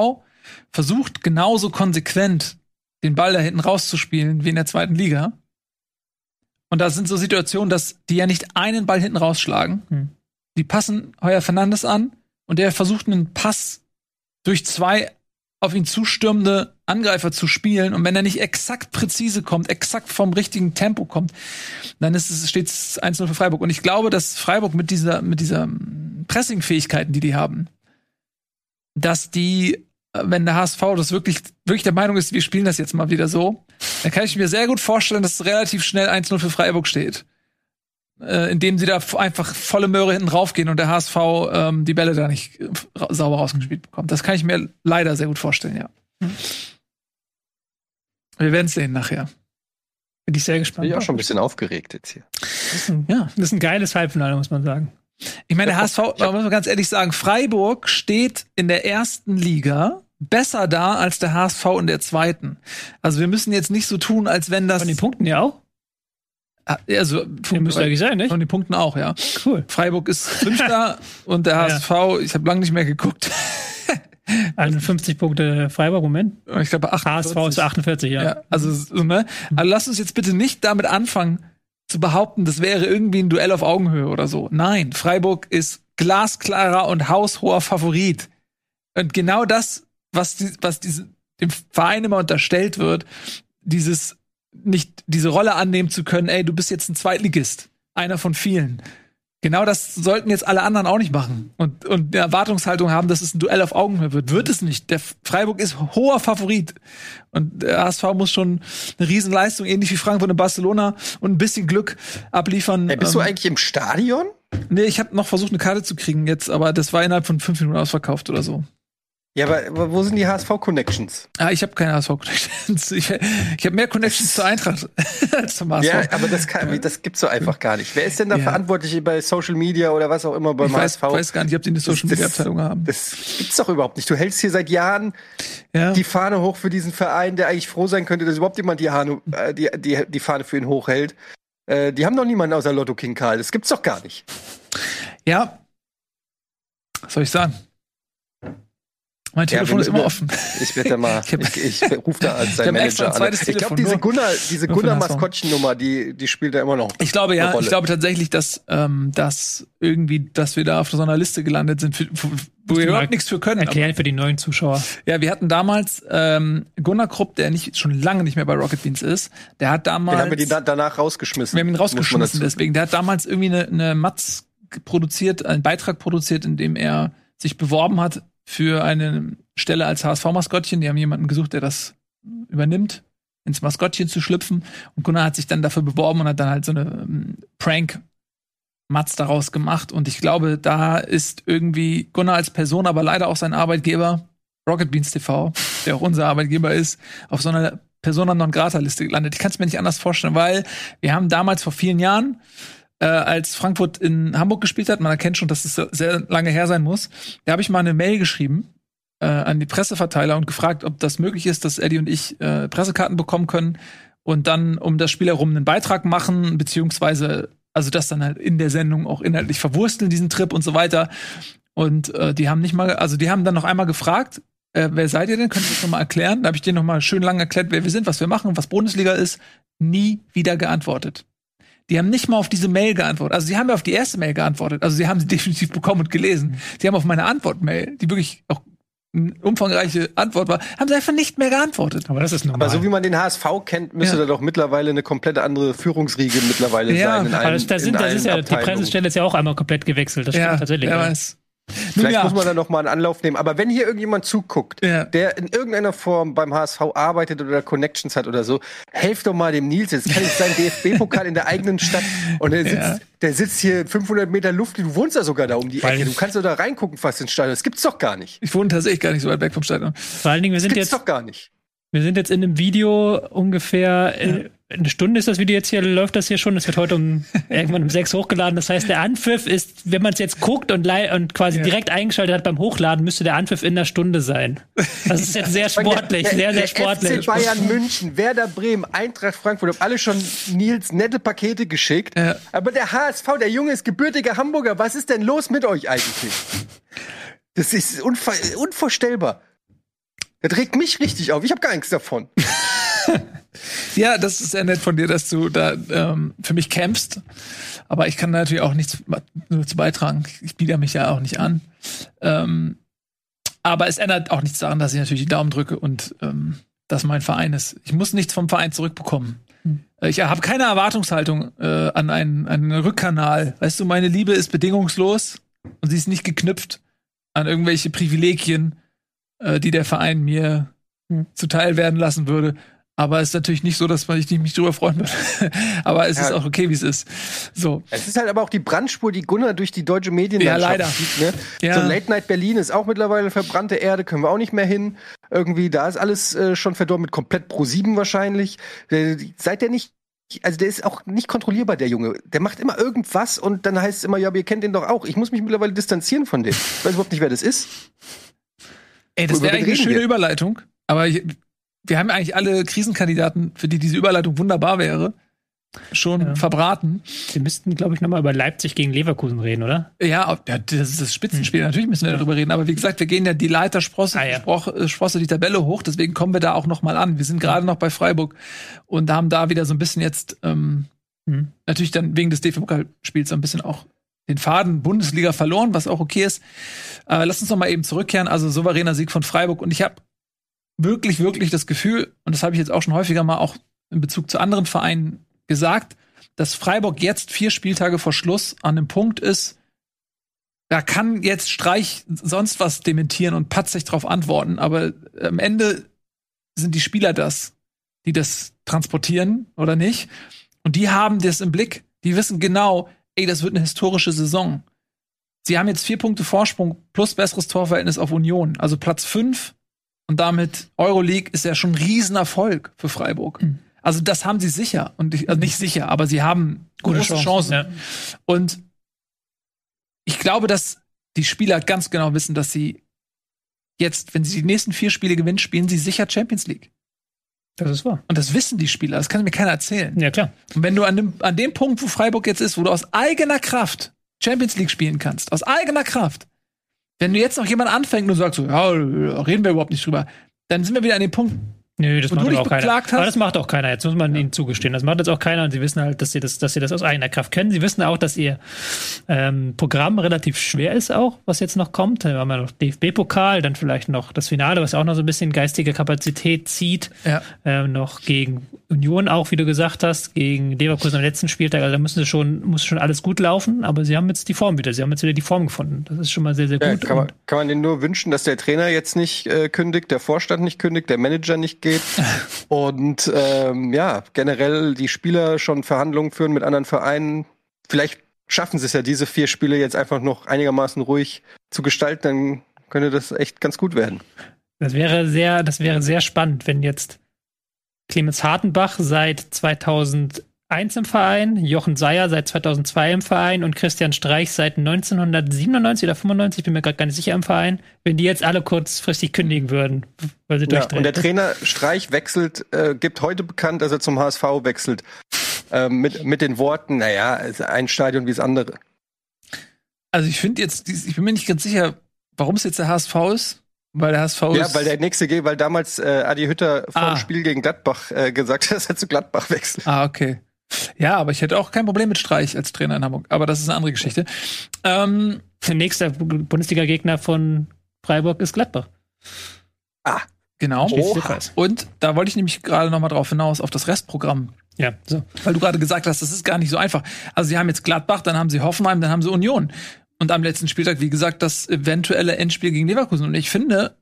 versucht, genauso konsequent den Ball da hinten rauszuspielen wie in der zweiten Liga. Und da sind so Situationen, dass die ja nicht einen Ball hinten rausschlagen. Hm. Die passen Heuer Fernandes an und der versucht einen Pass durch zwei auf ihn zustürmende Angreifer zu spielen und wenn er nicht exakt präzise kommt, exakt vom richtigen Tempo kommt, dann ist es steht es 1-0 für Freiburg und ich glaube, dass Freiburg mit dieser mit dieser Pressing-Fähigkeiten, die die haben, dass die wenn der HSV das wirklich wirklich der Meinung ist, wir spielen das jetzt mal wieder so, dann kann ich mir sehr gut vorstellen, dass es relativ schnell 1-0 für Freiburg steht äh, indem sie da einfach volle Möhre hinten raufgehen und der HSV ähm, die Bälle da nicht äh, sauber rausgespielt bekommt. Das kann ich mir leider sehr gut vorstellen, ja. Hm. Wir werden es sehen nachher. Bin ich sehr gespannt. Bin ich auch schon ein bisschen aufgeregt jetzt hier. Das ist ein, ja, das ist ein geiles Halbfinale, muss man sagen. Ich meine, der HSV, muss man ganz ehrlich sagen, Freiburg steht in der ersten Liga besser da als der HSV in der zweiten. Also wir müssen jetzt nicht so tun, als wenn das. Von den Punkten ja auch. Ah, also, Punkt, müsste eigentlich sein, nicht? Von den Punkten auch, ja. Cool. Freiburg ist Fünfter und der HSV, ja. ich habe lange nicht mehr geguckt. 51 Punkte Freiburg, Moment. Ich glaube 48. HSV ist 48, ja. ja also, so, ne? Also lass uns jetzt bitte nicht damit anfangen zu behaupten, das wäre irgendwie ein Duell auf Augenhöhe oder so. Nein, Freiburg ist glasklarer und haushoher Favorit. Und genau das, was, die, was diese, dem Verein immer unterstellt wird, dieses nicht diese Rolle annehmen zu können, ey, du bist jetzt ein Zweitligist, einer von vielen. Genau das sollten jetzt alle anderen auch nicht machen und, und eine Erwartungshaltung haben, dass es ein Duell auf Augenhöhe wird. Wird es nicht. Der Freiburg ist hoher Favorit. Und der HSV muss schon eine Riesenleistung, ähnlich wie Frankfurt in Barcelona und ein bisschen Glück abliefern. Hey, bist ähm, du eigentlich im Stadion? Nee, ich habe noch versucht, eine Karte zu kriegen jetzt, aber das war innerhalb von fünf Minuten ausverkauft oder so. Ja, aber wo sind die HSV-Connections? Ah, ich habe keine HSV-Connections. Ich, ich habe mehr Connections zur Eintracht als zum HSV. Ja, aber das, kann, das gibt's so einfach gar nicht. Wer ist denn da ja. verantwortlich bei Social Media oder was auch immer beim ich HSV? Ich weiß gar nicht, ob die eine Social Media Abteilung haben. Das gibt's doch überhaupt nicht. Du hältst hier seit Jahren ja. die Fahne hoch für diesen Verein, der eigentlich froh sein könnte, dass überhaupt jemand die, Hanu, äh, die, die, die Fahne für ihn hochhält. Äh, die haben doch niemanden außer Lotto King Karl. Das gibt's doch gar nicht. Ja. Was soll ich sagen? Mein Telefon Ja, ist wenn- immer offen. Ich werde da mal, Ich ich, rufe da als Ich sein Manager ein an. zweites Ich glaube, Telefon, diese Gunnar, diese Gunnar. Maskottchen-Nummer, die, die spielt er immer noch. Ich glaube ja, eine Rolle. ich glaube tatsächlich, dass, ähm, dass irgendwie, dass wir da auf so einer Liste gelandet sind, für, für, wo wir überhaupt nichts für können. Aber, Erklären für die neuen Zuschauer. ja, wir hatten damals ähm, Gunnar Krupp, der nicht schon lange nicht mehr bei Rocket Beans ist. Der hat damals, Den haben wir die da, danach rausgeschmissen. wir haben ihn rausgeschmissen deswegen. Der hat damals irgendwie eine, eine Matz produziert, einen Beitrag produziert, in dem er sich beworben hat für eine Stelle als HSV-Maskottchen. Die haben jemanden gesucht, der das übernimmt, ins Maskottchen zu schlüpfen. Und Gunnar hat sich dann dafür beworben und hat dann halt so eine ähm, Prank Matz daraus gemacht. Und ich glaube, da ist irgendwie Gunnar als Person, aber leider auch sein Arbeitgeber, Rocket Beans TV, der auch unser Arbeitgeber ist, auf so einer Persona non grata Liste gelandet. Ich kann es mir nicht anders vorstellen, weil wir haben damals vor vielen Jahren, äh, als Frankfurt in Hamburg gespielt hat, man erkennt schon, dass es sehr lange her sein muss, da habe ich mal eine Mail geschrieben äh, an die Presseverteiler und gefragt, ob das möglich ist, dass Eddie und ich äh, Pressekarten bekommen können und dann um das Spiel herum einen Beitrag machen, beziehungsweise also das dann halt in der Sendung auch inhaltlich verwursteln, diesen Trip und so weiter. Und äh, die haben nicht mal, also die haben dann noch einmal gefragt, äh, wer seid ihr denn? Könnt ihr das nochmal erklären? Da habe ich denen nochmal schön lang erklärt, wer wir sind, was wir machen, was Bundesliga ist. Nie wieder geantwortet. Die haben nicht mal auf diese Mail geantwortet. Also sie haben ja auf die erste Mail geantwortet. Also sie haben sie definitiv bekommen und gelesen. Sie haben auf meine Antwortmail, die wirklich auch eine umfangreiche Antwort war, haben sie einfach nicht mehr geantwortet. Aber das ist normal. Aber so wie man den HSV kennt, müsste Ja. da doch mittlerweile eine komplett andere Führungsriege mittlerweile Ja, sein. In aber allen, das, das, in sind, das allen ist ja, die. Pressestelle ist ja auch einmal komplett gewechselt. Das stimmt tatsächlich. wer ja. weiß. Vielleicht ja, muss man da noch mal einen Anlauf nehmen. Aber wenn hier irgendjemand zuguckt, Ja. der in irgendeiner Form beim HSV arbeitet oder Connections hat oder so, helft doch mal dem Nils. Es kann nicht sein DFB-Pokal in der eigenen Stadt und der sitzt, Ja. der sitzt hier 500 Meter Luft. Du wohnst ja sogar da um die Weil- Ecke. Du kannst doch da reingucken fast ins Stadion. Das gibt's doch gar nicht. ich wohne tatsächlich gar nicht so weit weg vom Stadion. Vor allen Dingen, wir Das sind gibt's jetzt, doch gar nicht. wir sind jetzt in einem Video ungefähr, äh, eine Stunde ist das Video jetzt hier, läuft das hier schon. Das wird heute um irgendwann um sechs hochgeladen. Das heißt, der Anpfiff ist, wenn man es jetzt guckt und, und quasi direkt eingeschaltet hat beim Hochladen, müsste der Anpfiff in einer Stunde sein. Das ist jetzt sehr sportlich, Der- sehr, sehr der sportlich. FC Bayern München, Werder Bremen, Eintracht Frankfurt haben alle schon Nils nette Pakete geschickt. Ja. Aber der HSV, der Junge ist gebürtiger Hamburger. Was ist denn los mit euch eigentlich? Das ist unvorstellbar. Das regt mich richtig auf. Ich habe gar nichts davon. Ja, das ist sehr nett von dir, dass du da ähm, für mich kämpfst. Aber ich kann natürlich auch nichts dazu beitragen. Ich biete mich ja auch nicht an. Ähm, aber es ändert auch nichts daran, dass ich natürlich die Daumen drücke und ähm, dass mein Verein ist. Ich muss nichts vom Verein zurückbekommen. Äh, Ich habe keine Erwartungshaltung äh, an einen, einen Rückkanal. Weißt du, meine Liebe ist bedingungslos und sie ist nicht geknüpft an irgendwelche Privilegien, äh, die der Verein mir Hm. zuteil werden lassen würde. Aber es ist natürlich nicht so, dass man ich mich drüber freuen würde. aber es Ja. ist auch okay, wie es ist. So. Es ist halt aber auch die Brandspur, die Gunnar durch die deutsche Medienlandschaft Ja, leider. zieht, Ne? Ja. So Late Night Berlin ist auch mittlerweile verbrannte Erde, können wir auch nicht mehr hin. Irgendwie, da ist alles äh, schon verdorben mit komplett Pro 7 wahrscheinlich. Der, seit der nicht also der ist auch nicht kontrollierbar, der Junge. Der macht immer irgendwas und dann heißt es immer, ja, aber ihr kennt ihn doch auch. Ich muss mich mittlerweile distanzieren von dem. Ich weiß überhaupt nicht, wer das ist. Ey, das wäre eigentlich eine schöne wir? Überleitung. Aber ich, wir haben eigentlich alle Krisenkandidaten, für die diese Überleitung wunderbar wäre, schon Ja. verbraten. Wir müssten, glaube ich, nochmal über Leipzig gegen Leverkusen reden, oder? Ja, das ist das Spitzenspiel. Natürlich müssen wir darüber reden. Aber wie gesagt, wir gehen ja die Leiter Sprosse, Ah, ja. Sproch- äh, Sprosse die Tabelle hoch. Deswegen kommen wir da auch noch mal an. Wir sind gerade noch bei Freiburg und haben da wieder so ein bisschen jetzt ähm, Hm. natürlich dann wegen des DFB-Pokalspiels so ein bisschen auch den Faden Bundesliga verloren, was auch okay ist. Äh, lass uns noch mal eben zurückkehren. Also souveräner Sieg von Freiburg. Und ich habe wirklich, wirklich das Gefühl, und das habe ich jetzt auch schon häufiger mal auch in Bezug zu anderen Vereinen gesagt, dass Freiburg jetzt vier Spieltage vor Schluss an einem Punkt ist, da kann jetzt Streich sonst was dementieren und patzig drauf antworten, aber am Ende sind die Spieler das, die das transportieren oder nicht. Und die haben das im Blick. Die wissen genau, ey, das wird eine historische Saison. Sie haben jetzt vier Punkte Vorsprung plus besseres Torverhältnis auf Union. Also Platz fünf und damit Euroleague ist ja schon ein Riesenerfolg für Freiburg. Mhm. Also das haben sie sicher. Und ich, also nicht sicher, aber sie haben Gute große Chancen, Chancen. ja. Und ich glaube, dass die Spieler ganz genau wissen, dass sie jetzt, wenn sie die nächsten vier Spiele gewinnen, spielen sie sicher Champions League. Das ist wahr. Und das wissen die Spieler. Das kann mir keiner erzählen. Ja, klar. Und wenn du an dem, an dem Punkt, wo Freiburg jetzt ist, wo du aus eigener Kraft Champions League spielen kannst, aus eigener Kraft, Wenn du jetzt noch jemand anfängt und sagst so, ja, reden wir überhaupt nicht drüber, dann sind wir wieder an dem Punkt, Nö, das Und macht du dich aber auch keiner. hast? Aber das macht auch keiner. Jetzt muss man ihnen zugestehen. Das macht jetzt auch keiner. Und sie wissen halt, dass sie das, dass sie das aus eigener Kraft können. Sie wissen auch, dass ihr ähm, Programm relativ schwer ist auch, was jetzt noch kommt. Da haben wir noch DFB-Pokal, dann vielleicht noch das Finale, was auch noch so ein bisschen geistige Kapazität zieht. Ja. Ähm, noch gegen Union auch, wie du gesagt hast, gegen Leverkusen am letzten Spieltag. Also da müssen sie schon, muss schon alles gut laufen. Aber sie haben jetzt die Form wieder. Sie haben jetzt wieder die Form gefunden. Das ist schon mal sehr, sehr Ja, gut. kann, man, kann man denen nur wünschen, dass der Trainer jetzt nicht äh, kündigt, der Vorstand nicht kündigt, der Manager nicht geht und ähm, ja, generell die Spieler schon Verhandlungen führen mit anderen Vereinen. Vielleicht schaffen sie es ja, diese vier Spiele jetzt einfach noch einigermaßen ruhig zu gestalten, dann könnte das echt ganz gut werden. Das wäre sehr, das wäre sehr spannend, wenn jetzt Clemens Hartenbach seit 2001 im Verein, Jochen Seyer seit 2002 im Verein und Christian Streich seit 1997 oder 95, bin mir gerade gar nicht sicher im Verein, wenn die jetzt alle kurzfristig kündigen würden, weil sie Ja, durchdrehen. und der Trainer Streich wechselt, äh, gibt heute bekannt, dass er zum HSV wechselt. Ähm, mit, mit den Worten, naja, es ist ein Stadion wie das andere. Also ich finde jetzt, ich bin mir nicht ganz sicher, warum es jetzt der HSV ist. Weil der HSV Ja, ist. weil der nächste geht, weil damals äh, Adi Hütter vor Ah. dem Spiel gegen Gladbach äh, gesagt hat, dass er zu Gladbach wechselt. Ah, okay. Ja, aber ich hätte auch kein Problem mit Streich als Trainer in Hamburg. Aber das ist eine andere Geschichte. Ähm, der nächste Bundesliga-Gegner von Freiburg ist Gladbach. genau. Der Kreis. Und da wollte ich nämlich gerade noch mal drauf hinaus, auf das Restprogramm. Ja, so. Weil du gerade gesagt hast, das ist gar nicht so einfach. Also sie haben jetzt Gladbach, dann haben sie Hoffenheim, dann haben sie Union. Und am letzten Spieltag, wie gesagt, das eventuelle Endspiel gegen Leverkusen. Und ich finde,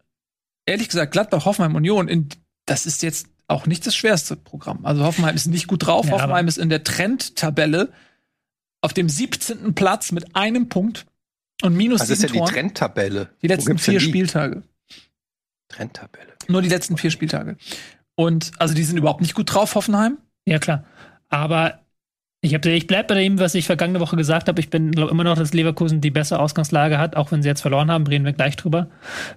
ehrlich gesagt, Gladbach, Hoffenheim, Union, in, das ist jetzt auch nicht das schwerste Programm. Also Hoffenheim ist nicht gut drauf. Ja, Hoffenheim ist in der Trendtabelle auf dem 17. Platz mit einem Punkt und minus Das ist ja sieben die Toren. Trendtabelle. Die letzten vier die? Spieltage. Trendtabelle. Nur die letzten vier Spieltage. Und also die sind überhaupt nicht gut drauf, Hoffenheim. Ja, klar. Aber ich, hab, ich bleib bei dem, was ich vergangene Woche gesagt habe. Ich bin glaube immer noch, dass Leverkusen die bessere Ausgangslage hat, auch wenn sie jetzt verloren haben, reden wir gleich drüber.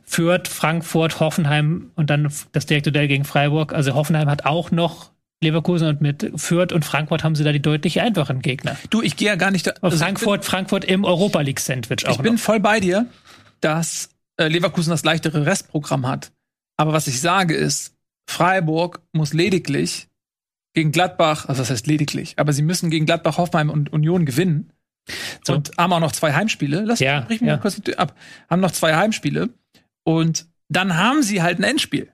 Fürth, Frankfurt, Hoffenheim und dann das direkte Duell gegen Freiburg. Also Hoffenheim hat auch noch Leverkusen und mit Fürth und Frankfurt haben sie da die deutlich einfachen Gegner. Du, ich gehe ja gar nicht da. Also Frankfurt, Frankfurt im Europa League Sandwich bin, auch ich bin noch. voll bei dir, dass äh, Leverkusen das leichtere Restprogramm hat. Aber was ich sage ist, Freiburg muss lediglich gegen Gladbach, also das heißt lediglich, aber sie müssen gegen Gladbach, Hoffenheim und Union gewinnen. So. Und haben auch noch zwei Heimspiele. Lass Ja, mich ja. mal kurz ab. Haben noch zwei Heimspiele. Und dann haben sie halt ein Endspiel.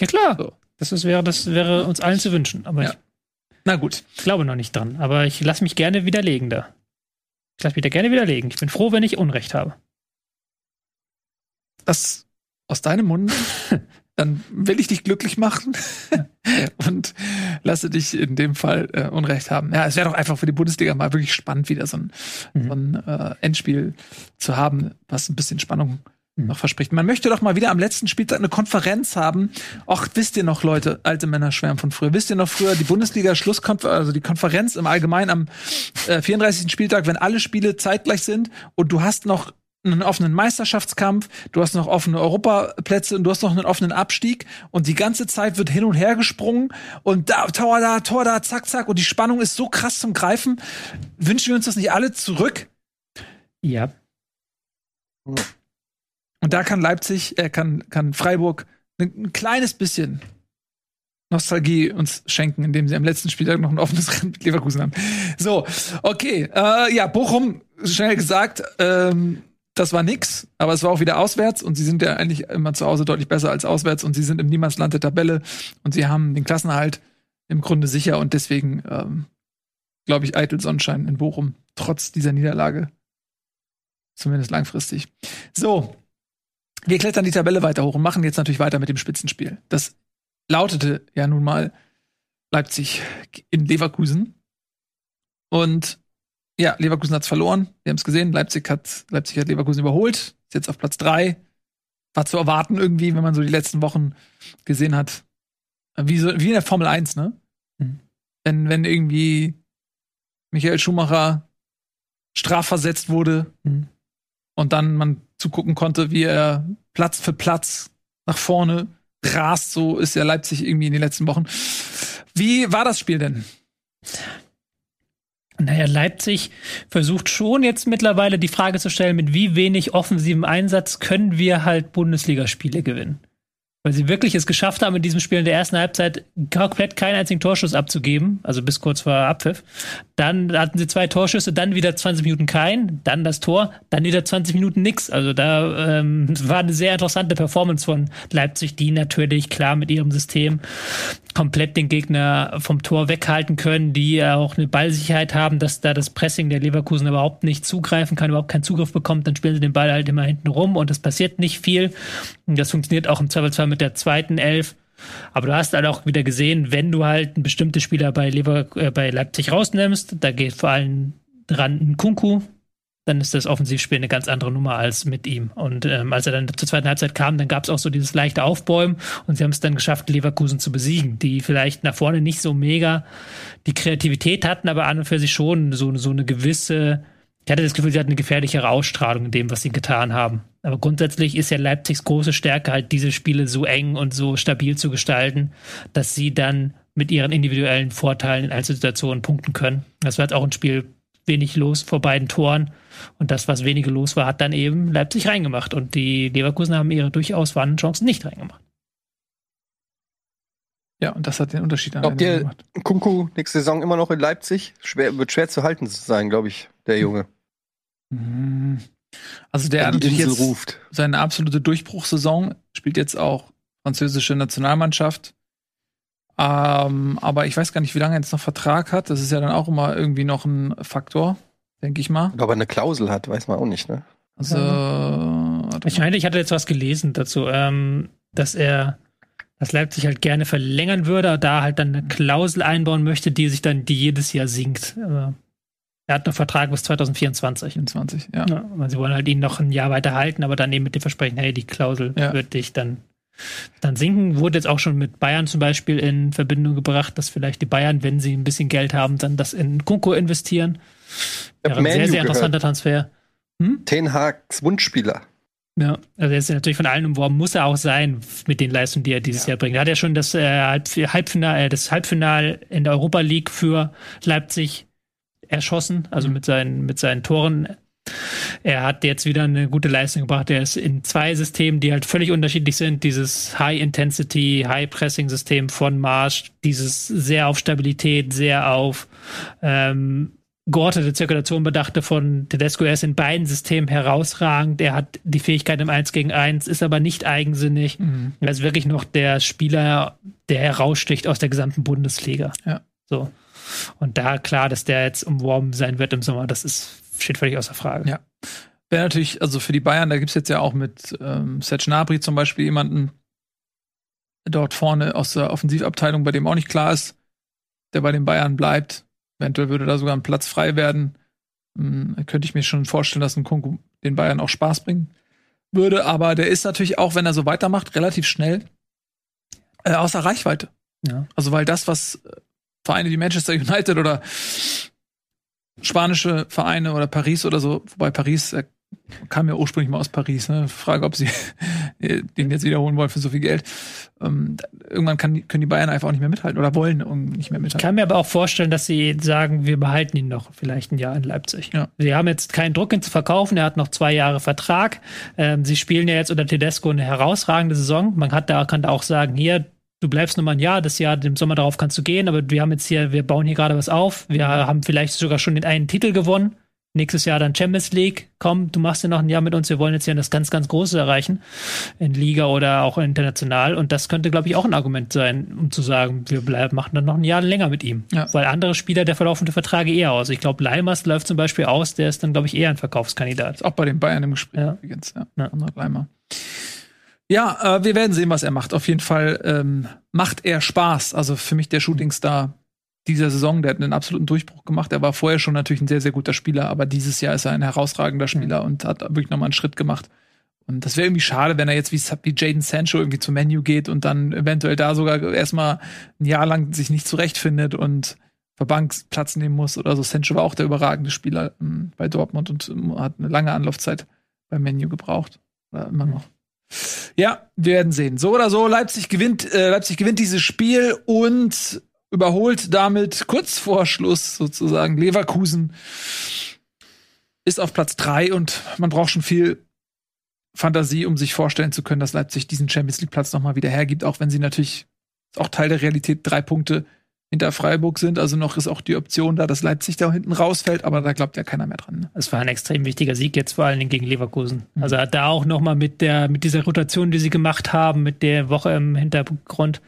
Ja klar. So. Das, ist, wäre, das wäre uns allen zu wünschen. Aber Ja. ich Na gut. glaube noch nicht dran. Aber ich lasse mich gerne widerlegen da. Ich lasse mich da gerne widerlegen. Ich bin froh, wenn ich Unrecht habe. das aus deinem Mund, dann will ich dich glücklich machen und lasse dich in dem Fall äh, Unrecht haben. Ja, es wäre doch einfach für die Bundesliga mal wirklich spannend, wieder so ein, Mhm. so ein äh, Endspiel zu haben, was ein bisschen Spannung Mhm. noch verspricht. Man möchte doch mal wieder am letzten Spieltag eine Konferenz haben. Och, wisst ihr noch, Leute, alte Männer schwärmen von früher. Wisst ihr noch früher die Bundesliga-Schlusskonferenz, also die Konferenz im Allgemeinen am äh, 34. Spieltag, wenn alle Spiele zeitgleich sind und du hast noch einen offenen Meisterschaftskampf, du hast noch offene Europaplätze und du hast noch einen offenen Abstieg und die ganze Zeit wird hin und her gesprungen und da, Tor da, Tor da, zack, zack und die Spannung ist so krass zum Greifen. Wünschen wir uns das nicht alle zurück? Ja. Und da kann Leipzig, äh, kann, kann Freiburg ein, ein kleines bisschen Nostalgie uns schenken, indem sie am letzten Spieltag noch ein offenes Rennen mit Leverkusen haben. So, okay. Äh, ja, Bochum, schnell gesagt, ähm, das war nix, aber es war auch wieder auswärts und sie sind ja eigentlich immer zu Hause deutlich besser als auswärts und sie sind im Niemandsland der Tabelle und sie haben den Klassenerhalt im Grunde sicher und deswegen ähm, glaube ich eitel Sonnenschein in Bochum, trotz dieser Niederlage. Zumindest langfristig. So, wir klettern die Tabelle weiter hoch und machen jetzt natürlich weiter mit dem Spitzenspiel. Das lautete ja nun mal Leipzig in Leverkusen. Und ja, Leverkusen hat's verloren. Wir haben es gesehen. Leipzig hat, Leipzig hat Leverkusen überholt. Ist jetzt auf Platz drei. War zu erwarten irgendwie, wenn man so die letzten Wochen gesehen hat. Wie, so, wie in der Formel 1, ne? Mhm. Wenn, wenn irgendwie Michael Schumacher strafversetzt wurde Mhm. und dann man zugucken konnte, wie er Platz für Platz nach vorne rast, so ist ja Leipzig irgendwie in den letzten Wochen. Wie war das Spiel denn? Naja, Leipzig versucht schon jetzt mittlerweile die Frage zu stellen, mit wie wenig offensivem Einsatz können wir halt Bundesligaspiele gewinnen weil sie wirklich es geschafft haben, in diesem Spiel in der ersten Halbzeit komplett keinen einzigen Torschuss abzugeben, also bis kurz vor Abpfiff. Dann hatten sie zwei Torschüsse, dann wieder 20 Minuten kein, dann das Tor, dann wieder 20 Minuten nix. Also da ähm, war eine sehr interessante Performance von Leipzig, die natürlich klar mit ihrem System komplett den Gegner vom Tor weghalten können, die auch eine Ballsicherheit haben, dass da das Pressing der Leverkusen überhaupt nicht zugreifen kann, überhaupt keinen Zugriff bekommt, dann spielen sie den Ball halt immer hinten rum und es passiert nicht viel. Und das funktioniert auch im Zweifelsfall mit der zweiten Elf. Aber du hast halt auch wieder gesehen, wenn du halt einen bestimmten Spieler bei, Lever äh, bei Leipzig rausnimmst, da geht vor allem dran ein Kunku, dann ist das Offensivspiel eine ganz andere Nummer als mit ihm. Und ähm, als er dann zur zweiten Halbzeit kam, dann gab es auch so dieses leichte Aufbäumen und sie haben es dann geschafft, Leverkusen zu besiegen, die vielleicht nach vorne nicht so mega die Kreativität hatten, aber an und für sich schon so, so eine gewisse, ich hatte das Gefühl, sie hatten eine gefährlichere Ausstrahlung in dem, was sie getan haben. Aber grundsätzlich ist ja Leipzigs große Stärke halt, diese Spiele so eng und so stabil zu gestalten, dass sie dann mit ihren individuellen Vorteilen in Einzelsituationen punkten können. Das war jetzt auch ein Spiel, wenig los vor beiden Toren. Und das, was wenige los war, hat dann eben Leipzig reingemacht. Und die Leverkusen haben ihre durchaus vorhandenen Chancen nicht reingemacht. Ja, und das hat den Unterschied an Glaubt ihr, gemacht. Kunku nächste Saison immer noch in Leipzig? Schwer, wird schwer zu halten sein, glaube ich, der Junge. Mhm. Also der hat natürlich jetzt ruft. seine absolute Durchbruchssaison, spielt jetzt auch französische Nationalmannschaft. Ähm, aber ich weiß gar nicht, wie lange er jetzt noch Vertrag hat. Das ist ja dann auch immer irgendwie noch ein Faktor denke ich mal. Ob er eine Klausel hat, weiß man auch nicht, ne? Also, ich meine, ich hatte jetzt was gelesen dazu, ähm, dass er, dass Leipzig halt gerne verlängern würde, da halt dann eine Klausel einbauen möchte, die sich dann, die jedes Jahr sinkt. er hat einen Vertrag bis 2024. 24, ja. ja. Weil sie wollen halt ihn noch ein Jahr weiter halten, aber dann eben mit dem Versprechen, hey, die Klausel ja. wird dich dann dann sinken. Wurde jetzt auch schon mit Bayern zum Beispiel in Verbindung gebracht, dass vielleicht die Bayern, wenn sie ein bisschen Geld haben, dann das in Kunko investieren. Ja, ein sehr, sehr interessanter Transfer. Hm? Ten Hags Wunschspieler. Ja, also er ist natürlich von allen umworben, muss er auch sein mit den Leistungen, die er dieses ja. Jahr bringt. Er hat ja schon das, äh, Halbfinal, äh, das Halbfinal in der Europa League für Leipzig erschossen, also mhm. mit seinen, mit seinen Toren. Er hat jetzt wieder eine gute Leistung gebracht. Er ist in zwei Systemen, die halt völlig unterschiedlich sind. Dieses High-Intensity, High-Pressing-System von Marsch, dieses sehr auf Stabilität, sehr auf ähm, geordnete Zirkulation bedachte von Tedesco. Er ist in beiden Systemen herausragend. Er hat die Fähigkeit im 1 gegen 1, ist aber nicht eigensinnig. Mhm. Er ist wirklich noch der Spieler, der heraussticht aus der gesamten Bundesliga. Ja. So. Und da klar, dass der jetzt umworben sein wird im Sommer, das ist, steht völlig außer Frage. Ja. Wäre natürlich, also für die Bayern, da gibt es jetzt ja auch mit ähm, Serge Gnabry zum Beispiel jemanden dort vorne aus der Offensivabteilung, bei dem auch nicht klar ist, der bei den Bayern bleibt. Eventuell würde da sogar ein Platz frei werden. Hm, könnte ich mir schon vorstellen, dass ein Kunku den Bayern auch Spaß bringen würde. Aber der ist natürlich auch, wenn er so weitermacht, relativ schnell äh, außer Reichweite. Ja. Also weil das, was Vereine wie Manchester United oder spanische Vereine oder Paris oder so, wobei Paris äh, kam ja ursprünglich mal aus Paris. Ne? Frage, ob sie den jetzt wiederholen wollen für so viel Geld. Ähm, irgendwann kann, können die Bayern einfach auch nicht mehr mithalten oder wollen nicht mehr mithalten. Ich kann mir aber auch vorstellen, dass sie sagen, wir behalten ihn noch vielleicht ein Jahr in Leipzig. Ja. Sie haben jetzt keinen Druck, ihn zu verkaufen. Er hat noch zwei Jahre Vertrag. Ähm, sie spielen ja jetzt unter Tedesco eine herausragende Saison. Man hat da, kann da auch sagen, hier, du bleibst nur mal ein Jahr, das Jahr, im Sommer darauf kannst du gehen, aber wir haben jetzt hier, wir bauen hier gerade was auf. Wir haben vielleicht sogar schon den einen Titel gewonnen nächstes Jahr dann Champions League, komm, du machst ja noch ein Jahr mit uns, wir wollen jetzt ja das ganz, ganz Große erreichen, in Liga oder auch international. Und das könnte, glaube ich, auch ein Argument sein, um zu sagen, wir bleiben, machen dann noch ein Jahr länger mit ihm. Ja. Weil andere Spieler, der verlaufende Verträge eher aus. Ich glaube, Leimers läuft zum Beispiel aus, der ist dann, glaube ich, eher ein Verkaufskandidat. Ist auch bei den Bayern im Gespräch ja. übrigens, ja. ja. Leimer. Ja, äh, wir werden sehen, was er macht. Auf jeden Fall ähm, macht er Spaß. Also für mich der Shootingstar dieser Saison, der hat einen absoluten Durchbruch gemacht. Er war vorher schon natürlich ein sehr, sehr guter Spieler, aber dieses Jahr ist er ein herausragender Spieler mhm. und hat wirklich nochmal einen Schritt gemacht. Und das wäre irgendwie schade, wenn er jetzt wie, wie Jaden Sancho irgendwie zum Menu geht und dann eventuell da sogar erstmal ein Jahr lang sich nicht zurechtfindet und Verbandsplatz nehmen muss oder so. Sancho war auch der überragende Spieler ähm, bei Dortmund und ähm, hat eine lange Anlaufzeit beim Menu gebraucht. Oder immer noch. Ja, wir werden sehen. So oder so, Leipzig gewinnt, äh, Leipzig gewinnt dieses Spiel und überholt damit kurz vor Schluss sozusagen. Leverkusen ist auf Platz drei und man braucht schon viel Fantasie, um sich vorstellen zu können, dass Leipzig diesen Champions League Platz nochmal wieder hergibt, auch wenn sie natürlich auch Teil der Realität drei Punkte hinter Freiburg sind. Also noch ist auch die Option da, dass Leipzig da hinten rausfällt, aber da glaubt ja keiner mehr dran. Ne? Es war ein extrem wichtiger Sieg jetzt vor allen Dingen gegen Leverkusen. Mhm. Also da auch noch mal mit der mit dieser Rotation, die sie gemacht haben, mit der Woche im Hintergrund.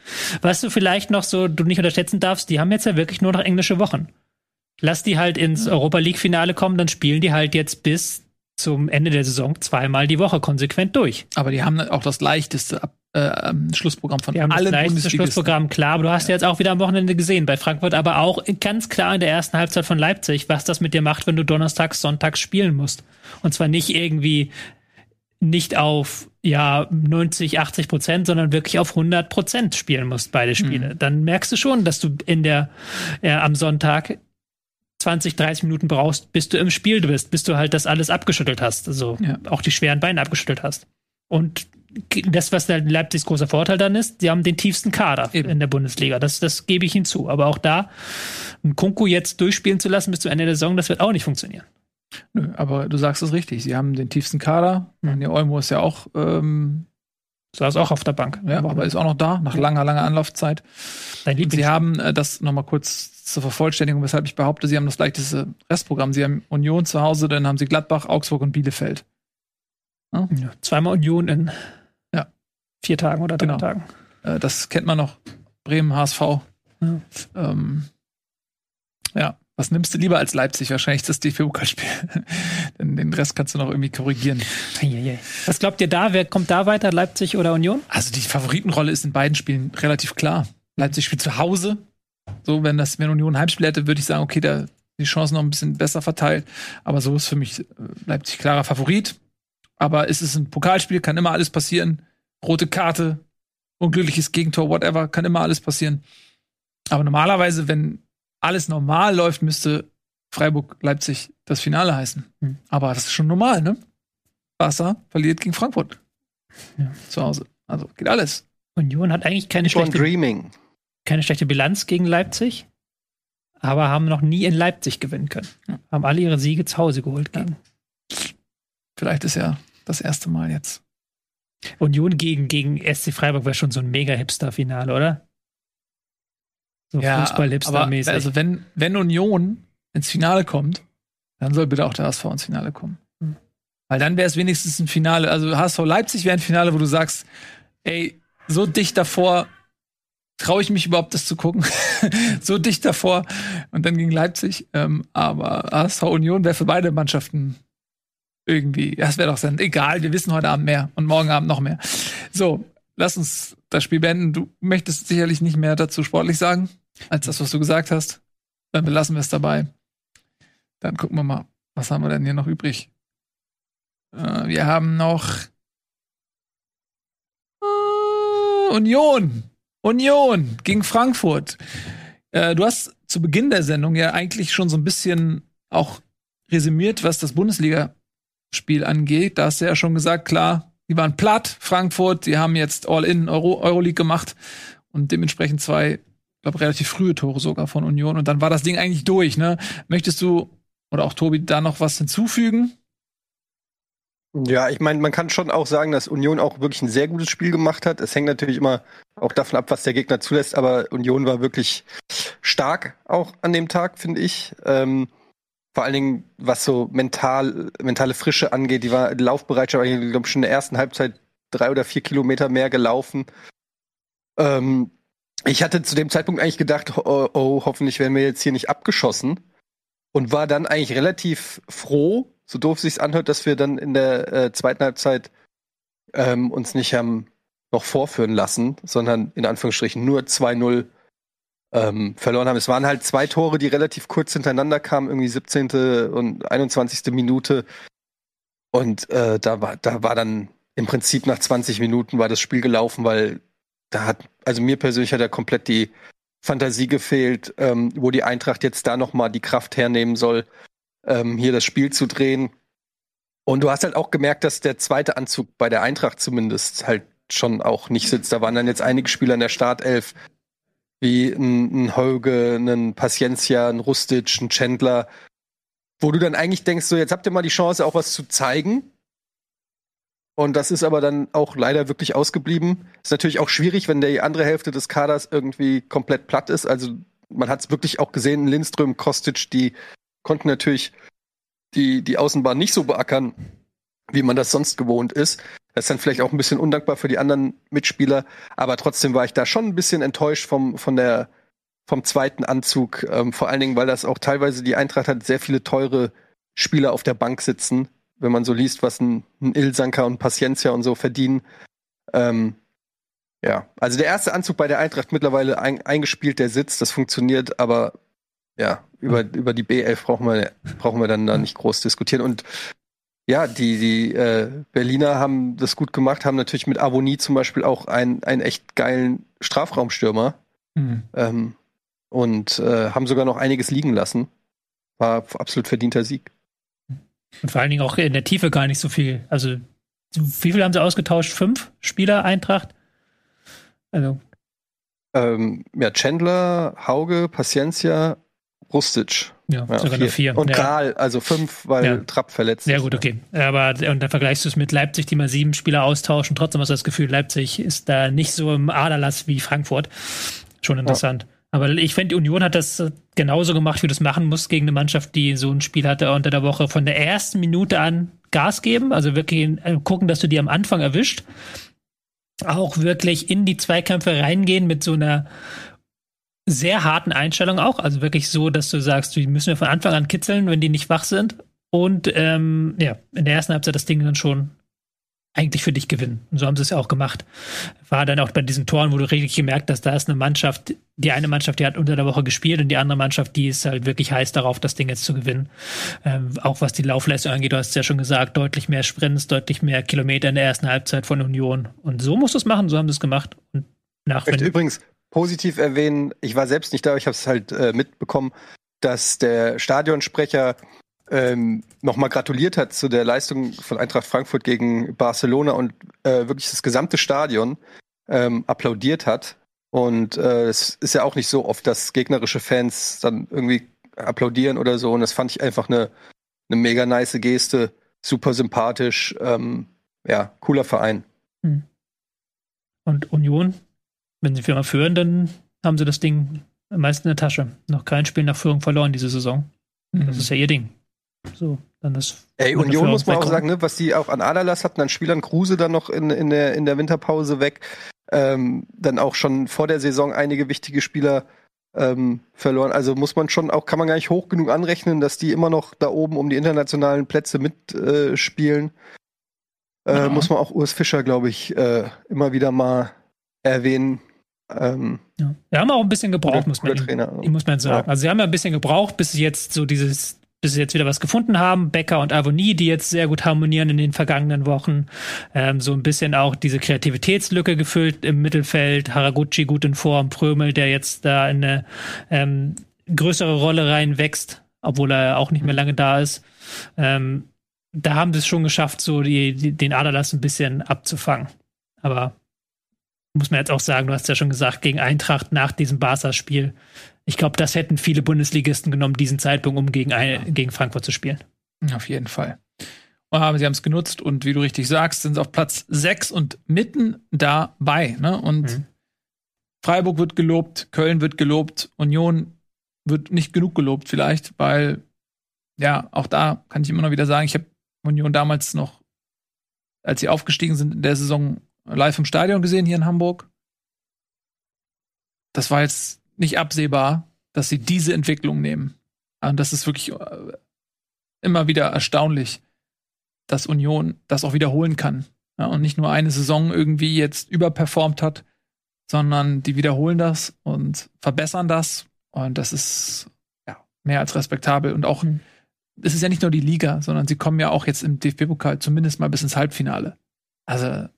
Was du vielleicht noch so du nicht unterschätzen darfst, die haben jetzt ja wirklich nur noch englische Wochen. Lass die halt ins Europa League Finale kommen, dann spielen die halt jetzt bis zum Ende der Saison zweimal die Woche konsequent durch. Aber die haben auch das leichteste Ab äh, ähm, Schlussprogramm von allen das leichteste Schlussprogramm, klar, aber du hast ja. jetzt auch wieder am Wochenende gesehen bei Frankfurt, aber auch ganz klar in der ersten Halbzeit von Leipzig, was das mit dir macht, wenn du donnerstags, sonntags spielen musst. Und zwar nicht irgendwie nicht auf ja 90, 80 Prozent, sondern wirklich auf 100 Prozent spielen musst beide Spiele. Mhm. Dann merkst du schon, dass du in der äh, am Sonntag 20, 30 Minuten brauchst, bis du im Spiel bist, bis du halt das alles abgeschüttelt hast, also ja. auch die schweren Beine abgeschüttelt hast. Und das, was der Leipzigs großer Vorteil dann ist, sie haben den tiefsten Kader Eben. in der Bundesliga. Das, das gebe ich hinzu. Aber auch da, einen Kunku jetzt durchspielen zu lassen bis zum Ende der Saison, das wird auch nicht funktionieren. Nö, aber du sagst es richtig. Sie haben den tiefsten Kader. Mhm. Der Olmo ist ja auch, ähm, saß auch auf der Bank. Ja, aber ist auch noch da, nach langer, langer Anlaufzeit. Sie haben äh, das nochmal kurz zur Vervollständigung, weshalb ich behaupte, sie haben das leichteste Restprogramm. Sie haben Union zu Hause, dann haben sie Gladbach, Augsburg und Bielefeld. Ja? Ja, zweimal Union in vier Tagen oder drei genau. Tagen. Äh, das kennt man noch. Bremen, HSV. Ja. Ähm, ja. Was nimmst du lieber als Leipzig? Wahrscheinlich das DFB-Pokalspiel. Denn den Rest kannst du noch irgendwie korrigieren. Was glaubt ihr da? Wer kommt da weiter? Leipzig oder Union? Also die Favoritenrolle ist in beiden Spielen relativ klar. Leipzig spielt zu Hause. So, wenn das, wenn Union ein Heimspiel hätte, würde ich sagen, okay, da die Chancen noch ein bisschen besser verteilt. Aber so ist für mich äh, Leipzig klarer Favorit. Aber ist es ein Pokalspiel, kann immer alles passieren rote Karte, unglückliches Gegentor, whatever, kann immer alles passieren. Aber normalerweise, wenn alles normal läuft, müsste Freiburg-Leipzig das Finale heißen. Hm. Aber das ist schon normal, ne? Barca verliert gegen Frankfurt. Ja. Zu Hause. Also geht alles. Union hat eigentlich keine schlechte, dreaming. keine schlechte Bilanz gegen Leipzig, aber haben noch nie in Leipzig gewinnen können. Ja. Haben alle ihre Siege zu Hause geholt gegen. Ja. Vielleicht ist ja das erste Mal jetzt. Union gegen, gegen SC Freiburg wäre schon so ein mega Hipster-Finale, oder? So ja, Fußball-Hipster-mäßig. Also wenn, wenn Union ins Finale kommt, dann soll bitte auch der HSV ins Finale kommen. Hm. Weil dann wäre es wenigstens ein Finale, also HSV Leipzig wäre ein Finale, wo du sagst, ey, so dicht davor, traue ich mich überhaupt, das zu gucken? so dicht davor und dann gegen Leipzig. Ähm, aber HSV Union wäre für beide Mannschaften irgendwie. Das wäre doch dann egal. Wir wissen heute Abend mehr und morgen Abend noch mehr. So, lass uns das Spiel beenden. Du möchtest sicherlich nicht mehr dazu sportlich sagen, als das, was du gesagt hast. Dann belassen wir es dabei. Dann gucken wir mal, was haben wir denn hier noch übrig? Äh, wir haben noch äh, Union. Union gegen Frankfurt. Äh, du hast zu Beginn der Sendung ja eigentlich schon so ein bisschen auch resümiert, was das Bundesliga Spiel angeht. Da hast du ja schon gesagt, klar, die waren platt, Frankfurt, die haben jetzt All-In Euro Euroleague gemacht und dementsprechend zwei, glaube relativ frühe Tore sogar von Union und dann war das Ding eigentlich durch, ne? Möchtest du oder auch Tobi da noch was hinzufügen? Ja, ich meine, man kann schon auch sagen, dass Union auch wirklich ein sehr gutes Spiel gemacht hat. Es hängt natürlich immer auch davon ab, was der Gegner zulässt, aber Union war wirklich stark auch an dem Tag, finde ich. Ähm, vor allen Dingen, was so mental, mentale Frische angeht, die war die Laufbereitschaft, ich glaube schon in der ersten Halbzeit drei oder vier Kilometer mehr gelaufen. Ähm, ich hatte zu dem Zeitpunkt eigentlich gedacht, oh, oh, hoffentlich werden wir jetzt hier nicht abgeschossen. Und war dann eigentlich relativ froh, so doof sich's anhört, dass wir dann in der äh, zweiten Halbzeit ähm, uns nicht haben noch vorführen lassen, sondern in Anführungsstrichen nur 2-0 ähm, verloren haben. Es waren halt zwei Tore, die relativ kurz hintereinander kamen, irgendwie 17. und 21. Minute. Und äh, da war, da war dann im Prinzip nach 20 Minuten war das Spiel gelaufen, weil da hat, also mir persönlich hat da komplett die Fantasie gefehlt, ähm, wo die Eintracht jetzt da nochmal die Kraft hernehmen soll, ähm, hier das Spiel zu drehen. Und du hast halt auch gemerkt, dass der zweite Anzug bei der Eintracht zumindest halt schon auch nicht sitzt. Da waren dann jetzt einige Spieler in der Startelf, wie ein, ein Holge, ein Paciencia, ein Rustic, ein Chandler, wo du dann eigentlich denkst, so jetzt habt ihr mal die Chance, auch was zu zeigen. Und das ist aber dann auch leider wirklich ausgeblieben. Ist natürlich auch schwierig, wenn die andere Hälfte des Kaders irgendwie komplett platt ist. Also man hat es wirklich auch gesehen, Lindström, Kostic, die konnten natürlich die, die Außenbahn nicht so beackern, wie man das sonst gewohnt ist. Das ist dann vielleicht auch ein bisschen undankbar für die anderen Mitspieler, aber trotzdem war ich da schon ein bisschen enttäuscht vom, von der, vom zweiten Anzug. Ähm, vor allen Dingen, weil das auch teilweise die Eintracht hat sehr viele teure Spieler auf der Bank sitzen. Wenn man so liest, was ein, ein Ilsanker und Paciencia und so verdienen. Ähm, ja, also der erste Anzug bei der Eintracht mittlerweile ein, eingespielt, der sitzt, das funktioniert, aber ja, über, über die B11 brauchen wir, brauchen wir dann da nicht groß diskutieren. Und ja, die, die äh, Berliner haben das gut gemacht, haben natürlich mit Avonie zum Beispiel auch einen, einen echt geilen Strafraumstürmer mhm. ähm, und äh, haben sogar noch einiges liegen lassen. War absolut verdienter Sieg. Und vor allen Dingen auch in der Tiefe gar nicht so viel. Also, wie viel haben sie ausgetauscht? Fünf Spieler Eintracht? Also. Ähm, ja, Chandler, Hauge, Paciencia, Rustic. Ja, ja sogar nur vier. Und ja. Kral, also fünf, weil ja. Trapp verletzt ist. Ja, gut, okay. Aber und dann vergleichst du es mit Leipzig, die mal sieben Spieler austauschen. Trotzdem hast du das Gefühl, Leipzig ist da nicht so im Aderlass wie Frankfurt. Schon interessant. Ja. Aber ich finde, die Union hat das genauso gemacht, wie du es machen musst gegen eine Mannschaft, die so ein Spiel hatte unter der Woche von der ersten Minute an Gas geben. Also wirklich äh, gucken, dass du die am Anfang erwischt. Auch wirklich in die Zweikämpfe reingehen mit so einer sehr harten Einstellung auch. Also wirklich so, dass du sagst, die müssen wir von Anfang an kitzeln, wenn die nicht wach sind. Und ähm, ja, in der ersten Halbzeit das Ding dann schon eigentlich für dich gewinnen. Und so haben sie es ja auch gemacht. War dann auch bei diesen Toren, wo du richtig gemerkt hast, da ist eine Mannschaft, die eine Mannschaft, die hat unter der Woche gespielt und die andere Mannschaft, die ist halt wirklich heiß darauf, das Ding jetzt zu gewinnen. Ähm, auch was die Laufleistung angeht, du hast es ja schon gesagt, deutlich mehr Sprints, deutlich mehr Kilometer in der ersten Halbzeit von Union. Und so musst du es machen, so haben sie es gemacht. Und nach, übrigens positiv erwähnen, ich war selbst nicht da, ich habe es halt äh, mitbekommen, dass der Stadionsprecher ähm, nochmal gratuliert hat zu der Leistung von Eintracht Frankfurt gegen Barcelona und äh, wirklich das gesamte Stadion ähm, applaudiert hat. Und äh, es ist ja auch nicht so oft, dass gegnerische Fans dann irgendwie applaudieren oder so. Und das fand ich einfach eine, eine mega nice Geste, super sympathisch. Ähm, ja, cooler Verein. Hm. Und Union wenn sie Firma führen, dann haben sie das Ding meist in der Tasche. Noch kein Spiel nach Führung verloren diese Saison. Mhm. Das ist ja ihr Ding. So, dann ist. Ey, Union muss man auch sagen, ne, was die auch an Adalas hatten, an Spielern Kruse dann noch in, in, der, in der Winterpause weg. Ähm, dann auch schon vor der Saison einige wichtige Spieler ähm, verloren. Also muss man schon auch, kann man gar nicht hoch genug anrechnen, dass die immer noch da oben um die internationalen Plätze mitspielen. Äh, äh, ja. Muss man auch Urs Fischer, glaube ich, äh, immer wieder mal erwähnen. Ähm, ja. Wir haben auch ein bisschen gebraucht, muss man, Trainer, muss man sagen. Ja. Also sie haben ja ein bisschen gebraucht, bis sie jetzt so dieses, bis sie jetzt wieder was gefunden haben. Becker und Avonie, die jetzt sehr gut harmonieren in den vergangenen Wochen. Ähm, so ein bisschen auch diese Kreativitätslücke gefüllt im Mittelfeld. Haraguchi gut in Form, Prömel, der jetzt da in eine ähm, größere Rolle reinwächst, obwohl er auch nicht mehr lange da ist. Ähm, da haben sie es schon geschafft, so die, die, den Aderlass ein bisschen abzufangen. Aber muss man jetzt auch sagen, du hast ja schon gesagt, gegen Eintracht nach diesem Barca-Spiel. Ich glaube, das hätten viele Bundesligisten genommen, diesen Zeitpunkt, um gegen, ein, gegen Frankfurt zu spielen. Auf jeden Fall. Aber sie haben es genutzt und wie du richtig sagst, sind sie auf Platz 6 und mitten dabei. Ne? Und mhm. Freiburg wird gelobt, Köln wird gelobt, Union wird nicht genug gelobt, vielleicht, weil, ja, auch da kann ich immer noch wieder sagen, ich habe Union damals noch, als sie aufgestiegen sind in der Saison, live im Stadion gesehen hier in Hamburg. Das war jetzt nicht absehbar, dass sie diese Entwicklung nehmen. Und das ist wirklich äh, immer wieder erstaunlich, dass Union das auch wiederholen kann. Ja, und nicht nur eine Saison irgendwie jetzt überperformt hat, sondern die wiederholen das und verbessern das. Und das ist ja mehr als respektabel. Und auch, es ist ja nicht nur die Liga, sondern sie kommen ja auch jetzt im DFB-Pokal zumindest mal bis ins Halbfinale. Also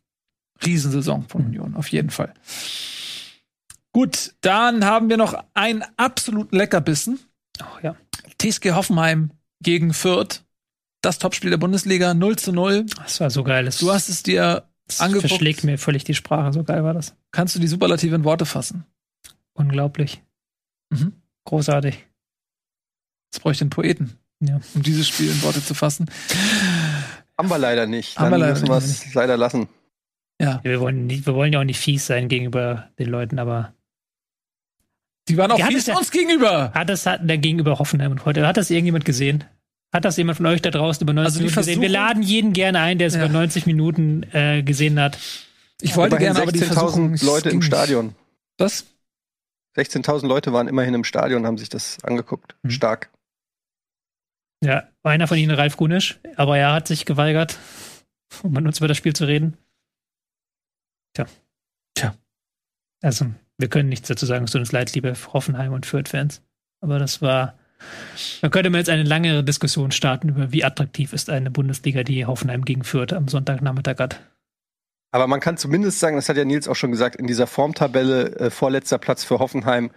Riesensaison von Union, auf jeden Fall. Gut, dann haben wir noch einen absoluten Leckerbissen. Oh, ja. TSG Hoffenheim gegen Fürth. Das Topspiel der Bundesliga 0 zu 0. Das war so geil. Du hast es dir das angeguckt. verschlägt mir völlig die Sprache. So geil war das. Kannst du die Superlative in Worte fassen? Unglaublich. Mhm. Großartig. Jetzt bräuchte ich einen Poeten, Ja. um dieses Spiel in Worte zu fassen. Haben wir leider nicht. Haben Dann wir leider müssen wir nicht. es leider lassen. Ja, Wir wollen, nicht, wir wollen ja auch nicht fies sein gegenüber den Leuten, aber die waren auch Ja, fies uns gegenüber. hat das hat der gegenüber Hoffenheim und heute, hat das irgendjemand gesehen? Hat das jemand von euch da draußen über 90 Also Minuten gesehen? Wir laden jeden gerne ein, der es Ja. über 90 Minuten äh, gesehen hat. Ich wollte Immerhin gerne, aber die Versuchung 16.000 Leute im. Stadion. Was? 16.000 Leute waren immerhin im Stadion und haben sich das angeguckt. Mhm. Stark. Ja, einer von ihnen, Ralf Gunisch, aber er hat sich geweigert, um mit uns über das Spiel zu reden. Tja. Tja. Also, wir können nichts dazu sagen, es tut uns leid, liebe Hoffenheim und Fürth-Fans. Aber das war, da könnte man jetzt eine langere Diskussion starten über, wie attraktiv ist eine Bundesliga, die Hoffenheim gegen Fürth am Sonntagnachmittag hat. Aber man kann zumindest sagen, das hat ja Nils auch schon gesagt, in dieser Formtabelle äh, vorletzter Platz für Hoffenheim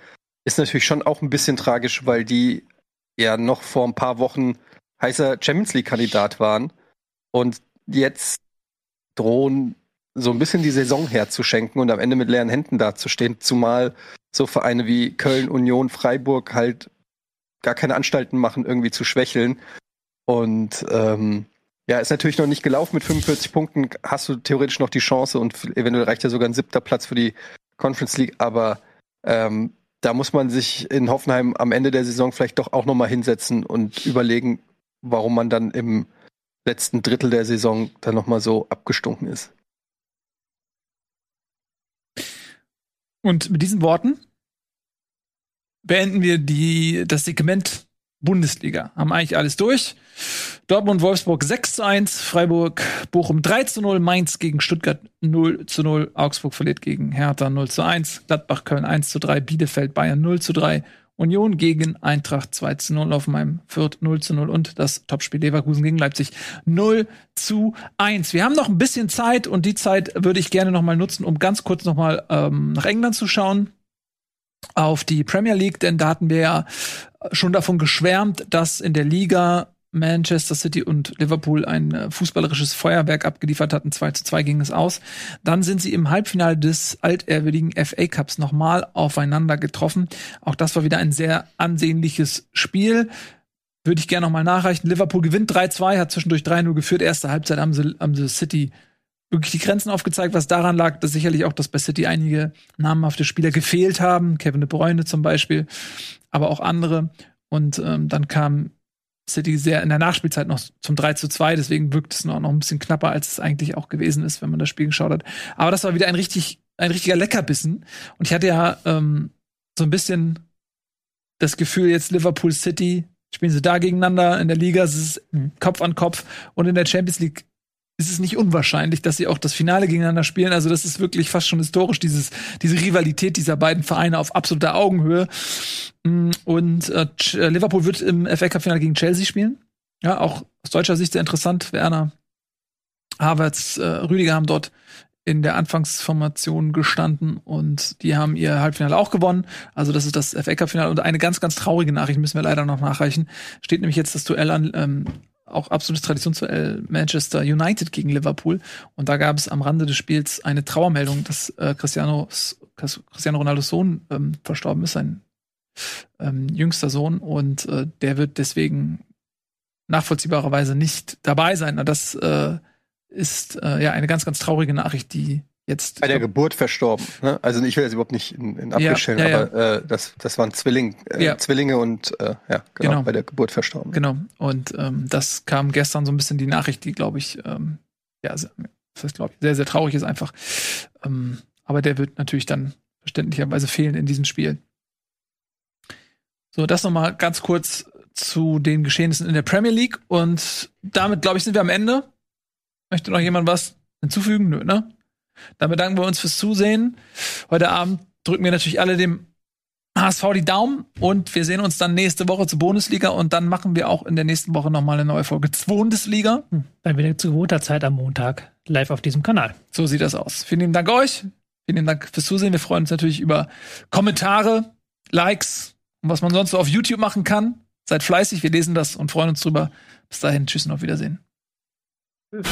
ist natürlich schon auch ein bisschen tragisch, weil die ja noch vor ein paar Wochen heißer Champions League-Kandidat waren und jetzt drohen, so ein bisschen die Saison herzuschenken und am Ende mit leeren Händen dazustehen, zumal so Vereine wie Köln, Union, Freiburg halt gar keine Anstalten machen, irgendwie zu schwächeln. Und ähm, ja, ist natürlich noch nicht gelaufen. Mit 45 Punkten hast du theoretisch noch die Chance und eventuell reicht ja sogar ein siebter Platz für die Conference League. Aber ähm, da muss man sich in Hoffenheim am Ende der Saison vielleicht doch auch noch mal hinsetzen und überlegen, warum man dann im letzten Drittel der Saison dann noch mal so abgestunken ist. Und mit diesen Worten beenden wir die, das Segment Bundesliga. Haben eigentlich alles durch. Dortmund, Wolfsburg 6 zu 1, Freiburg, Bochum 3 zu 0, Mainz gegen Stuttgart 0 zu 0, Augsburg verliert gegen Hertha 0 zu 1, Gladbach, Köln 1 zu 3, Bielefeld, Bayern 0 zu 3, Union gegen Eintracht 2 zu 0 auf meinem Fürth 0 zu 0 und das Topspiel Leverkusen gegen Leipzig 0 zu 1. Wir haben noch ein bisschen Zeit und die Zeit würde ich gerne noch mal nutzen, um ganz kurz noch mal ähm, nach England zu schauen auf die Premier League, denn da hatten wir ja schon davon geschwärmt, dass in der Liga Manchester City und Liverpool ein äh, fußballerisches Feuerwerk abgeliefert hatten. 2 zu 2 ging es aus. Dann sind sie im Halbfinale des altehrwürdigen FA Cups nochmal aufeinander getroffen. Auch das war wieder ein sehr ansehnliches Spiel. Würde ich gerne nochmal nachreichen. Liverpool gewinnt 3-2, hat zwischendurch 3-0 geführt. Erste Halbzeit haben sie, haben sie City wirklich die Grenzen aufgezeigt, was daran lag, dass sicherlich auch, dass bei City einige namhafte Spieler gefehlt haben. Kevin de Bruyne zum Beispiel, aber auch andere. Und ähm, dann kam City sehr in der Nachspielzeit noch zum 3 zu 2, deswegen wirkt es noch, noch ein bisschen knapper, als es eigentlich auch gewesen ist, wenn man das Spiel geschaut hat. Aber das war wieder ein richtig, ein richtiger Leckerbissen. Und ich hatte ja ähm, so ein bisschen das Gefühl, jetzt Liverpool City, spielen sie da gegeneinander in der Liga, es ist Kopf an Kopf und in der Champions League ist es nicht unwahrscheinlich, dass sie auch das Finale gegeneinander spielen. Also das ist wirklich fast schon historisch, dieses, diese Rivalität dieser beiden Vereine auf absoluter Augenhöhe. Mm, Und äh, äh, Liverpool wird im FA Cup Finale gegen Chelsea spielen. Ja, auch aus deutscher Sicht sehr interessant. Werner, Havertz, äh, Rüdiger haben dort in der Anfangsformation gestanden und die haben ihr Halbfinale auch gewonnen. Also das ist das FA Cup Finale und eine ganz, ganz traurige Nachricht müssen wir leider noch nachreichen. Steht nämlich jetzt das Duell an, ähm, auch absolutes Traditionsduell Manchester United gegen Liverpool. Und da gab es am Rande des Spiels eine Trauermeldung, dass äh, Cristiano, Cristiano Ronaldos Sohn ähm, verstorben ist, sein ähm, jüngster Sohn. Und äh, der wird deswegen nachvollziehbarerweise nicht dabei sein. Na, Das äh, ist äh, ja eine ganz, ganz traurige Nachricht, die jetzt. Bei der Geburt verstorben. Ne? Also ich will jetzt überhaupt nicht in, in Abrede stellen, ja, ja. aber Äh, das, das waren Zwilling, äh. Zwillinge und äh, ja, genau, Genau. bei der Geburt verstorben. Genau. Und ähm, das kam gestern so ein bisschen die Nachricht, die, glaube ich, ähm, ja, sehr, das heißt, glaube ich, sehr, sehr traurig ist einfach. Ähm, aber der wird natürlich dann verständlicherweise fehlen in diesem Spiel. So, das nochmal ganz kurz zu den Geschehnissen in der Premier League. Und damit, glaube ich, sind wir am Ende. Möchte noch jemand was hinzufügen? Nö, ne? Dann bedanken wir uns fürs Zusehen. Heute Abend drücken wir natürlich alle dem HSV die Daumen und wir sehen uns dann nächste Woche zur Bundesliga und dann machen wir auch in der nächsten Woche nochmal eine neue Folge zur Bundesliga. Hm. Dann wieder zu gewohnter Zeit am Montag live auf diesem Kanal. So sieht das aus. Vielen lieben Dank euch. Vielen lieben Dank fürs Zusehen. Wir freuen uns natürlich über Kommentare, Likes und was man sonst so auf YouTube machen kann. Seid fleißig, wir lesen das und freuen uns drüber. Bis dahin, tschüss und auf Wiedersehen. Tschüss.